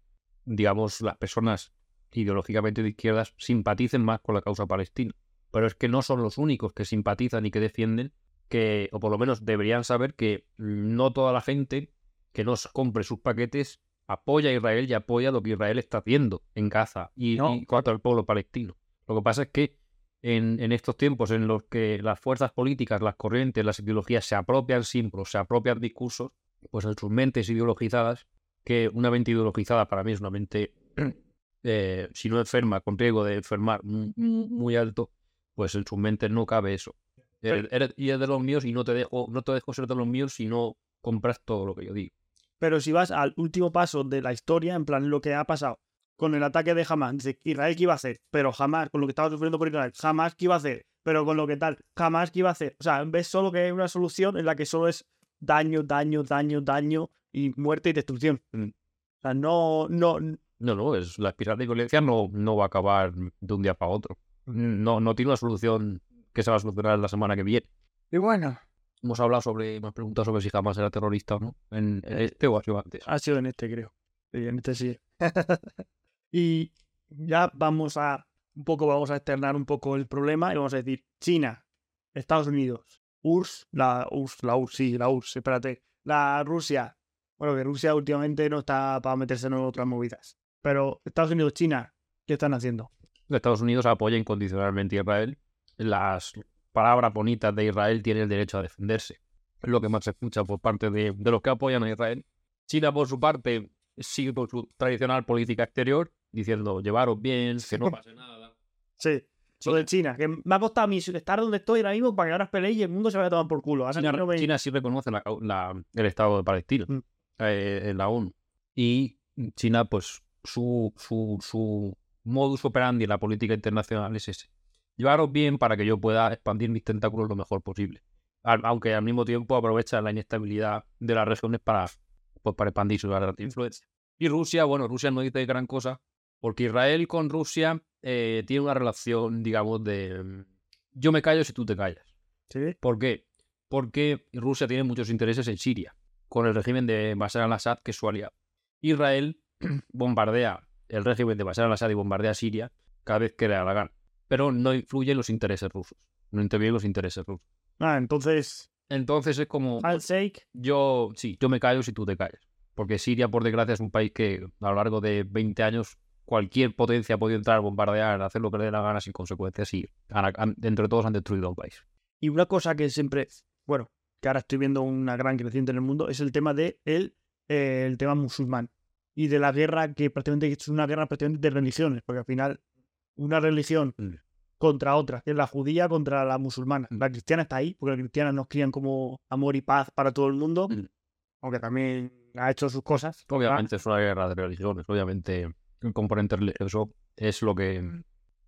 digamos, las personas ideológicamente de izquierdas simpaticen más con la causa palestina. Pero es que no son los únicos que simpatizan y que defienden que, o por lo menos deberían saber que no toda la gente que nos compre sus paquetes apoya a Israel y apoya lo que Israel está haciendo en Gaza y, No. y contra el pueblo palestino. Lo que pasa es que en, en estos tiempos en los que las fuerzas políticas, las corrientes, las ideologías se apropian símbolos, se apropian discursos, pues en sus mentes ideologizadas, que una mente ideologizada para mí es una mente, eh, si no enferma, con riesgo de enfermar mu- mu- muy alto, pues en sus mentes no cabe eso. Eres, eres- de los míos y no te dejo, no te dejo ser de los míos si no compras todo lo que yo digo. Pero si vas al último paso de la historia, en plan lo que ha pasado con el ataque de Hamas, dice Israel qué iba a hacer, pero jamás, con lo que estaba sufriendo por Israel, jamás qué iba a hacer, pero con lo que tal, jamás qué iba a hacer. O sea, ves solo que hay una solución en la que solo es daño, daño, daño, daño y muerte y destrucción. Mm. O sea, no, no, No, no, es, la espiral de violencia no, no va a acabar de un día para otro. No, no tiene una solución que se va a solucionar la semana que viene. Y bueno, Hemos hablado sobre, me has preguntado sobre si jamás era terrorista o no. En, en este o ha sido antes. ha sido en este, creo. Sí, en este sí. y ya vamos a, un poco, vamos a externar un poco el problema y vamos a decir, China, Estados Unidos, URSS, la URSS, la URSS, sí, la URSS, espérate, la Rusia. Bueno, que Rusia últimamente no está para meterse en otras movidas. Pero Estados Unidos, China, ¿qué están haciendo? Estados Unidos apoya incondicionalmente a Israel. Las palabras bonitas de Israel tienen el derecho a defenderse. Es lo que más se escucha por parte de, de los que apoyan a Israel. China, por su parte, sigue por su tradicional política exterior, diciendo llevaros bien, que no pase nada. Sí. Lo de China, que me ha costado a mí estar donde estoy ahora mismo para que ahora peleéis y el mundo se vaya a tomar por culo. China, no me- China sí reconoce la- la- el Estado de Palestina Mm. eh, en la ONU. Y China, pues, su, su, su modus operandi en la política internacional es ese. Llevaros bien para que yo pueda expandir mis tentáculos lo mejor posible. Al- aunque al mismo tiempo aprovecha la inestabilidad de las regiones para, pues, para expandir su área de influencia. Y Rusia, bueno, Rusia no dice gran cosa, porque Israel con Rusia eh, tiene una relación, digamos, de yo me callo si tú te callas. Sí. ¿Por qué? Porque Rusia tiene muchos intereses en Siria, con el régimen de Bashar al-Assad, que es su aliado. Israel bombardea el régimen de Bashar al-Assad y bombardea Siria cada vez que le da la gana. Pero no influye en los intereses rusos. No interviene en los intereses rusos. Ah, entonces, Entonces es como, al yo, sí, yo me callo si tú te callas. Porque Siria, por desgracia, es un país que a lo largo de 20 años cualquier potencia ha podido entrar a bombardear, hacer lo que le dé la gana sin consecuencias y han- han- entre todos han destruido un país. Y una cosa que siempre, bueno, que ahora estoy viendo una gran creciente en el mundo, es el tema de el, eh, el tema musulmán. Y de la guerra que prácticamente es una guerra prácticamente de religiones, porque al final una religión Mm. contra otra, que es la judía contra la musulmana. Mm. La cristiana está ahí, porque la cristiana nos crían como amor y paz para todo el mundo, Mm. aunque también ha hecho sus cosas. Obviamente es una guerra de religiones, obviamente el componente religioso es lo que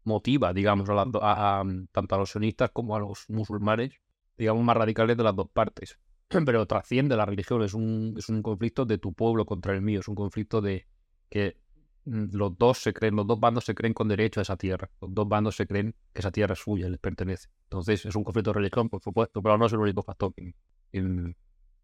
motiva, digamos, a, do- a- a, tanto a los sionistas como a los musulmanes, digamos, más radicales de las dos partes. Pero trasciende la religión, es un, es un conflicto de tu pueblo contra el mío, es un conflicto de que mm, los dos se creen, los dos bandos se creen con derecho a esa tierra, los dos bandos se creen que esa tierra es suya, les pertenece. Entonces es un conflicto de religión, por supuesto, pero no es el único factor que, que-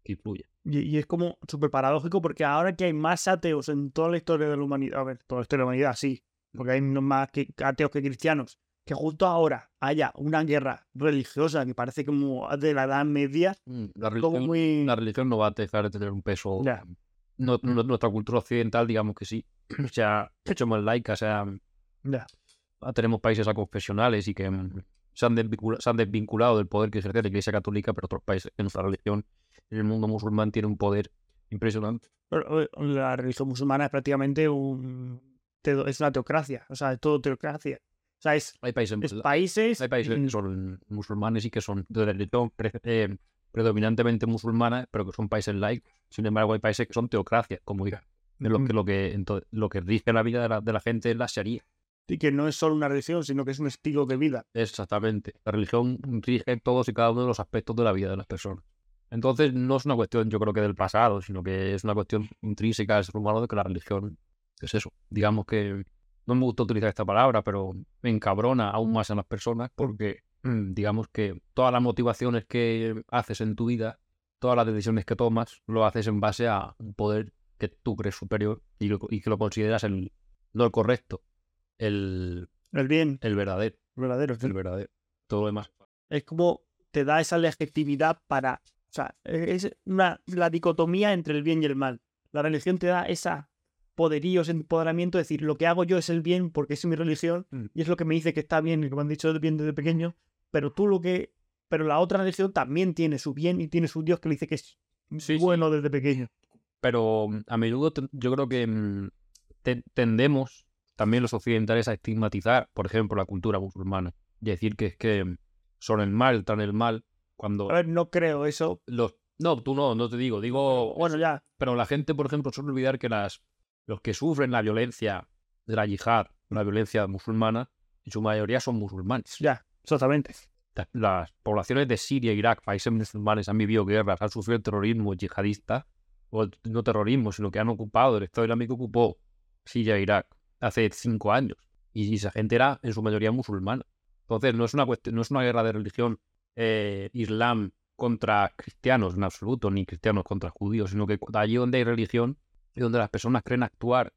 influye. Y, es como súper paradójico porque ahora que hay más ateos en toda la historia de la humanidad, a ver, toda la historia de la humanidad, sí, porque hay más ateos que cristianos, que justo ahora haya una guerra religiosa que parece como de la Edad Media, Mm, La religión, muy... la religión no va a dejar de tener un peso. No- no- nuestra cultura occidental, digamos que sí. Se ha hecho más laica, o sea, Ya. tenemos países aconfesionales y que mm, se han, se han desvinculado del poder que ejerce la Iglesia Católica, pero otros países en nuestra religión, en el mundo musulmán, tiene un poder impresionante. Pero, eh, la religión musulmana es prácticamente un... Es una teocracia, o sea, es todo teocracia. O sea, es, Hay países, es países... hay países que son musulmanes y que son de religión eh, predominantemente musulmana, pero que son países laicos. Sin embargo, hay países que son teocracias, como diga. En los que lo que, lo que rige la vida de la, de la gente es la sharia. Y que no es solo una religión, sino que es un estilo de vida. Exactamente. La religión rige todos y cada uno de los aspectos de la vida de las personas. Entonces, no es una cuestión, yo creo que del pasado, sino que es una cuestión intrínseca del ser humano de que la religión es eso. Digamos que no me gusta utilizar esta palabra, pero me encabrona aún más a las personas porque, mm, digamos que todas las motivaciones que haces en tu vida, todas las decisiones que tomas, lo haces en base a un poder que tú crees superior y, lo- y que lo consideras el, no el correcto, el, El bien, el verdadero el verdadero. el verdadero. Todo lo demás. es como te da esa legitimidad para. O sea, es una, la dicotomía entre el bien y el mal. La religión te da esa poderío, ese empoderamiento, de decir, lo que hago yo es el bien porque es mi religión Mm. y es lo que me dice que está bien y que me han dicho bien desde pequeño, pero tú lo que. Pero la otra religión también tiene su bien y tiene su Dios que le dice que es Sí, bueno desde pequeño. Pero mm, a menudo yo creo que mm, te- tendemos también los occidentales a estigmatizar, por ejemplo, la cultura musulmana y decir que es que son el mal, traen el mal, cuando A ver, no creo eso. los... No, tú no, no te digo, digo... Bueno, ya, Pero la gente, por ejemplo, suele olvidar que las, los que sufren la violencia de la yihad, la violencia musulmana, en su mayoría son musulmanes. ya, exactamente. La- Las poblaciones de Siria, Irak, países musulmanes han vivido guerras, han sufrido terrorismo yihadista, o no terrorismo, sino que han ocupado, el Estado Islámico ocupó Siria e Irak hace cinco años. Y esa gente era en su mayoría musulmana. Entonces, no es una, cuestión, no es una guerra de religión eh, islam contra cristianos en absoluto, ni cristianos contra judíos, sino que allí donde hay religión y donde las personas creen actuar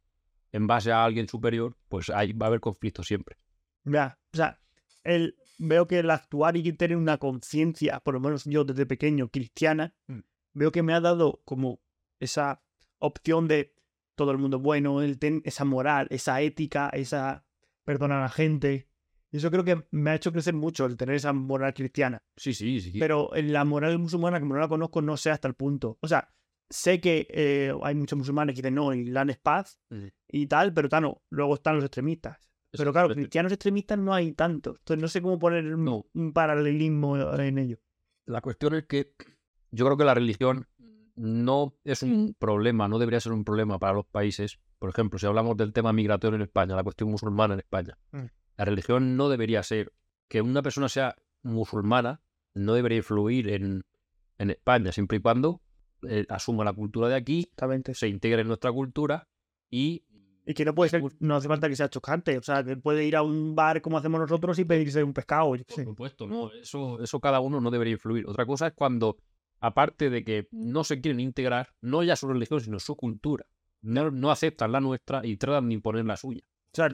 en base a alguien superior, pues ahí va a haber conflicto siempre. Ya, o sea, el, veo que el actuar y tener una conciencia, por lo menos yo desde pequeño, cristiana, Mm. veo que me ha dado como esa opción de todo el mundo bueno, el ten- esa moral, esa ética, esa perdonar a la gente. Y eso creo que me ha hecho crecer mucho el tener esa moral cristiana. Sí, sí, sí. Pero en la moral musulmana, como no la conozco, no sé hasta el punto. O sea, sé que eh, hay muchos musulmanes que dicen no, Islam es paz y tal, pero tal, no. Luego están los extremistas. Pero claro, cristianos extremistas no hay tantos. Entonces no sé cómo poner un, No. un paralelismo en ello. La cuestión es que yo creo que la religión no es un problema, no debería ser un problema para los países. Por ejemplo, si hablamos del tema migratorio en España, la cuestión musulmana en España, Mm. la religión no debería ser que una persona sea musulmana, no debería influir en, en España, siempre y cuando eh, asuma la cultura de aquí, se integre en nuestra cultura y Y que no puede ser, no hace falta que sea chocante. O sea, que puede ir a un bar como hacemos nosotros y pedirse un pescado. yo Por sé. supuesto, no, eso, eso cada uno no debería influir. Otra cosa es cuando, aparte de que no se quieren integrar, no ya su religión, sino su cultura, no, no aceptan la nuestra y tratan de imponer la suya. O sea,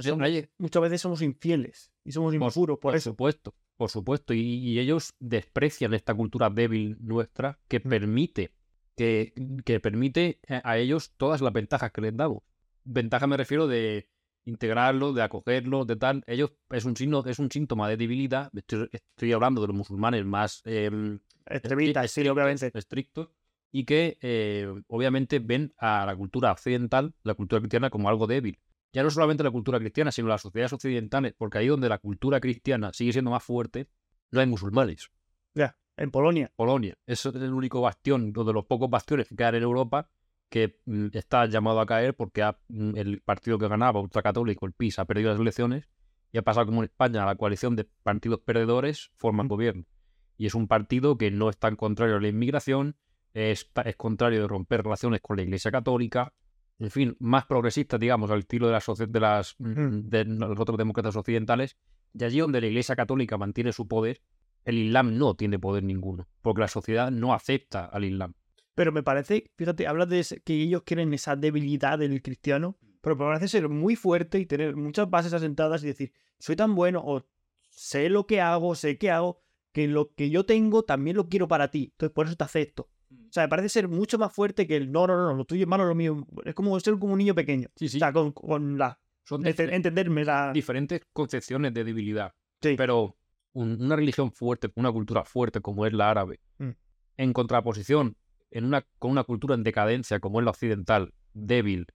muchas veces somos infieles y somos impuros por, por eso. supuesto, por supuesto. Y, y ellos desprecian esta cultura débil nuestra que Mm. permite, que, que permite a ellos todas las ventajas que les damos. Ventaja me refiero de integrarlo, de acogerlo, de tal. Ellos es un signo, es un síntoma de debilidad. Estoy, estoy hablando de los musulmanes más em, Extremistas, sí, obviamente. estrictos y que eh, obviamente ven a la cultura occidental, la cultura cristiana, como algo débil. Ya no solamente la cultura cristiana, sino las sociedades occidentales, porque ahí donde la cultura cristiana sigue siendo más fuerte, no hay musulmanes. Ya, en Polonia. Polonia, eso es el único bastión, uno de los pocos bastiones que quedan en Europa, que mm, está llamado a caer porque ha- mm, el partido que ganaba, ultracatólico, el PIS, ha perdido las elecciones y ha pasado como en España, la coalición de partidos perdedores forman gobierno. Y es un partido que no es tan contrario a la inmigración, es, es contrario de romper relaciones con la Iglesia Católica, en fin, más progresista, digamos, al estilo de las, de las mm, de los otros demócratas occidentales. Y allí donde la Iglesia Católica mantiene su poder, el Islam no tiene poder ninguno, porque la sociedad no acepta al Islam. Pero me parece, fíjate, hablas de que ellos quieren esa debilidad del cristiano, pero me parece ser muy fuerte y tener muchas bases asentadas y decir, soy tan bueno o sé lo que hago, sé qué hago, que lo que yo tengo también lo quiero para ti. Entonces por eso te acepto. O sea, me parece ser mucho más fuerte que el no, no, no, lo tuyo es malo, lo mío. Es como ser como un niño pequeño. Sí, sí. O sea, con, con la. Son entenderme la. diferentes concepciones de debilidad. Sí. Pero un- una religión fuerte, una cultura fuerte como es la árabe, Mm. en contraposición en una, con una cultura en decadencia como es la occidental, débil,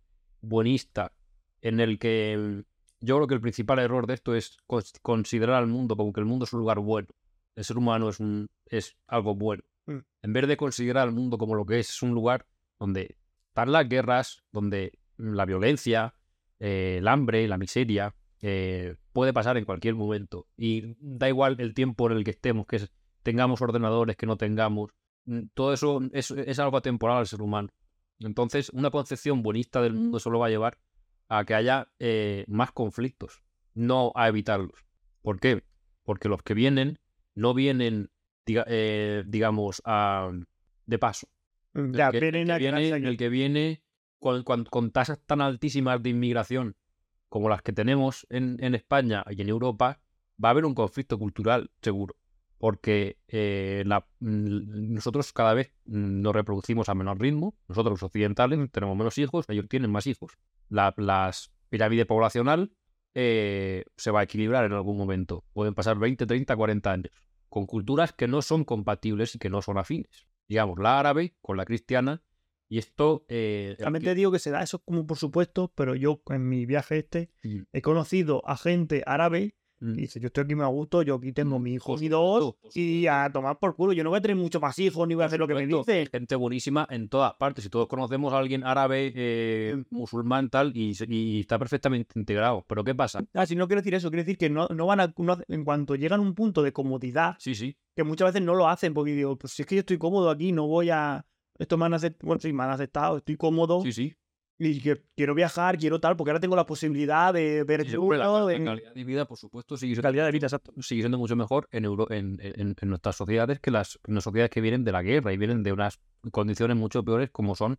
buenista, en el que yo creo que el principal error de esto es cons- considerar al mundo como que el mundo es un lugar bueno. El ser humano es, un, es algo bueno. Mm. En vez de considerar al mundo como lo que es, es un lugar donde están las guerras, donde la violencia, eh, el hambre, la miseria, eh, puede pasar en cualquier momento. Y da igual el tiempo en el que estemos, que es- tengamos ordenadores, que no tengamos. mm, Todo eso es, es algo atemporal al ser humano. Entonces, una concepción buenista del mundo solo va a llevar a que haya eh, más conflictos, no a evitarlos. ¿Por qué? Porque los que vienen no vienen, diga- eh, digamos, a- de paso. El Ya, que- el vienen que viene, el que viene con, con- con tasas tan altísimas de inmigración como las que tenemos en, España y en Europa, va a haber un conflicto cultural, seguro. Porque eh, mm, nosotros cada vez mm, nos reproducimos a menor ritmo. Nosotros los occidentales tenemos menos hijos, ellos tienen más hijos. La pirámide poblacional eh, se va a equilibrar en algún momento. Pueden pasar 20, 30, 40 años. Con culturas que no son compatibles y que no son afines digamos, la árabe con la cristiana. Y esto. eh, También te digo que se da eso como por supuesto, pero yo en mi viaje este Mm, he conocido a gente árabe mm, y dice, yo estoy aquí me gusto, yo aquí tengo Mm, mi hijo y dos y a tomar por culo. Yo no voy a tener mucho más hijos ni voy a hacer lo que me dice. Gente buenísima en todas partes. Si todos conocemos a alguien árabe, eh, Mm. musulmán, tal, y, está perfectamente integrado. Pero ¿qué pasa? Ah, si no quiero decir eso, quiero decir que no, no van a, no- en cuanto llegan a un punto de comodidad, Sí, sí. que muchas veces no lo hacen porque digo, pues si es que yo estoy cómodo aquí, no voy a... Esto me han aceptado, bueno, sí, me han aceptado, estoy cómodo Sí, sí. y que- quiero viajar, quiero tal, porque ahora tengo la posibilidad de ver Sí, la, la de- calidad de vida, por supuesto, sigue siendo, calidad de vida, exacto. sigue siendo mucho mejor en, Euro- en, en- en nuestras sociedades que las, en las sociedades que vienen de la guerra y vienen de unas condiciones mucho peores como son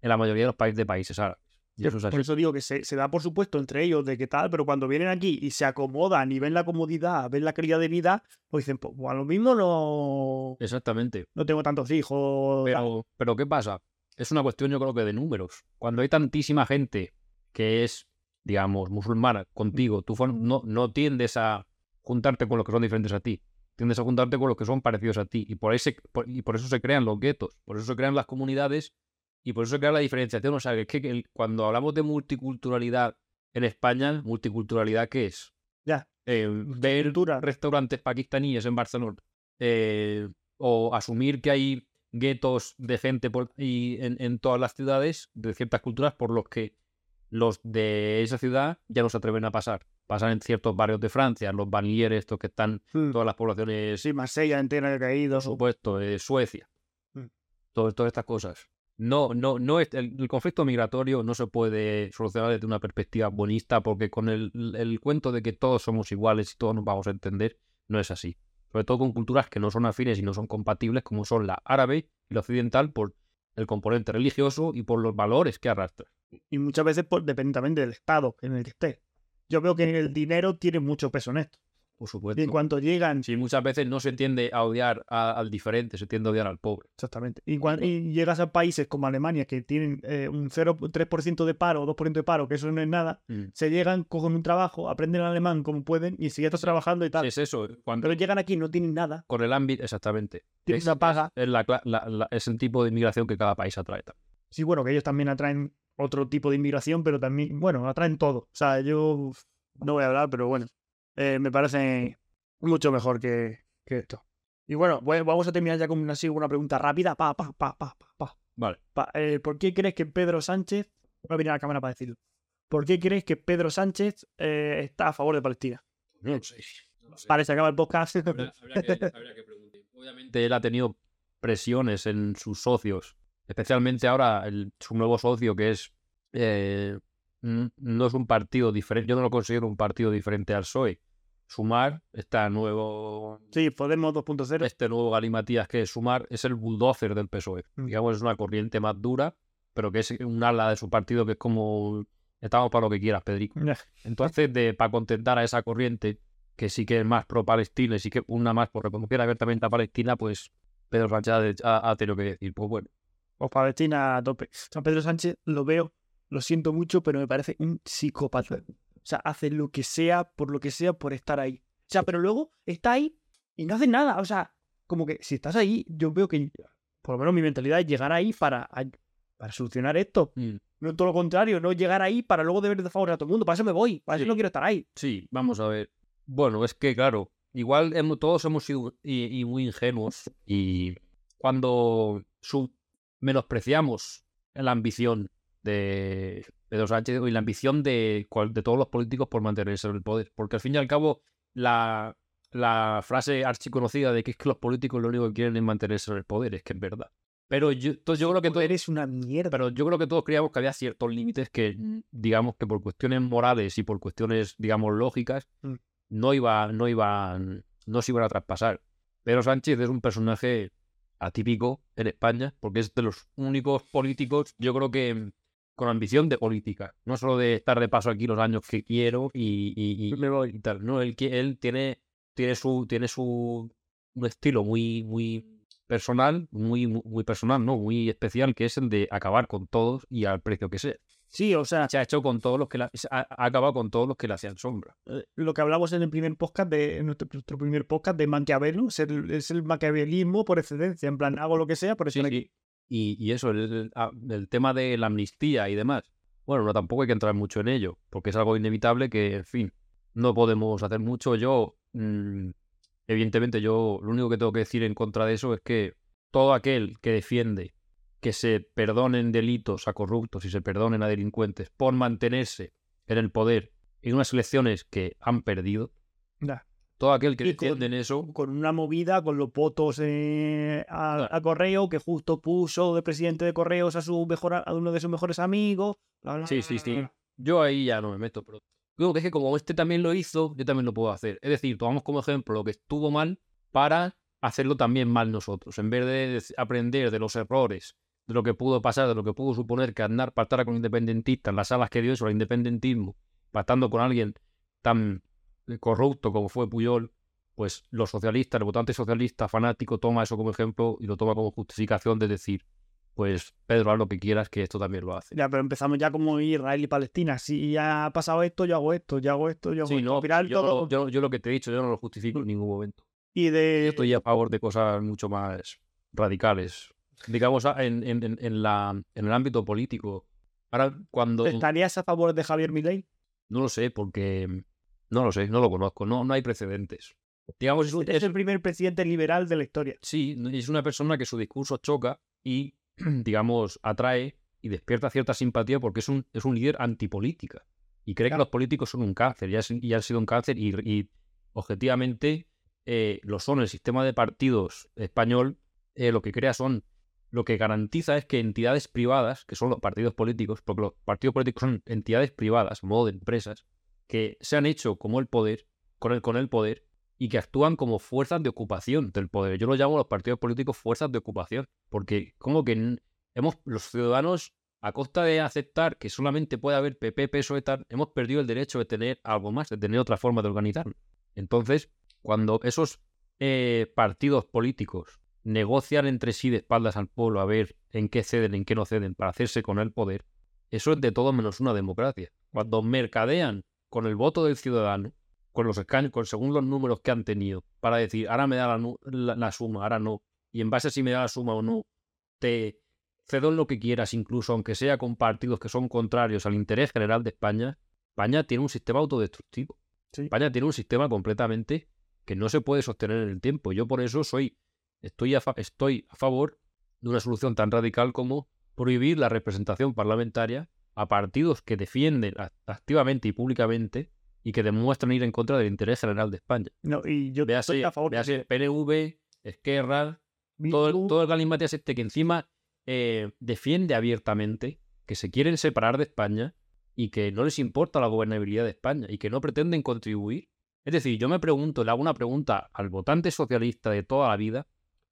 en la mayoría de los países de países árabes. Eso es. Por eso digo que se, se da por supuesto entre ellos de qué tal, pero cuando vienen aquí y se acomodan y ven la comodidad, ven la calidad de vida, pues dicen, pues a lo mismo no, Exactamente. no tengo tantos hijos. Pero, pero ¿qué pasa? Es una cuestión, yo creo que de números. Cuando hay tantísima gente que es, digamos, musulmana contigo, tú no, no tiendes a juntarte con los que son diferentes a ti. Tiendes a juntarte con los que son parecidos a ti. Y por, ahí se- por- y por eso se crean los guetos. Por eso se crean las comunidades. Y por eso crea la diferenciación. O sea, es que cuando hablamos de multiculturalidad en España, ¿multiculturalidad qué es? Ya. Eh, ver Cultura. restaurantes pakistaníes en Barcelona. Eh, o asumir que hay guetos de gente por, y en, en todas las ciudades de ciertas culturas por los que los de esa ciudad ya no se atreven a pasar. Pasan en ciertos barrios de Francia, los banlieres, estos que están Mm. todas las poblaciones, Sí, Marsella entera ha caído. por supuesto, eh, Suecia. Mm. Todo- todas estas cosas. No, no, no es, el, conflicto migratorio no se puede solucionar desde una perspectiva bonista, porque con el, el cuento de que todos somos iguales y todos nos vamos a entender, no es así. Sobre todo con culturas que no son afines y no son compatibles, como son la árabe y la occidental, por el componente religioso y por los valores que arrastra. Y muchas veces por, depende del estado en el que esté. Yo veo que el dinero tiene mucho peso en esto. Por Y supuesto. en cuanto llegan, Sí, muchas veces no se tiende a odiar a- al diferente, se tiende a odiar al pobre. exactamente. Y, cuan- y llegas a países como Alemania que tienen eh, un 0,3% de paro o 2% de paro, que eso no es nada, se llegan, cogen un trabajo, aprenden alemán como pueden y siguen trabajando y tal. Es eso, cuando, Pero llegan aquí, no tienen nada. con el ámbito, exactamente. Tienen Es, una paga. es la la- la- es el tipo de inmigración que cada país atrae. también. Sí, bueno, que ellos también atraen otro tipo de inmigración, pero también, bueno, atraen todo. O sea, yo no voy a hablar, pero bueno, eh, me parece mucho mejor que, que esto. Y bueno, pues vamos a terminar ya con una, así, una pregunta rápida. Pa, pa, pa, pa, pa, Vale. pa. Eh, ¿Por qué crees que Pedro Sánchez, voy a venir a la cámara para decirlo, ¿por qué crees que Pedro Sánchez eh, está a favor de Palestina? No lo sé. no lo sé. Vale, se acaba el podcast. Habría que- preguntar. Obviamente él ha tenido presiones en sus socios, especialmente ahora el- su nuevo socio que es eh, no es un partido diferente, yo no lo considero un partido diferente al PSOE. Sumar, este nuevo, sí, Podemos 2.0. este nuevo galimatías que es Sumar, es el bulldozer del PSOE. Mm. Digamos, es una corriente más dura, pero que es un ala de su partido que es como estamos para lo que quieras, Pedrico. Entonces, de, para contentar a esa corriente, que sí que es más pro-Palestina y sí que una más por reconocer abiertamente a Palestina, pues Pedro Sánchez ha- ha tenido que decir, pues bueno, Pues Palestina a tope. San Pedro Sánchez lo veo, lo siento mucho, pero me parece un psicópata. O sea, hace lo que sea, por lo que sea, por estar ahí. O sea, pero luego está ahí y no hace nada. O sea, como que si estás ahí, yo veo que, por lo menos mi mentalidad es llegar ahí para, para solucionar esto. No todo lo contrario, no llegar ahí para luego deber de favor a todo el mundo. Para eso me voy, para eso Sí. no quiero estar ahí. sí, vamos a ver. Bueno, es que claro, igual hemos- todos hemos sido y, y muy ingenuos y cuando sub- menospreciamos la ambición de Pedro Sánchez y la ambición de, cual- de todos los políticos por mantenerse en el poder. Porque al fin y al cabo, la, la frase archiconocida de que es que los políticos lo único que quieren es mantenerse en el poder, es que es verdad. Pero yo, entonces yo creo que todo, eres una mierda. pero yo creo que todos creíamos que había ciertos límites que, digamos, que por cuestiones morales y por cuestiones, digamos, lógicas, Mm. no iba, no iban, no se iban a traspasar. Pedro Sánchez es un personaje atípico en España, porque es de los únicos políticos, yo creo que mm, con ambición de política, no solo de estar de paso aquí los años que quiero y, y- y- Me voy. y tal. No, él, tiene, tiene su, tiene su un estilo muy, muy personal, muy, muy, personal, ¿no? Muy especial, que es el de acabar con todos y al precio que sea. Sí, o sea, Se ha hecho con todos los que la- ha, ha acabado con todos los que le hacían sombra. eh, lo que hablamos en el primer podcast de en nuestro, nuestro primer podcast de Maquiavelo es el, es el maquiavelismo por excelencia. En plan, hago lo que sea por Sí, sí. Y, y eso, el, el- ah, el tema de la amnistía y demás. Bueno, no tampoco hay que entrar mucho en ello, porque es algo inevitable que, en fin, no podemos hacer mucho. Yo, mm, evidentemente, yo lo único que tengo que decir en contra de eso es que todo aquel que defiende que se perdonen delitos a corruptos y se perdonen a delincuentes por mantenerse en el poder en unas elecciones que han perdido. Todo aquel que con- defienden eso, con una movida con los votos eh, a, Claro. a correo que justo puso de presidente de correos a su mejor a uno de sus mejores amigos. bla, bla, Sí, sí, sí. Yo ahí ya no me meto, pero digo que es que como este también lo hizo, yo también lo puedo hacer. Es decir, tomamos como ejemplo lo que estuvo mal para hacerlo también mal nosotros. En vez de aprender de los errores, de lo que pudo pasar, de lo que pudo suponer que Aznar pactara con independentistas, las alas que dio eso al independentismo, pactando con alguien tan corrupto como fue Puyol, pues los socialistas, el votante socialista fanático toma eso como ejemplo y lo toma como justificación de decir, pues Pedro, haz lo que quieras, que esto también lo hace. Ya, pero empezamos ya como Israel y Palestina. Si ya ha pasado esto, yo hago esto, yo hago esto, yo hago Sí, esto. no, final yo, todo- yo- yo lo que te he dicho, yo no lo justifico en ningún momento. Y Yo de. estoy a favor de cosas mucho más radicales. Digamos, a- en, en- en- en la, en el ámbito político. Ahora, cuando... ¿Estarías a favor de Javier Milei? No lo sé, porque... No lo sé, no lo conozco. No, no hay precedentes. digamos, es, un- Es es- el primer presidente liberal de la historia. sí, es una persona que su discurso choca y, digamos, atrae y despierta cierta simpatía porque es un, es un líder antipolítica. Y cree que los políticos son un cáncer, y, ha si- y han sido un cáncer, y, y objetivamente eh, lo son. El sistema de partidos español eh, lo que crea son, lo que garantiza es que entidades privadas, que son los partidos políticos, porque los partidos políticos son entidades privadas, a modo de empresas, que se han hecho como el poder, con el, con el poder, y que actúan como fuerzas de ocupación del poder. Yo lo llamo los partidos políticos fuerzas de ocupación, porque como que hemos, los ciudadanos, a costa de aceptar que solamente puede haber PP, PSOE, tal, hemos perdido el derecho de tener algo más, de tener otra forma de organizarnos. Entonces, cuando esos eh, partidos políticos negocian entre sí de espaldas al pueblo a ver en qué ceden, en qué no ceden, para hacerse con el poder, eso es de todo menos una democracia. Cuando mercadean con el voto del ciudadano, con los escaños, con según los números que han tenido, para decir, ahora me da la, la- la suma, ahora no, y en base a si me da la suma o no, te cedo en lo que quieras, incluso aunque sea con partidos que son contrarios al interés general de España, España tiene un sistema autodestructivo. Sí. España tiene un sistema completamente que no se puede sostener en el tiempo. Yo por eso soy, estoy a, fa- estoy a favor de una solución tan radical como prohibir la representación parlamentaria a partidos que defienden activamente y públicamente y que demuestran ir en contra del interés general de España. No, y yo Véase, estoy a favor. véase PNV, Esquerra, todo el, todo el galimatías este que encima eh, defiende abiertamente que se quieren separar de España y que no les importa la gobernabilidad de España y que no pretenden contribuir. Es decir, yo me pregunto, le hago una pregunta al votante socialista de toda la vida,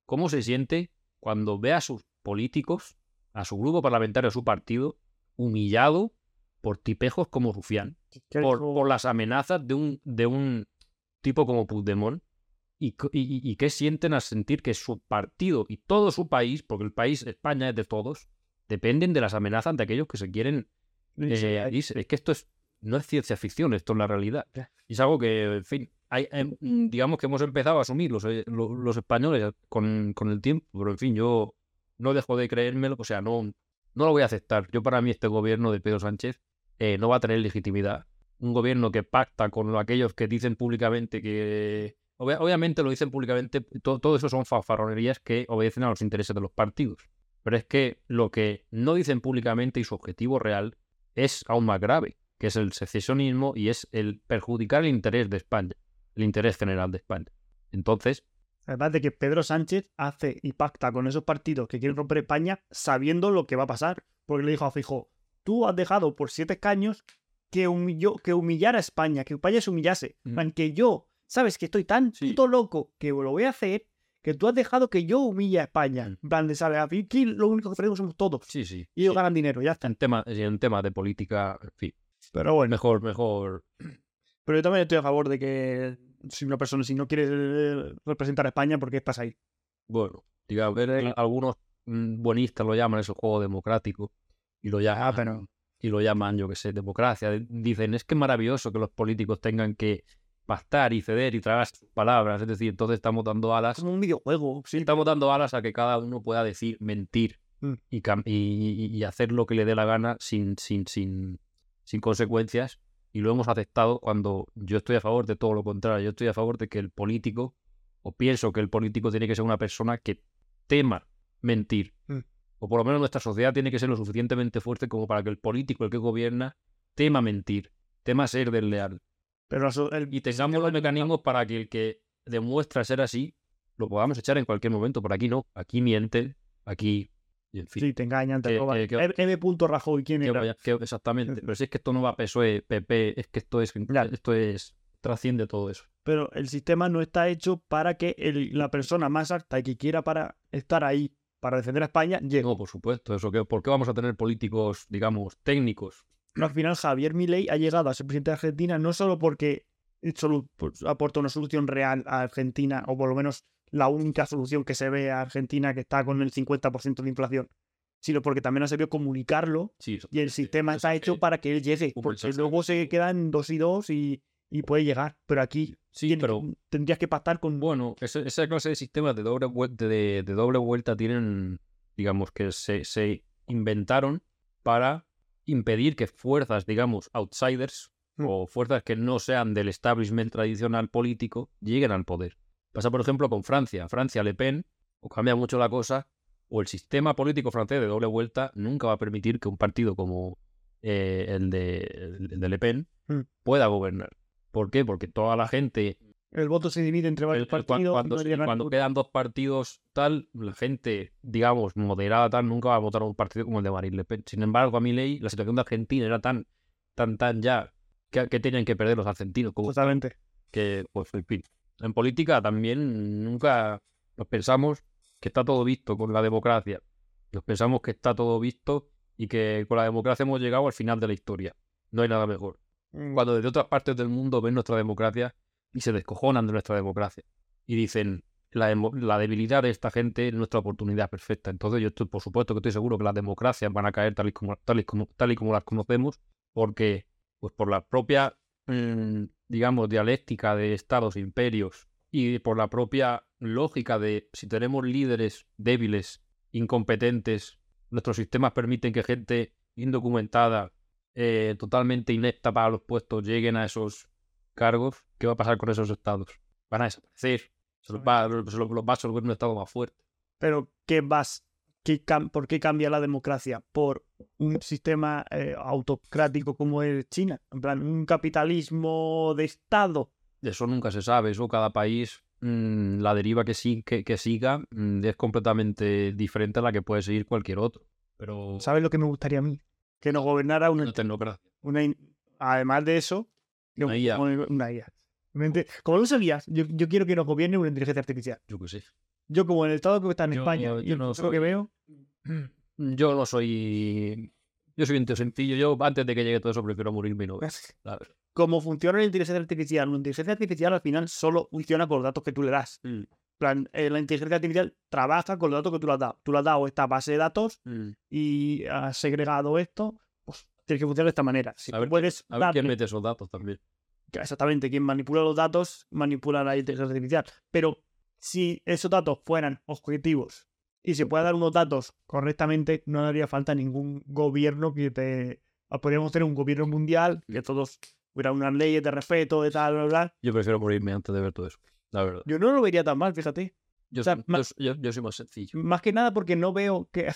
¿cómo se siente cuando ve a sus políticos, a su grupo parlamentario, a su partido, humillado por tipejos como Rufián? por, las amenazas de un, de un tipo como Puigdemont y, y, y- qué sienten al sentir que su partido y todo su país, porque el país España es de todos, dependen de las amenazas de aquellos que se quieren eh, irse. Es que esto es, no es ciencia ficción, esto es la realidad. Y es algo que, en fin, hay, digamos que hemos empezado a asumir los, eh, lo- los españoles con, con el tiempo, pero en fin, yo no dejo de creérmelo, o sea, no, no lo voy a aceptar. Yo para mí este gobierno de Pedro Sánchez eh, no va a tener legitimidad. Un gobierno que pacta con aquellos que dicen públicamente que... obvia- obviamente lo dicen públicamente, to- todo eso son fanfarronerías que obedecen a los intereses de los partidos. Pero es que lo que no dicen públicamente y su objetivo real es aún más grave, que es el secesionismo y es el perjudicar el interés de España, el interés general de España. Entonces, Además de que Pedro Sánchez hace y pacta con esos partidos que quieren romper España sabiendo lo que va a pasar. Porque le dijo a Fijo, tú has dejado por siete escaños que, humilló, que humillara a España, que España se humillase. En Ujú. plan, que yo, sabes que estoy tan Sí. puto loco que lo voy a hacer, que tú has dejado que yo humille a España. Mm. En plan, de, ¿sabes? Aquí lo único que perdemos somos todos. sí, sí. Y ellos sí. ganan dinero, ya está. En temas en tema de política, en fin, Pero bueno. mejor, mejor. Pero yo también estoy a favor de que si una persona, si no quiere eh, representar a España, ¿por qué estás ahí? Bueno, digamos, algunos mm, buenistas lo llaman eso juego democrático y lo llaman, Ah, pero- y lo llaman, yo que sé, democracia. Dicen, es que es maravilloso que los políticos tengan que pactar y ceder y tragar sus palabras. Es decir, entonces estamos dando alas Es como un videojuego. Sí, Estamos dando alas a que cada uno pueda decir, mentir Mm. y- y- y hacer lo que le dé la gana sin, sin, sin, sin consecuencias. Y lo hemos aceptado cuando yo estoy a favor de todo lo contrario. Yo estoy a favor de que el político, o pienso que el político tiene que ser una persona que tema mentir. Mm. O por lo menos nuestra sociedad tiene que ser lo suficientemente fuerte como para que el político, el que gobierna, tema mentir, tema ser desleal Pero el, y tengamos los mecanismos para que el que demuestra ser así lo podamos echar en cualquier momento. Por aquí no, aquí miente, aquí. Y en fin, Sí, te engañan, te roban. M. Rajoy, ¿quién que era? que- exactamente. Pero si es que esto no va a PSOE, PP, es que esto es, esto es, trasciende todo eso. Pero el sistema no está hecho para que el- la persona más alta y que quiera para estar ahí para defender a España llegue. No, por supuesto, eso que, ¿por qué vamos a tener políticos, digamos, técnicos? Al final, Javier Milei ha llegado a ser presidente de Argentina no solo porque solo pues, aporta una solución real a Argentina, o por lo menos la única solución que se ve a Argentina que está con el 50% de inflación, sino porque también ha sabido comunicarlo Sí, y el exactamente. sistema está es hecho que- para que él llegue, porque luego se quedan dos y dos y, y puede llegar. Pero aquí Sí, tiene- pero tendrías que pactar con... Bueno, ese- esa clase de sistemas de doble vuelta, de, de doble vuelta tienen, digamos, que se, se inventaron para impedir que fuerzas, digamos, outsiders, Mm. o fuerzas que no sean del establishment tradicional político lleguen al poder. Pasa, por ejemplo, con Francia. Francia, Le Pen, o cambia mucho la cosa, o el sistema político francés de doble vuelta nunca va a permitir que un partido como eh, el, de, el de Le Pen Mm. pueda gobernar. ¿Por qué? Porque toda la gente El voto se divide entre varios el- partidos. cuando, no quedan dos partidos tal, la gente, digamos, moderada tal, nunca va a votar a un partido como el de Marine Le Pen. Sin embargo, a mi ley, la situación de Argentina era tan, tan, tan ya que, que tenían que perder los argentinos. Como Totalmente. que, pues, en fin. En política también nunca nos pensamos que está todo visto con la democracia. Nos pensamos que está todo visto y que con la democracia hemos llegado al final de la historia. No hay nada mejor Mm, cuando desde otras partes del mundo ven nuestra democracia y se descojonan de nuestra democracia. Y dicen, la, debilidad de esta gente es nuestra oportunidad perfecta. Entonces yo estoy, por supuesto que estoy seguro que las democracias van a caer tal y como, tal y como, tal y como las conocemos, porque pues por la propia, mm, digamos, dialéctica de estados e imperios y por la propia lógica de si tenemos líderes débiles, incompetentes, nuestros sistemas permiten que gente indocumentada, eh, totalmente inepta para los puestos, lleguen a esos cargos, ¿qué va a pasar con esos estados? Van a desaparecer. Se los va, se los va a absorber un estado más fuerte. Pero, ¿qué vas? ¿Qué ¿Por qué cambia la democracia? ¿Por un sistema eh, autocrático como es China? En plan, un capitalismo de Estado. Eso nunca se sabe. Eso cada país, mm, la deriva que, sí, que, que siga mm, es completamente diferente a la que puede seguir cualquier otro. Pero ¿Sabes lo que me gustaría a mí? Que nos gobernara una, una tecnocracia. una in- además de eso, que- Una IA. como- una IA. Como lo sabías, yo, yo quiero que nos gobierne una inteligencia artificial. Yo qué sé. Yo, como en el estado que está en Yo- España, yo no futuro que veo, Yo no soy. Yo soy un tío sencillo. Yo, antes de que llegue todo eso, prefiero morirme y no la como funciona la inteligencia artificial, una inteligencia artificial al final solo funciona con los datos que tú le das. Mm, plan, eh, la inteligencia artificial trabaja con los datos que tú le has dado. Tú le has dado esta base de datos mm. y has segregado esto, pues tiene que funcionar de esta manera. Si A ver- puedes A ver quién mete esos datos también. exactamente quien manipula los datos manipula la inteligencia artificial. Pero si esos datos fueran objetivos y se puede dar unos datos correctamente, no haría falta ningún gobierno que te. ah, Podríamos tener un gobierno mundial, que todos hubiera unas leyes de respeto, de tal, bla, bla. Yo prefiero morirme antes de ver todo eso. La verdad. Yo no lo vería tan mal, fíjate. Yo, o sea, ma- yo, yo- yo soy más sencillo. Más que nada porque no veo que,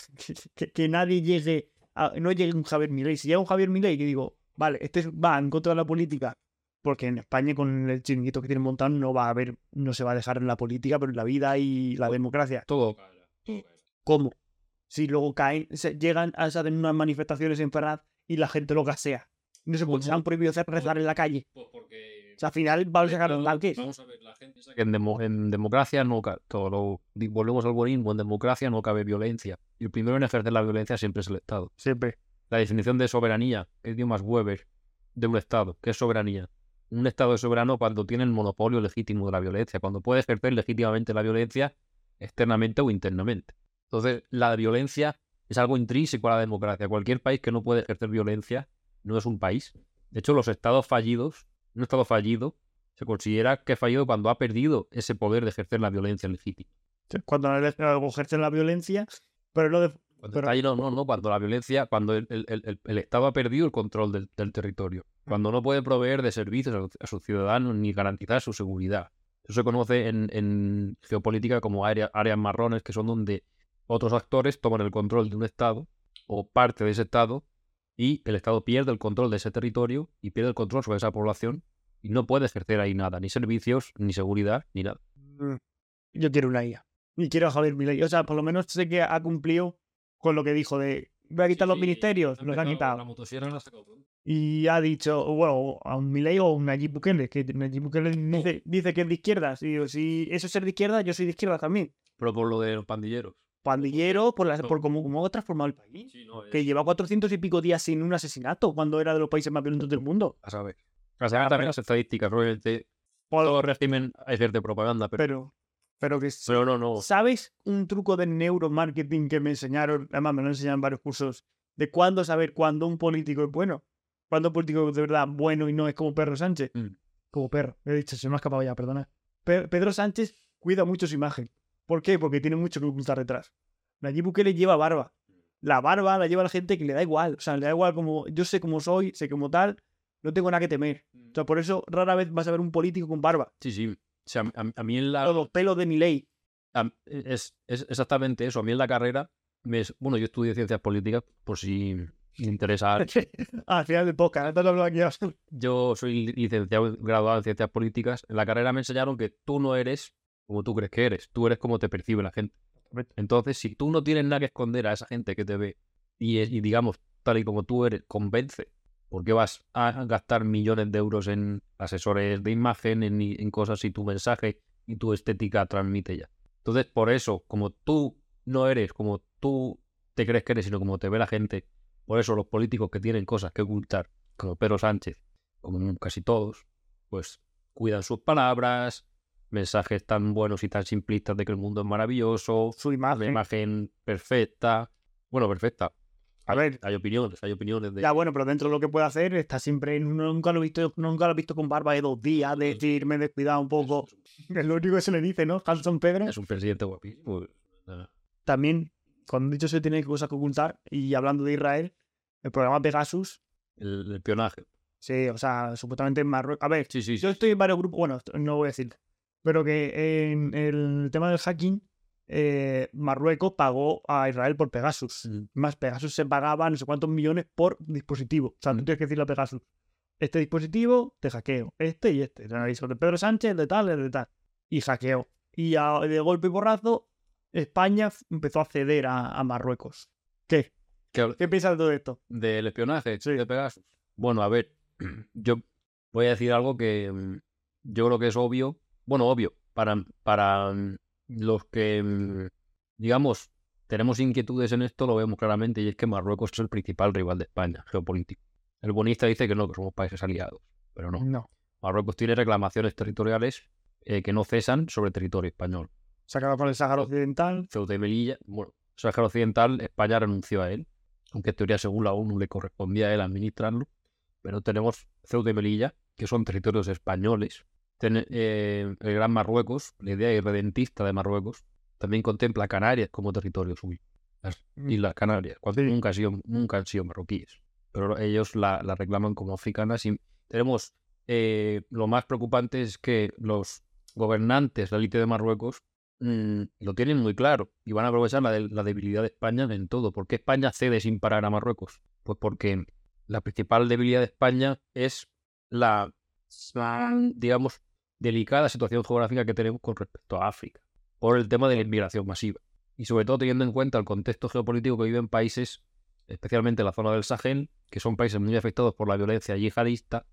que, que nadie llegue a, no llegue un Javier Milei. Si llega un Javier Milei que digo, vale, este va en contra de la política, porque en España con el chiringuito que tienen montado no va a haber, no se va a dejar en la política, pero en la vida y la democracia. Todo. ¿Cómo? Si luego caen, se- llegan a hacer unas manifestaciones en Ferraz y la gente lo gasea. No se, puede, se han prohibido hacer rezar en la calle. Pues porque. O sea, al final va a sacar un tal que es. Vamos a ver, la gente sabe que en, demo- en democracia no cabe. Todo lo, volvemos al buenismo. En democracia no cabe violencia. Y el primero en ejercer la violencia siempre es el Estado. Siempre. La definición de soberanía, que dio más Weber, de un Estado. ¿Qué es soberanía? Un Estado es soberano cuando tiene el monopolio legítimo de la violencia, cuando puede ejercer legítimamente la violencia externamente o internamente. Entonces, la violencia es algo intrínseco a la democracia. Cualquier país que no puede ejercer violencia no es un país. De hecho, los estados fallidos, un estado fallido, se considera que ha fallido cuando ha perdido ese poder de ejercer la violencia legítima. Cuando algo ejercen la violencia, pero no de, Cuando Pero- está ahí, no, no, no, cuando la violencia, cuando el, el- el- el- el Estado ha perdido el control del, del territorio, cuando no puede proveer de servicios a sus ciudadanos ni garantizar su seguridad. Eso se conoce en, geopolítica como área- áreas marrones, que son donde otros actores toman el control de un Estado o parte de ese Estado y el Estado pierde el control de ese territorio y pierde el control sobre esa población y no puede ejercer ahí nada, ni servicios, ni seguridad, ni nada. Mm, Yo quiero una IA. Y quiero a Javier Milei. O sea, por lo menos sé que ha cumplido con lo que dijo de voy a quitar los ministerios, los ha quitado. Y ha dicho, bueno, a un Milei o un Nayib Bukele, que Nayib Bukele dice, dice que es de izquierdas. Y si eso es ser de izquierda, yo soy de izquierda también. Pero por lo de los pandilleros. Pandillero, por, la, No. por cómo, cómo ha transformado el país. Sí, no, Que lleva 400 y pico días sin un asesinato, cuando era de los países más violentos del mundo. A saber. A saber también las estadísticas, obviamente. Todo régimen ejerce propaganda, pero, Pero, pero que pero no, no. ¿Sabes un truco de neuromarketing que me enseñaron? Además, me lo enseñaron en varios cursos. De cuándo saber cuándo un político es bueno. Cuándo un político es de verdad bueno y no es como Pedro Sánchez. Mm. Como perro. He dicho, se me ha escapado ya, perdona. Pe- Pedro Sánchez cuida mucho su imagen. ¿Por qué? Porque tiene mucho que ocultar detrás. Nayib Bukele lleva barba. La barba la lleva la gente que le da igual. O sea, le da igual como yo sé cómo soy, sé como tal. no tengo nada que temer. O sea, por eso rara vez vas a ver un político con barba. Sí, sí. O sea, a, a mí en la... Los pelos de mi ley. a- es, es exactamente eso. A mí en la carrera, me, es- bueno, yo estudié ciencias políticas, por si me interesa. Al final del podcast, hablar aquí. Yo soy licenciado, graduado en ciencias políticas. En la carrera me enseñaron que tú no eres como tú crees que eres, tú eres como te percibe la gente. Entonces, si tú no tienes nada que esconder a esa gente que te ve y digamos, tal y como tú eres, convence, ¿por qué vas a gastar millones de euros en asesores de imagen, en, en cosas si tu mensaje y tu estética transmite ya? Entonces, por eso, como tú no eres como tú te crees que eres, sino como te ve la gente, por eso los políticos que tienen cosas que ocultar, como Pedro Sánchez, como casi todos, pues cuidan sus palabras, mensajes tan buenos y tan simplistas de que el mundo es maravilloso, Su imagen. imagen perfecta. Bueno, perfecta. A ver, Hay opiniones, hay opiniones de... Ya, bueno, pero dentro de lo que puede hacer, está siempre. Nunca lo he visto, nunca lo he visto con barba de dos días, de decir, me he descuidado un poco. Es lo único que se le dice, ¿no? Hanson Pedro. Es un presidente guapísimo. También, cuando dicho se tiene cosas que ocultar, y hablando de Israel, el programa Pegasus, El, el espionaje. sí, o sea, supuestamente en Marruecos. A ver, Sí, sí, sí. yo estoy en varios grupos, bueno, no voy a decir, pero que en el tema del hacking, eh, Marruecos pagó a Israel por Pegasus. Mm. Más Pegasus se pagaba no sé cuántos millones por dispositivo. O sea, tú Mm. tienes que decirle a Pegasus, este dispositivo te hackeo, este y este. El análisis de Pedro Sánchez, el de tal, el de tal. Y hackeó. Y a- de golpe y porrazo, España empezó a ceder a, a Marruecos. ¿Qué? ¿Qué- ¿Qué piensas de todo esto? Del espionaje Sí. de Pegasus. Bueno, a ver, yo voy a decir algo que mm, yo creo que es obvio. Bueno, obvio, para, para mm, los que, mm, digamos, tenemos inquietudes en esto, lo vemos claramente, y es que Marruecos es el principal rival de España, geopolítico. El bonista dice que no, que somos países aliados, pero no. No. Marruecos tiene reclamaciones territoriales eh, que no cesan sobre territorio español. Se quedado con el Sáhara Occidental. Ceuta y Melilla, bueno, Sáhara Occidental, España renunció a él, aunque en teoría según la ONU le correspondía a él administrarlo, pero tenemos Ceuta y Melilla, que son territorios españoles. Ten- eh, el Gran Marruecos, la idea irredentista de Marruecos, también contempla Canarias como territorio suyo. Las Mm. Islas Canarias, cuando nunca, han sido, nunca han sido marroquíes, pero ellos la, la reclaman como africanas. Y tenemos, eh, lo más preocupante es que los gobernantes, la élite de Marruecos, mm, lo tienen muy claro y van a aprovechar la, de- la debilidad de España en todo. ¿Por qué España cede sin parar a Marruecos? Pues porque la principal debilidad de España es la, digamos, delicada situación geográfica que tenemos con respecto a África, por el tema de la inmigración masiva. Y sobre todo teniendo en cuenta el contexto geopolítico que viven países, especialmente en la zona del Sahel, que son países muy afectados por la violencia yihadista,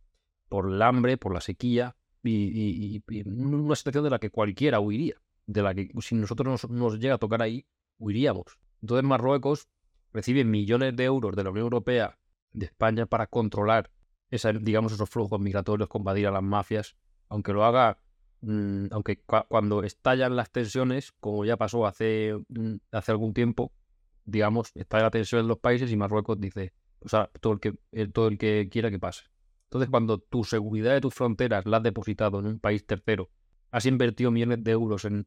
por el hambre, por la sequía, y, una situación de la que cualquiera huiría, de la que si nosotros nos, nos llega a tocar ahí, huiríamos. Entonces Marruecos recibe millones de euros de la Unión Europea, de España, para controlar esa, digamos, esos flujos migratorios, combatir a las mafias, aunque lo haga, mm, aunque cua- cuando estallan las tensiones, como ya pasó hace, mm, hace algún tiempo, digamos, estalla la tensión en los países y Marruecos dice, pues ahora, todo el que, todo el que quiera que pase. Entonces, cuando tu seguridad de tus fronteras la has depositado en un país tercero, has invertido millones de euros en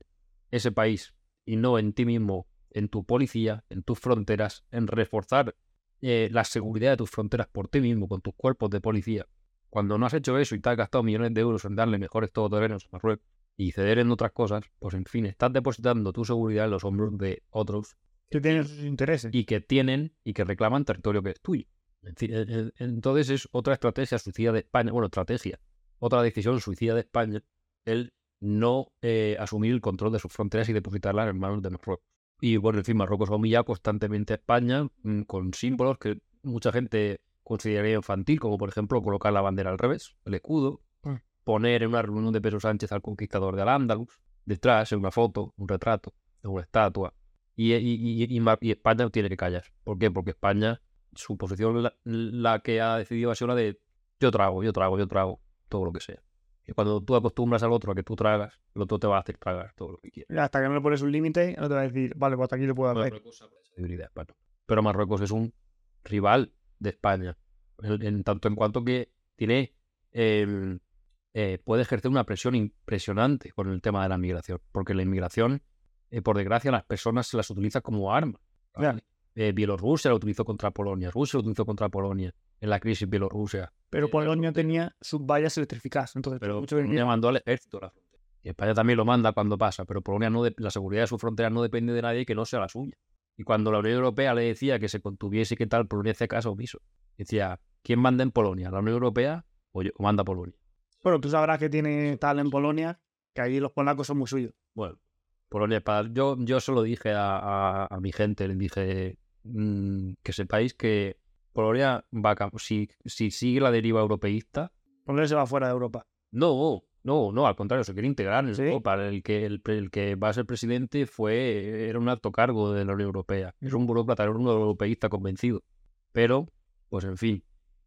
ese país y no en ti mismo, en tu policía, en tus fronteras, en reforzar eh, la seguridad de tus fronteras por ti mismo, con tus cuerpos de policía. Cuando no has hecho eso y te has gastado millones de euros en darle mejores todoterrenos a Marruecos y ceder en otras cosas, pues en fin, estás depositando tu seguridad en los hombros de otros Que tienen sus intereses. y que tienen y que reclaman territorio que es tuyo. Eh, eh, Entonces es otra estrategia suicida de España, bueno, estrategia, otra decisión suicida de España, el no eh, asumir el control de sus fronteras y depositarlas en manos de Marruecos. Y bueno, en fin, Marruecos humilla constantemente a España mm, con símbolos que mucha gente consideraría infantil, como por ejemplo colocar la bandera al revés, el escudo, Mm. poner en una reunión de Pedro Sánchez al conquistador de Al-Ándalus, detrás, en una foto, un retrato, en una estatua, y, y- y- y Ma- y España tiene que callar. ¿Por qué? Porque España, su posición, la, la que ha decidido ha sido la de yo trago, yo trago, yo trago, todo lo que sea. Y cuando tú acostumbras al otro a que tú tragas, el otro te va a hacer tragar todo lo que quiera. Hasta que no le pones un límite, no te va a decir, vale, pues hasta aquí lo puedo hacer. Marruecos. Pero Marruecos es un rival de España, en, en tanto en cuanto que tiene eh, eh, puede ejercer una presión impresionante con el tema de la migración, porque la inmigración, eh, por desgracia, las personas se las utiliza como arma. Eh, Bielorrusia la utilizó contra Polonia, Rusia la utilizó contra Polonia, en la crisis Bielorrusia. Pero Eh, Polonia tenía sus vallas electrificadas. Entonces, Pero mucho Polonia mandó al ejército a la frontera. Y España también lo manda cuando pasa, pero Polonia no de- la seguridad de su frontera no depende de nadie que no sea la suya. Y cuando la Unión Europea le decía que se contuviese y que tal, Polonia hacía caso omiso. Decía, ¿quién manda en Polonia? ¿La Unión Europea o, yo- o manda Polonia? Bueno, tú sabrás que tiene tal en Polonia, que ahí los polacos son muy suyos. Bueno, Polonia es para... Yo, yo se lo dije a, a- a mi gente, les dije mm, que sepáis que Polonia va a... Si, si sigue la deriva europeísta, Polonia se va fuera de Europa. No, no, no, al contrario, se quiere integrar en ¿Sí? Europa. El que, el, que va a ser presidente fue, era un alto cargo de la Unión Europea. Es un burócrata, era un europeísta convencido. Pero, pues en fin,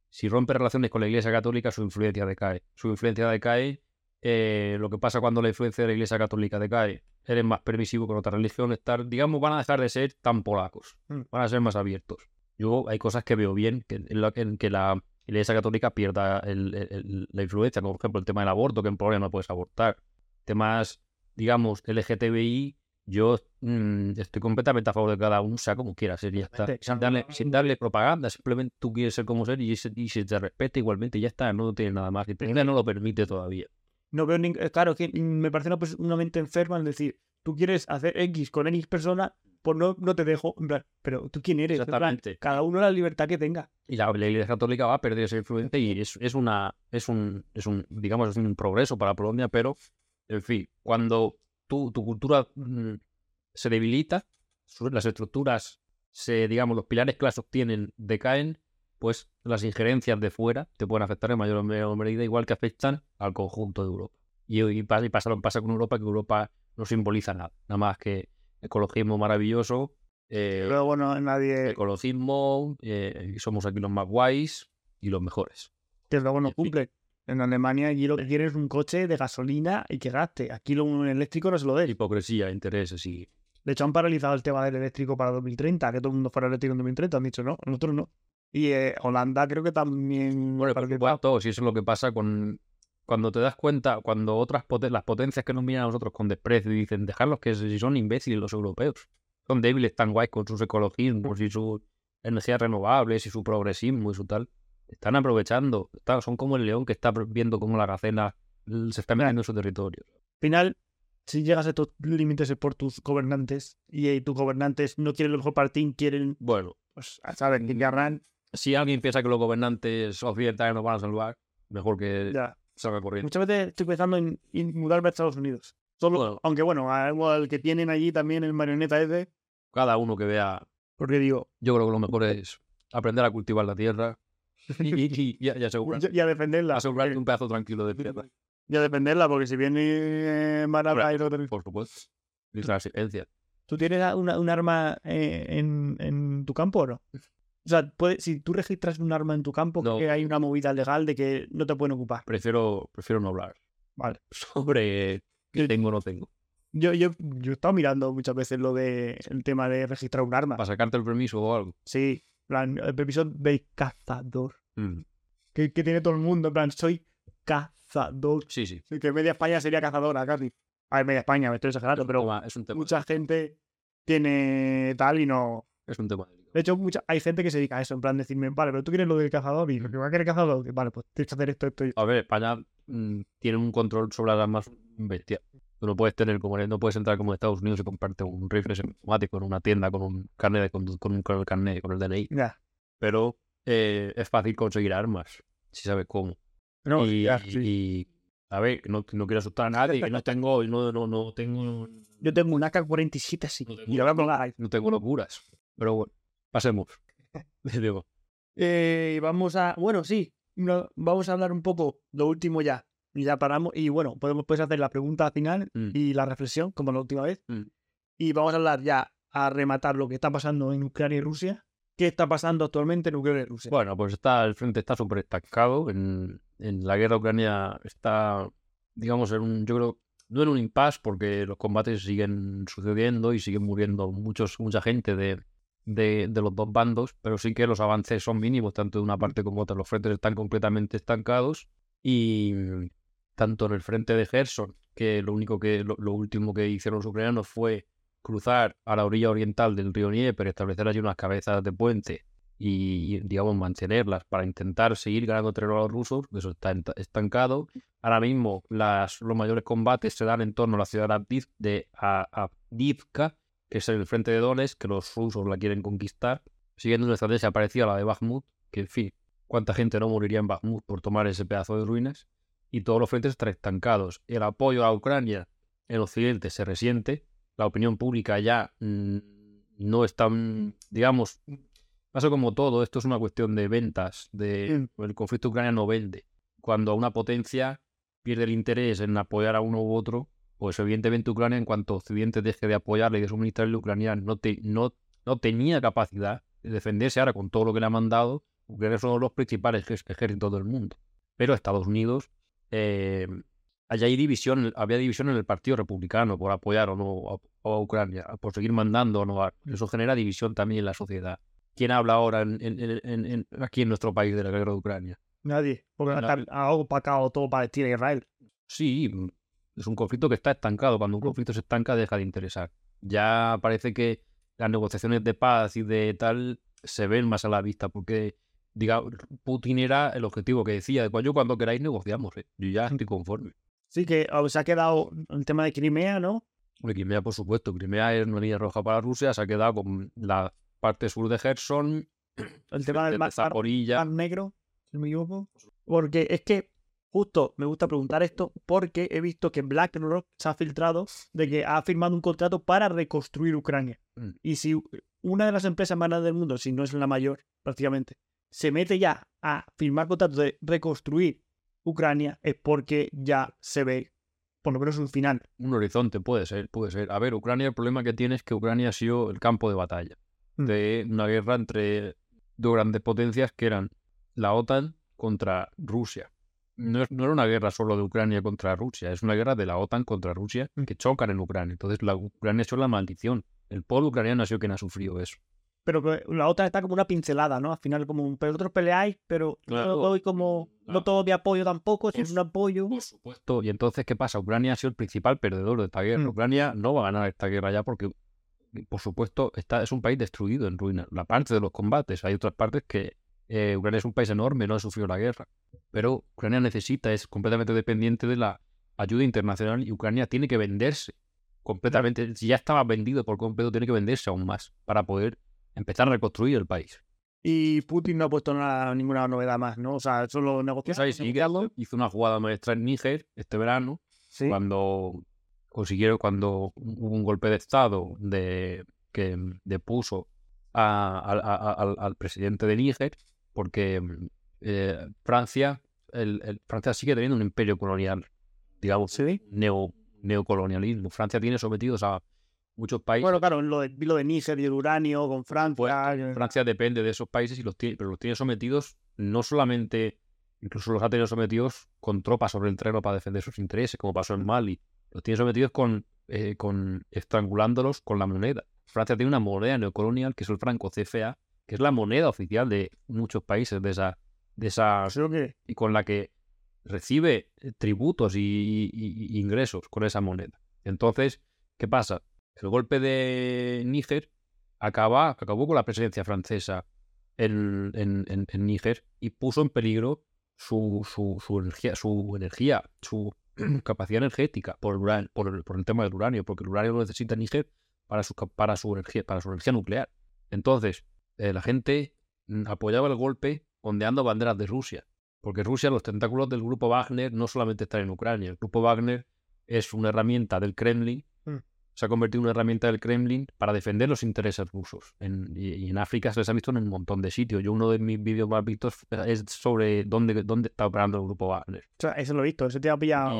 si rompe relaciones con la Iglesia Católica, su influencia decae. Su influencia decae. eh, lo que pasa cuando la influencia de la Iglesia Católica decae, eres más permisivo con otras religiones, tal, digamos, van a dejar de ser tan polacos, Mm. van a ser más abiertos. Yo hay cosas que veo bien, que, en, la- en que la Iglesia Católica pierda el- el- el- la influencia, como por ejemplo el tema del aborto, que en Polonia no puedes abortar. Temas, digamos, LGTBI, yo mm, estoy completamente a favor de cada uno sea como quiera ser ya está. Sin darle, sin darle propaganda, simplemente tú quieres ser como ser y, se- y se te respeta igualmente y ya está, no tiene nada más. Y Polonia no lo permite todavía. No veo ning- eh, Claro, que mm, me parece una, pers- una mente enferma en decir, tú quieres hacer X con X persona, pues no, no te dejo. En plan, pero tú quién eres. En plan, Exactamente. cada uno la libertad que tenga. Y la, la Iglesia Católica va a perder esa influencia y es, es una es un es un digamos es un progreso para Polonia, pero en fin, cuando tu, tu cultura mm, se debilita, las estructuras se digamos los pilares que las sostienen decaen, pues las injerencias de fuera te pueden afectar en mayor o menor medida, igual que afectan al conjunto de Europa. Y, y pasa, y pasa pasa con Europa, que Europa no simboliza nada, nada más que ecologismo maravilloso, eh, Luego no nadie ecologismo, eh, somos aquí los más guays y los mejores. que luego no cumple. En Alemania allí lo que quieren es un coche de gasolina y que gaste. Aquí lo un eléctrico no se lo dé. Hipocresía, intereses y... De hecho, han paralizado el tema del eléctrico para 2030, que todo el mundo fuera eléctrico en 2030. Han dicho, no, nosotros no. Y eh, Holanda creo que también... Bueno, por paralizado. supuesto, si eso es lo que pasa con... Cuando te das cuenta, cuando otras poten- las potencias que nos miran a nosotros con desprecio y dicen, dejarlos que si son imbéciles los europeos. Son débiles tan guays con sus ecologismos y sus energías renovables y su progresismo y su tal. Están aprovechando. están- son como el león que está viendo cómo la gacela mm, se está metiendo en su territorio. Al final, si llegas a estos límites es por tus gobernantes y eh, tus gobernantes no quieren lo mejor para ti, quieren, Bueno, pues, saben que querrán. si alguien piensa que los gobernantes occidentales nos van a salvar, mejor que Ya. Salga corriendo. Muchas veces estoy pensando en, en mudarme a Estados Unidos. Solo, Bueno. aunque bueno, algo al que tienen allí también el marioneta ese, Cada uno que vea, porque digo, yo creo que lo mejor es aprender a cultivar la tierra y, y, y- y- asegurar, a defenderla. asegurarte un pedazo tranquilo de tierra. Y a defenderla, porque si viene eh, y no te- Por supuesto. Y transigencia. ¿Tú tienes una, un arma eh, en, en tu campo o no? O sea, puede, si tú registras un arma en tu campo, No. que hay una movida legal de que no te pueden ocupar. Prefiero, prefiero no hablar Vale. sobre Yo- tengo o no tengo. Yo, yo, yo he estado mirando muchas veces lo de el tema de registrar un arma. Para sacarte el permiso o algo. Sí, en plan, el permiso de cazador. Mm. Que, que tiene todo el mundo, en plan, soy cazador. Sí, sí. Que media España sería cazadora, casi. A ver, media España, me estoy Es exagerando, pero tema, es un tema, mucha gente tiene tal y no. es un tema. De hecho, mucha, hay gente que se dedica a eso, en plan, decirme, vale, pero tú quieres lo del cazador y lo que va a querer cazador, vale, pues tienes que hacer esto, esto y A ver, España mm, tiene un control sobre las armas bestia. Tú no puedes tener como no puedes entrar como en Estados Unidos y comprarte un rifle automático en una tienda con un carnet con, un- con el carnet, con el DNI. Ya. Pero eh, es fácil conseguir armas, si sabes cómo. No, y, ya, sí. y, a ver, no, no quiero asustar a nadie, que no tengo, no, no, no tengo, Yo tengo un AK-47 así. No tengo- Y lo voy a no tengo locuras. Pero bueno, pasemos. Digo, Eh, vamos a. Bueno, sí. no, vamos a hablar un poco lo último ya. Y ya paramos. Y bueno, podemos pues, hacer la pregunta final Mm. y la reflexión, como la última vez. Mm. Y vamos a hablar ya a rematar lo que está pasando en Ucrania y Rusia. ¿Qué está pasando actualmente en Ucrania y Rusia? Bueno, pues está, el frente está súper estancado. En, en la guerra ucrania está, digamos, en un, yo creo, no en un impasse porque los combates siguen sucediendo y siguen muriendo muchos, mucha gente de, de, los dos bandos, pero sí que los avances son mínimos, tanto de una parte como de otra. Los frentes están completamente estancados y mm, tanto en el frente de Gerson, que lo único que, lo, último que hicieron los ucranianos fue cruzar a la orilla oriental del río Dnieper, establecer allí unas cabezas de puente y, digamos, mantenerlas para intentar seguir ganando terreno a los rusos, eso está estancado. Ahora mismo los mayores combates se dan en torno a la ciudad de Avdiv- es el frente de Donetsk, que los rusos la quieren conquistar, siguiendo una estrategia parecida a la de Bakhmut, que en fin, cuánta gente no moriría en Bakhmut por tomar ese pedazo de ruinas, y todos los frentes están estancados. El apoyo a Ucrania en Occidente se resiente, la opinión pública ya mm, no es tan, digamos, pasa como todo, esto es una cuestión de ventas, de el conflicto ucraniano vende. Cuando una potencia pierde el interés en apoyar a uno u otro, pues evidentemente Ucrania, en cuanto Occidente deje de apoyarle y de suministrarle a Ucrania, no, te- no, no tenía capacidad de defenderse ahora con todo lo que le ha mandado. Ucrania es uno de los principales ej- ejércitos del mundo. Pero Estados Unidos, eh, allá hay división, había división en el Partido Republicano por apoyar o no a, a Ucrania, por seguir mandando o no. a- Eso genera división también en la sociedad. ¿Quién habla ahora en- aquí en nuestro país de la guerra de Ucrania? Nadie. Porque ha opacado todo Palestina e Israel. Sí, es un conflicto que está estancado. Cuando un conflicto se estanca, deja de interesar. Ya parece que las negociaciones de paz y de tal se ven más a la vista, porque diga, Putin era el objetivo que decía, pues yo cuando queráis negociamos, ¿eh? yo ya estoy conforme. Sí, que se ha quedado el tema de Crimea, ¿no? Crimea, por supuesto, Crimea es una línea roja para Rusia, se ha quedado con la parte sur de Gerson, El tema de del mar, mar- Zaporilla. Mar Negro, si no me equivoco. Porque es que, justo, me gusta preguntar esto, porque he visto que BlackRock se ha filtrado de que ha firmado un contrato para reconstruir Ucrania. Mm. Y si una de las empresas más grandes del mundo, si no es la mayor, prácticamente, se mete ya a firmar contratos de reconstruir Ucrania, es porque ya se ve, por lo menos, un final. Un horizonte, puede ser, puede ser. A ver, Ucrania, el problema que tiene es que Ucrania ha sido el campo de batalla Mm. de una guerra entre dos grandes potencias que eran la OTAN contra Rusia. No, es- no era una guerra solo de Ucrania contra Rusia, es una guerra de la OTAN contra Rusia Mm. que chocan en Ucrania. Entonces, la Ucrania ha sido la maldición. El pueblo ucraniano ha sido quien ha sufrido eso. Pero la otra está como una pincelada, ¿no? Al final, como un, pero otros peleáis, pero Claro. no doy como, no todo de apoyo tampoco, es un apoyo. Por supuesto. Y entonces, ¿qué pasa? Ucrania ha sido el principal perdedor de esta guerra. Mm. Ucrania no va a ganar esta guerra ya porque, por supuesto, está, es un país destruido, en ruinas. La parte de los combates, hay otras partes que eh, Ucrania es un país enorme, no ha sufrido la guerra. Pero Ucrania necesita, es completamente dependiente de la ayuda internacional y Ucrania tiene que venderse completamente. Si ya estaba vendido por completo, tiene que venderse aún más para poder empezar a reconstruir el país. Y Putin no ha puesto nada, ninguna novedad más, ¿no? O sea, solo Pues negociar. ahí sí hizo una jugada maestra en Níger este verano, Sí. cuando consiguieron, cuando hubo un golpe de Estado de, que depuso a- a- a- a- al, al presidente de Níger, porque mm, eh, Francia, el, el- Francia sigue teniendo un imperio colonial, digamos, Sí. neo, neocolonialismo. Francia tiene sometidos a muchos países. Bueno, claro, lo de, lo de Níger y el uranio con Francia. que- Francia depende de esos países y los tiene, pero los tiene sometidos no solamente, incluso los ha tenido sometidos con tropas sobre el terreno para defender sus intereses, como pasó en Mali. Los tiene sometidos con, eh, con estrangulándolos con la moneda. Francia tiene una moneda neocolonial que es el franco CFA, que es la moneda oficial de muchos países de esa, de esa y con la que recibe eh, tributos y, y- y- y ingresos con esa moneda. Entonces, ¿qué pasa? El golpe de Níger acaba, acabó con la presencia francesa en, en- en- en Níger y puso en peligro su, su- su energía, su energía, su capacidad energética por el, uran- por, el, por el tema del uranio, porque el uranio lo necesita Níger para su, para su energía, para su energía nuclear. Entonces, eh, la gente mm, apoyaba el golpe ondeando banderas de Rusia. Porque Rusia, los tentáculos del grupo Wagner no solamente están en Ucrania. El grupo Wagner es una herramienta del Kremlin. Mm. Se ha convertido en una herramienta del Kremlin para defender los intereses rusos. En- y, y en África se les ha visto en un montón de sitios. Yo uno de mis vídeos más vistos es sobre dónde, dónde está operando el grupo Wagner. o sea, eso lo he visto, ese te ha pillado.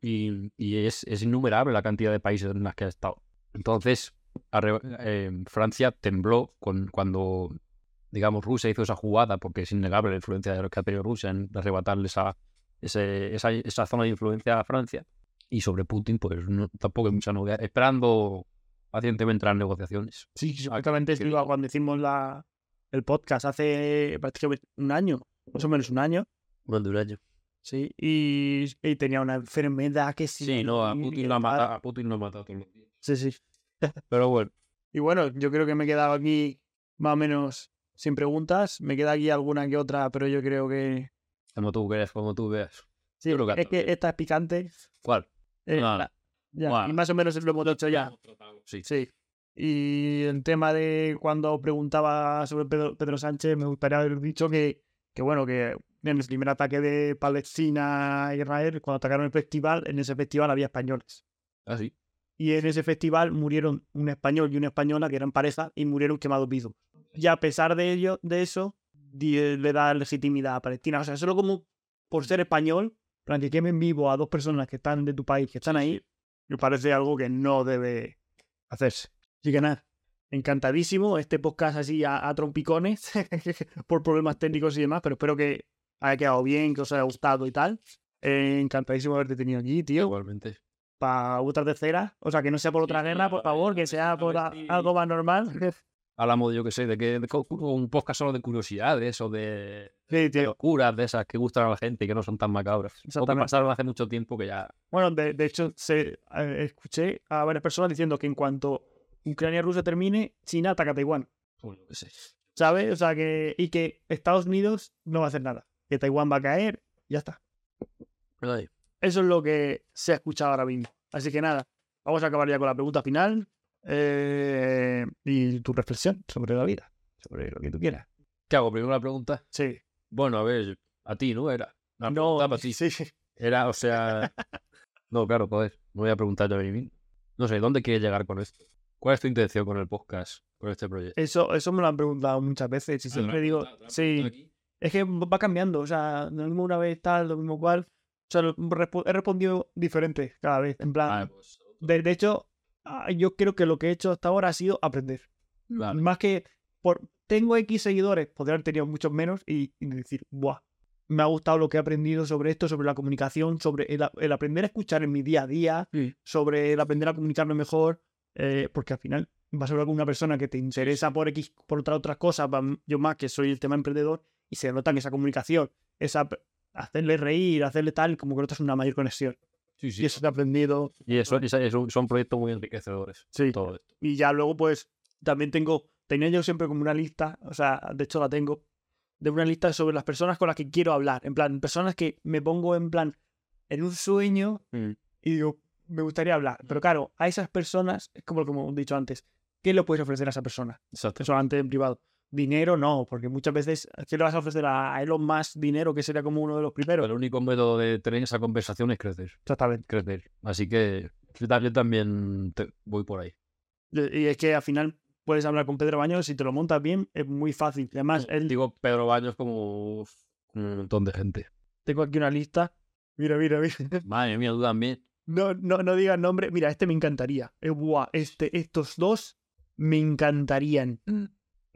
Y y es, es innumerable la cantidad de países en los que ha estado. Entonces, eh, Francia tembló con, cuando, digamos, Rusia hizo esa jugada, porque es innegable la influencia de lo que ha tenido Rusia en arrebatarle esa, ese- esa, esa zona de influencia a Francia. Y sobre Putin, pues no- tampoco hay mucha novedad. Esperando pacientemente las negociaciones. Sí, supuestamente esto iba cuando hicimos la, el podcast hace prácticamente un año, más o menos un año. Durante un año. Sí, y, y tenía una enfermedad que sí. Sí, no, a Putin lo ha matado, a Putin lo ha matado todos los días. Sí, sí. Pero bueno, Y bueno, yo creo que me he quedado aquí más o menos sin preguntas. Me queda aquí alguna que otra, pero yo creo que. Como tú creas, como tú veas. Sí, Yo creo que es que esta es picante. ¿Cuál? Eh, No, la- ya, y más o menos lo hemos dicho ya. Sí. Sí. Y el tema de cuando preguntaba sobre Pedro, Pedro Sánchez, me gustaría haber dicho que, que, bueno, que en el primer ataque de Palestina a Israel, cuando atacaron el festival, en ese festival había españoles. Ah, sí. Y en ese festival murieron un español y una española que eran pareja y murieron quemados vivos. Y a pesar de ello, de eso, di- le da legitimidad a Palestina. O sea, solo como por ser español, para que quemen vivo a dos personas que están de tu país, que están ahí, me parece algo que no debe hacerse. Así que nada, encantadísimo. Este podcast así a, a trompicones por problemas técnicos y demás, pero espero que haya quedado bien, que os haya gustado y tal. Eh, encantadísimo haberte tenido aquí, tío Igualmente. Para otra tercera. O sea, que no sea por otra Sí, guerra, por favor, que sea por a- algo más normal. Hablamos, yo qué sé, de que de un podcast solo de curiosidades o de, Sí, de locuras de esas que gustan a la gente y que no son tan macabras. O que pasaron hace mucho tiempo que ya. Bueno, de, de hecho, se, eh, escuché a varias personas diciendo que en cuanto Ucrania y Rusia termine, China ataca a Taiwán. Pues. ¿Sabes? O sea, que. Y que Estados Unidos no va a hacer nada. Que Taiwán va a caer, ya está. Ay, Eso es lo que se ha escuchado ahora mismo. Así que nada, vamos a acabar ya con la pregunta final. eh, y tu reflexión sobre la vida, sobre lo que tú quieras. ¿Qué hago? Primero la pregunta. Sí. Bueno, a ver, a ti, ¿no? Era. Una No, para ti. sí, sí. Era, o sea. No, claro, joder. Me voy a preguntar yo a mí mismo. No sé, ¿dónde quieres llegar con esto? ¿Cuál es tu intención con el podcast, con este proyecto? Eso, eso me lo han preguntado muchas veces. Y siempre digo, sí, es que va cambiando. O sea, lo mismo una vez tal, lo mismo cual. O sea, he respondido diferente cada vez. En plan, Ah, pues. de, de hecho, ah, yo creo que lo que he hecho hasta ahora ha sido aprender. Vale. Más que por tengo X seguidores, podría haber tenido muchos menos y, y decir, ¡buah! Me ha gustado lo que he aprendido sobre esto, sobre la comunicación, sobre el, aprender a escuchar en mi día a día, Sí. sobre el aprender a comunicarme mejor, eh, porque al final vas a hablar con una persona que te interesa por X, por otra- otras cosas, yo más que soy el tema emprendedor, y se nota en esa comunicación, esa hacerle reír, hacerle tal, como que notas una mayor conexión. Sí, sí. Y eso te he aprendido. Y eso, eso- son proyectos muy enriquecedores. Sí. Todo esto. Y ya luego, pues, también tengo, tenía yo siempre como una lista, o sea, de hecho la tengo, de una lista sobre las personas con las que quiero hablar. En plan, personas que me pongo en plan, en un sueño Mm. y digo, me gustaría hablar. Pero claro, a esas personas, es como lo que hemos dicho antes, ¿qué le puedes ofrecer a esa persona? Exacto. Eso antes en privado. Dinero no, porque muchas veces, ¿qué le vas a ofrecer a Elon Musk dinero, que sería como uno de los primeros? El único método de tener esa conversación es crecer. Exactamente. Crecer. Así que yo ta- yo también te- voy por ahí. Y es que al final puedes hablar con Pedro Baños, si te lo montas bien, es muy fácil. Además, él Digo Pedro Baños como un montón de gente. Tengo aquí una lista. Mira, mira, mira. Madre mía, tú también. No, no, no digas nombre. Mira, este me encantaría. Eh, este, estos dos me encantarían.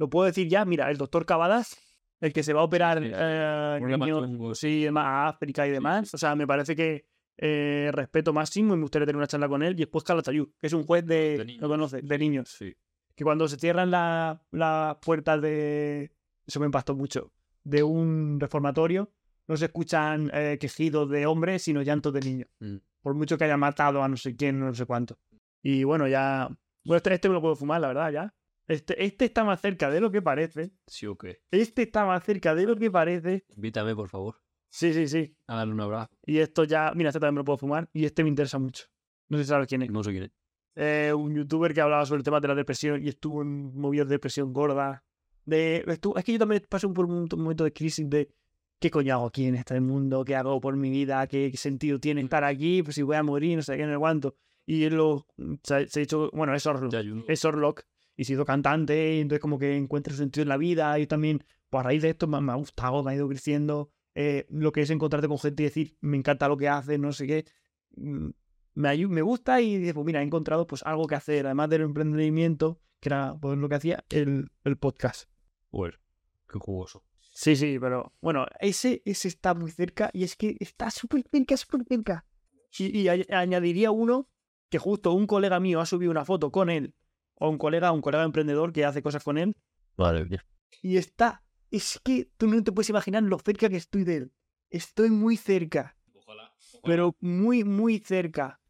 Lo puedo decir ya. Mira, el doctor Cavadas, el que se va a operar sí, sí. eh, niños, sí, a África y demás. O sea, me parece que eh, respeto máximo y me gustaría tener una charla con él. Y después Calatayud, que es un juez de, De niños. lo conoce, de niños. Sí. Que cuando se cierran la- las puertas de. Eso me impactó mucho. De un reformatorio, no se escuchan eh, quejidos de hombres, sino llantos de niños. Mm. Por mucho que haya matado a no sé quién, no sé cuánto. Y bueno, ya. Bueno, este, este me lo puedo fumar, la verdad, ya. Este, este está más cerca de lo que parece. Sí o qué. Este está más cerca de lo que parece. Invítame, por favor. Sí, sí, sí. A darle un abrazo. Y esto ya. Mira, este también me lo puedo fumar. Y este me interesa mucho. No sé si sabes quién es. No sé quién es. Eh, un youtuber que hablaba sobre el tema de la depresión y estuvo en movidas de depresión gorda. De, estuvo- es que yo también pasé por un momento de crisis de qué coño hago aquí en este mundo, qué hago por mi vida, qué, qué sentido tiene estar aquí, pues si voy a morir, no sé qué, no sé cuánto. Y él lo, se, se ha hecho, bueno, es ayudo. es Orlock y se hizo cantante y entonces como que encuentra sentido en la vida. Yo también, pues a raíz de esto me, me ha gustado, me ha ido creciendo. eh, lo que es encontrarte con gente y decir, me encanta lo que hace, no sé qué. mm, Me, me gusta y dije, pues mira, he encontrado pues algo que hacer, además del emprendimiento, que era pues, lo que hacía el, el podcast. Bueno, qué jugoso. Sí, sí, pero bueno, ese, ese está muy cerca y es que está súper cerca, súper cerca. Y, y a- añadiría uno que justo un colega mío ha subido una foto con él, o un colega, un colega emprendedor que hace cosas con él, Vale, bien. y está, es que tú no te puedes imaginar lo cerca que estoy de él. Estoy muy cerca, Ojalá. pero muy, muy cerca.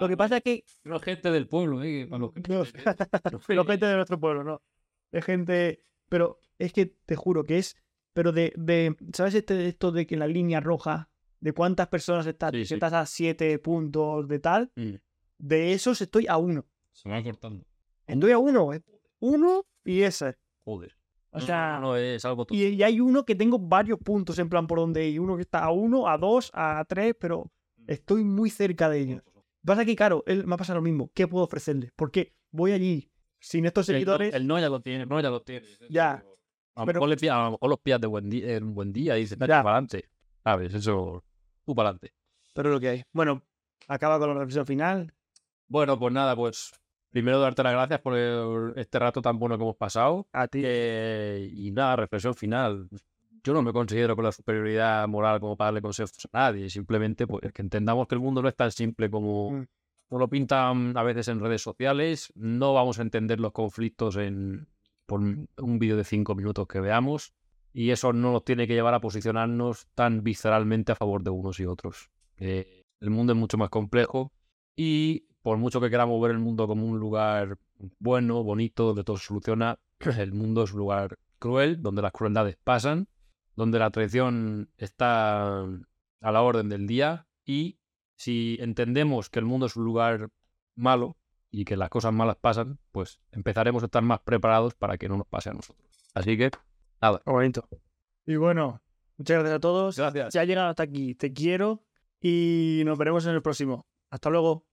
Lo que pasa es que No gente del pueblo, ¿eh? los. No, pero gente de nuestro pueblo, no. Es gente pero es que te juro que es. Pero de. de ¿Sabes este, esto de que la línea roja, de cuántas personas estás? Sí, estás a siete puntos de tal. Mm. De esos estoy a uno. Se me va cortando. A uno. eh. Uno y ese. Joder. O sea. no, no, es algo Y, y hay uno que tengo varios puntos en plan por donde hay uno que está a uno, a dos, a tres, pero estoy muy cerca de ellos. Pasa que, claro, él me ha pasado lo mismo. ¿Qué puedo ofrecerle? Porque voy allí sin estos seguidores. El, no ya lo tiene, no ya lo tiene. Ya. A lo, Pero- mejor, le pilla- a lo mejor los pillas de buen día, en buen día y dices, para adelante. ¿Sabes? Eso, tú para adelante. Pero lo que hay. Bueno, acaba con la reflexión final. Bueno, pues nada, pues primero darte las gracias por este rato tan bueno que hemos pasado. A ti. Que- y nada, reflexión final. Yo no me considero con la superioridad moral como para darle consejos a nadie. Simplemente pues, que entendamos que el mundo no es tan simple como Mm. nos lo pintan a veces en redes sociales. No vamos a entender los conflictos en, por un vídeo de cinco minutos que veamos. Y eso no nos tiene que llevar a posicionarnos tan visceralmente a favor de unos y otros. Eh, el mundo es mucho más complejo y por mucho que queramos ver el mundo como un lugar bueno, bonito, donde todo se soluciona, el mundo es un lugar cruel, donde las crueldades pasan, donde la traición está a la orden del día y si entendemos que el mundo es un lugar malo y que las cosas malas pasan, pues empezaremos a estar más preparados para que no nos pase a nosotros. Así que, nada. Bonito. Y bueno, muchas gracias a todos. Gracias. Si has llegado hasta aquí, te quiero y nos veremos en el próximo. Hasta luego.